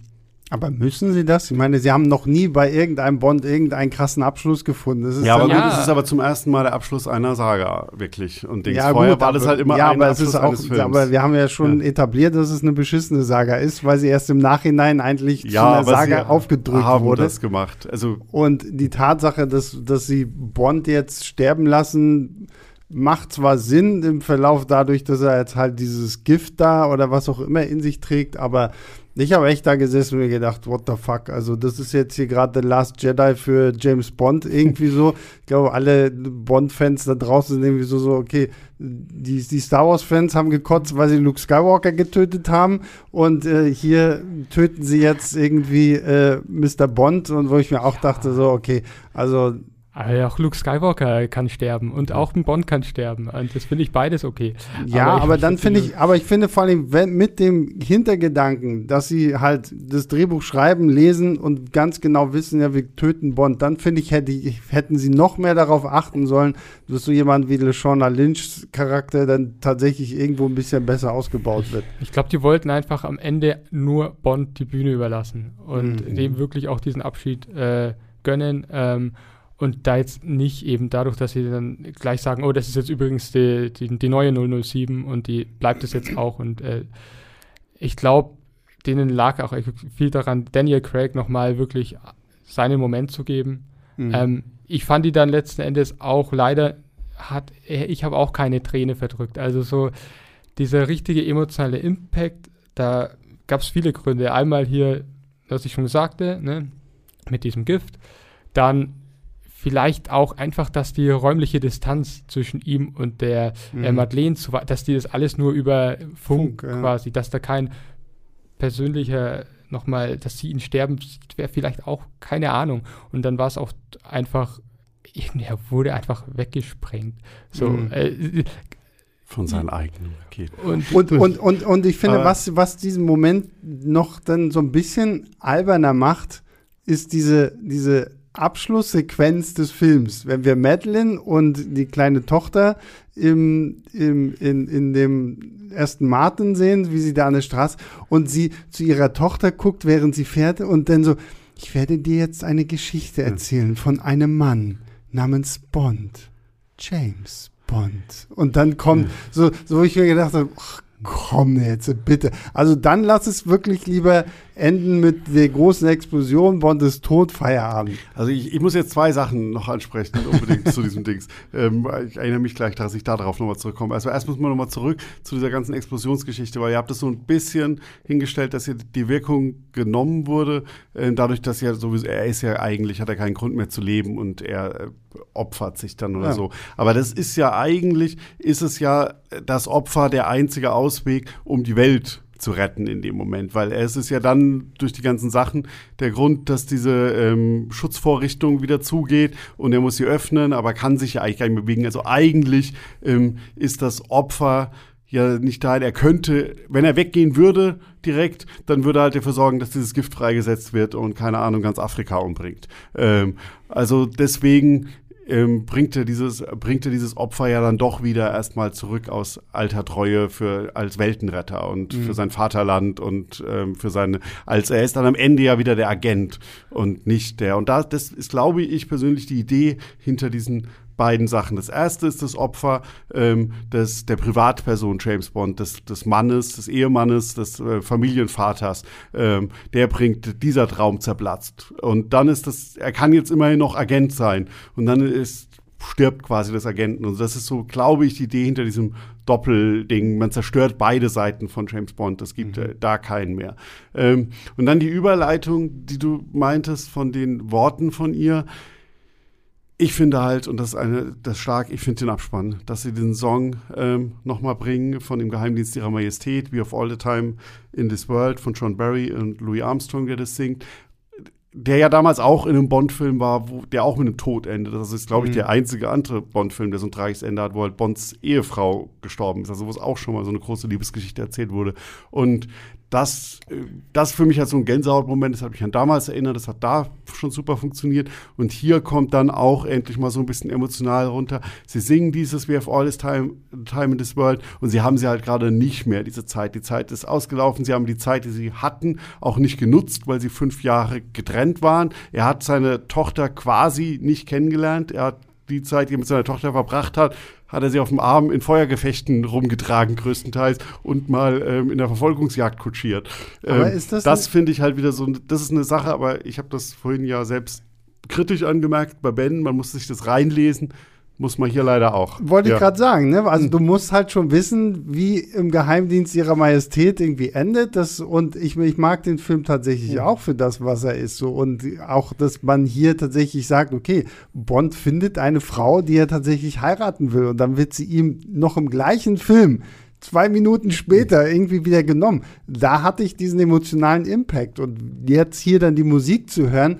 aber müssen sie das? Ich meine, sie haben noch nie bei irgendeinem Bond irgendeinen krassen Abschluss gefunden. ja, aber gut, ja. es ist aber zum ersten Mal der Abschluss einer Saga, wirklich. Und Dings. Ja, vorher gut, war das halt immer ja, ein aber Abschluss es ist auch, Films. Aber wir haben ja schon ja. etabliert, dass es eine beschissene Saga ist, weil sie erst im Nachhinein eigentlich ja, zu einer Saga aufgedrückt haben wurde. das gemacht. Also Und die Tatsache, dass, dass sie Bond jetzt sterben lassen, macht zwar Sinn im Verlauf dadurch, dass er jetzt halt dieses Gift da oder was auch immer in sich trägt, aber ich habe echt da gesessen und mir gedacht, what the fuck? Also, das ist jetzt hier gerade The Last Jedi für James Bond irgendwie so. [laughs] Ich glaube, alle Bond-Fans da draußen sind irgendwie so, so okay, die, die Star Wars-Fans haben gekotzt, weil sie Luke Skywalker getötet haben und äh, hier töten sie jetzt irgendwie äh, Mr. Bond und wo ich mir auch dachte, so, okay, also Ah auch Luke Skywalker kann sterben und auch ein Bond kann sterben. Und das finde ich beides okay. Ja, aber, aber dann finde ich, aber ich finde vor allem wenn, mit dem Hintergedanken, dass sie halt das Drehbuch schreiben, lesen und ganz genau wissen, ja, wir töten Bond, dann finde ich, hätte, hätten sie noch mehr darauf achten sollen, dass so jemand wie LeShawna Lynchs Charakter dann tatsächlich irgendwo ein bisschen besser ausgebaut wird. Ich glaube, die wollten einfach am Ende nur Bond die Bühne überlassen und mhm. dem wirklich auch diesen Abschied äh, gönnen. Ähm, und da jetzt nicht eben dadurch, dass sie dann gleich sagen, oh, das ist jetzt übrigens die, die, die neue 007 und die bleibt es jetzt auch. Und äh, ich glaube, denen lag auch viel daran, Daniel Craig nochmal wirklich seinen Moment zu geben. Mhm. Ähm, ich fand die dann letzten Endes auch leider, hat, ich habe auch keine Träne verdrückt. Also so dieser richtige emotionale Impact, da gab es viele Gründe. Einmal hier, was ich schon sagte, ne, mit diesem Gift. Dann vielleicht auch einfach, dass die räumliche Distanz zwischen ihm und der äh, mhm. äh, Madeleine, zu, dass die das alles nur über Funk, Funk quasi, ja. dass da kein persönlicher nochmal, dass sie ihn sterben sieht, wäre vielleicht auch keine Ahnung. Und dann war es auch einfach, er wurde einfach weggesprengt. So, mhm. äh, von seinen eigenen Raketen. Und, und, und, und, und ich finde, was, was diesen Moment noch dann so ein bisschen alberner macht, ist diese, diese Abschlusssequenz des Films, wenn wir Madeline und die kleine Tochter im, im, in, in dem ersten Martin sehen, wie sie da an der Straße und sie zu ihrer Tochter guckt, während sie fährt und dann so, ich werde dir jetzt eine Geschichte erzählen von einem Mann namens Bond. James Bond. Und dann kommt, so, so wo ich mir gedacht habe, ach, komm jetzt, bitte. Also dann lass es wirklich lieber enden mit der großen Explosion, Bond ist tot, Feierabend. Also ich, ich muss jetzt zwei Sachen noch ansprechen, unbedingt zu diesem Dings. Ähm, ich erinnere mich gleich, dass ich da darauf nochmal zurückkomme. Also erst muss man nochmal zurück zu dieser ganzen Explosionsgeschichte, weil ihr habt es so ein bisschen hingestellt, dass hier die Wirkung genommen wurde, äh, dadurch, dass ja sowieso, er ist ja eigentlich, hat er keinen Grund mehr zu leben und er äh, opfert sich dann oder ja. so. Aber das ist ja eigentlich, ist es ja das Opfer der einzige Ausweg, um die Welt zu retten in dem Moment, weil es ist ja dann durch die ganzen Sachen der Grund, dass diese ähm, Schutzvorrichtung wieder zugeht und er muss sie öffnen, aber kann sich ja eigentlich gar nicht bewegen. Also eigentlich ähm, ist das Opfer ja nicht da. Er könnte, wenn er weggehen würde direkt, dann würde er halt dafür sorgen, dass dieses Gift freigesetzt wird und keine Ahnung ganz Afrika umbringt. Ähm, also deswegen ähm, bringt, er dieses, bringt er dieses Opfer ja dann doch wieder erstmal zurück aus alter Treue für, als Weltenretter und mhm. für sein Vaterland und ähm, für seine, als er ist dann am Ende ja wieder der Agent und nicht der. Und da, das ist, glaube ich, persönlich die Idee hinter diesen beiden Sachen. Das erste ist das Opfer ähm, des, der Privatperson James Bond, des, des Mannes, des Ehemannes, des äh, Familienvaters. Ähm, der bringt dieser Traum zerplatzt. Und dann ist das, er kann jetzt immerhin noch Agent sein. Und dann ist stirbt quasi das Agenten. Und das ist so, glaube ich, die Idee hinter diesem Doppelding. Man zerstört beide Seiten von James Bond. Es gibt mhm. äh, da keinen mehr. Ähm, und dann die Überleitung, die du meintest von den Worten von ihr ich finde halt, und das ist eine, das stark, ich finde den Abspann, dass sie den Song ähm, nochmal bringen von dem Geheimdienst ihrer Majestät, We of All the Time in This World von John Barry und Louis Armstrong, der das singt. Der ja damals auch in einem Bond-Film war, wo der auch mit einem Tod endet. Das ist, glaube ich, mhm. der einzige andere Bond-Film, der so ein tragisches Ende hat, wo halt Bonds Ehefrau gestorben ist. Also wo es auch schon mal so eine große Liebesgeschichte erzählt wurde. Und das, das für mich halt so ein Gänsehautmoment, das hat mich an damals erinnert, das hat da schon super funktioniert. Und hier kommt dann auch endlich mal so ein bisschen emotional runter. Sie singen dieses We have all this time, time in this world und sie haben sie halt gerade nicht mehr, diese Zeit. Die Zeit ist ausgelaufen, sie haben die Zeit, die sie hatten, auch nicht genutzt, weil sie fünf Jahre getrennt waren. Er hat seine Tochter quasi nicht kennengelernt. Er hat die Zeit, die er mit seiner Tochter verbracht hat, hat er sie auf dem Arm in Feuergefechten rumgetragen, größtenteils, und mal ähm, in der Verfolgungsjagd kutschiert. Aber ähm, ist das das finde ich halt wieder so, das ist eine Sache, aber ich habe das vorhin ja selbst kritisch angemerkt bei Ben, man muss sich das reinlesen muss man hier leider auch. Wollte ja. ich gerade sagen, ne? Also du musst halt schon wissen, wie im Geheimdienst ihrer Majestät irgendwie endet. Das, und ich, ich mag den Film tatsächlich auch für das, was er ist. So. Und auch, dass man hier tatsächlich sagt, okay, Bond findet eine Frau, die er tatsächlich heiraten will. Und dann wird sie ihm noch im gleichen Film zwei Minuten später irgendwie wieder genommen. Da hatte ich diesen emotionalen Impact. Und jetzt hier dann die Musik zu hören,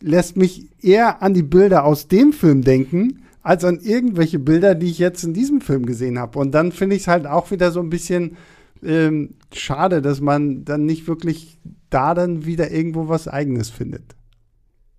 lässt mich eher an die Bilder aus dem Film denken als an irgendwelche Bilder, die ich jetzt in diesem Film gesehen habe. Und dann finde ich es halt auch wieder so ein bisschen ähm, schade, dass man dann nicht wirklich da dann wieder irgendwo was Eigenes findet.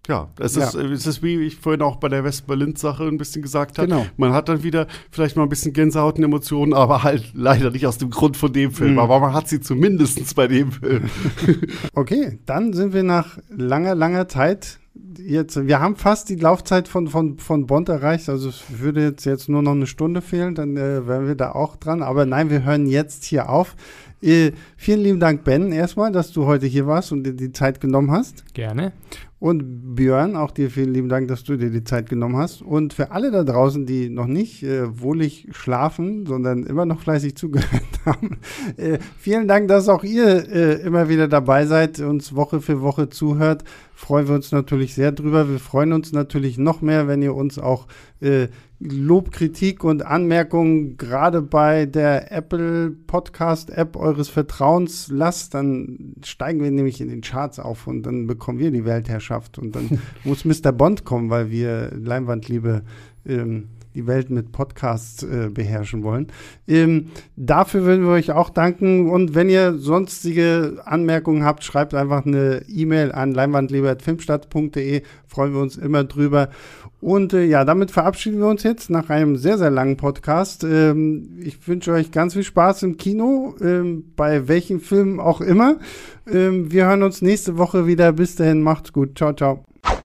Ja, es, ja. Ist, es ist wie ich vorhin auch bei der West-Berlin-Sache ein bisschen gesagt habe. Genau. Man hat dann wieder vielleicht mal ein bisschen Gänsehaut und Emotionen, aber halt leider nicht aus dem Grund von dem Film. Mhm. Aber man hat sie zumindest bei dem Film. [laughs] okay, dann sind wir nach langer, langer Zeit jetzt, wir haben fast die Laufzeit von, von, von Bond erreicht. Also es würde jetzt, jetzt nur noch eine Stunde fehlen, dann äh, wären wir da auch dran. Aber nein, wir hören jetzt hier auf. Äh, vielen lieben Dank, Ben, erstmal, dass du heute hier warst und dir die Zeit genommen hast. Gerne. Und Björn, auch dir vielen lieben Dank, dass du dir die Zeit genommen hast. Und für alle da draußen, die noch nicht äh, wohlig schlafen, sondern immer noch fleißig [laughs] zugehört haben, äh, vielen Dank, dass auch ihr äh, immer wieder dabei seid, uns Woche für Woche zuhört. Freuen wir uns natürlich sehr drüber. Wir freuen uns natürlich noch mehr, wenn ihr uns auch äh, Lob, Kritik und Anmerkungen gerade bei der Apple Podcast App eures Vertrauens lasst, dann steigen wir nämlich in den Charts auf und dann bekommen wir die Weltherrschaft und dann [laughs] muss Mr. Bond kommen, weil wir Leinwandliebe ähm, die Welt mit Podcasts äh, beherrschen wollen. Ähm, dafür würden wir euch auch danken. Und wenn ihr sonstige Anmerkungen habt, schreibt einfach eine E-Mail an leinwandleber.filmstadt.de. Freuen wir uns immer drüber. Und äh, ja, damit verabschieden wir uns jetzt nach einem sehr, sehr langen Podcast. Ähm, ich wünsche euch ganz viel Spaß im Kino, ähm, bei welchen Filmen auch immer. Ähm, wir hören uns nächste Woche wieder. Bis dahin, macht's gut. Ciao, ciao.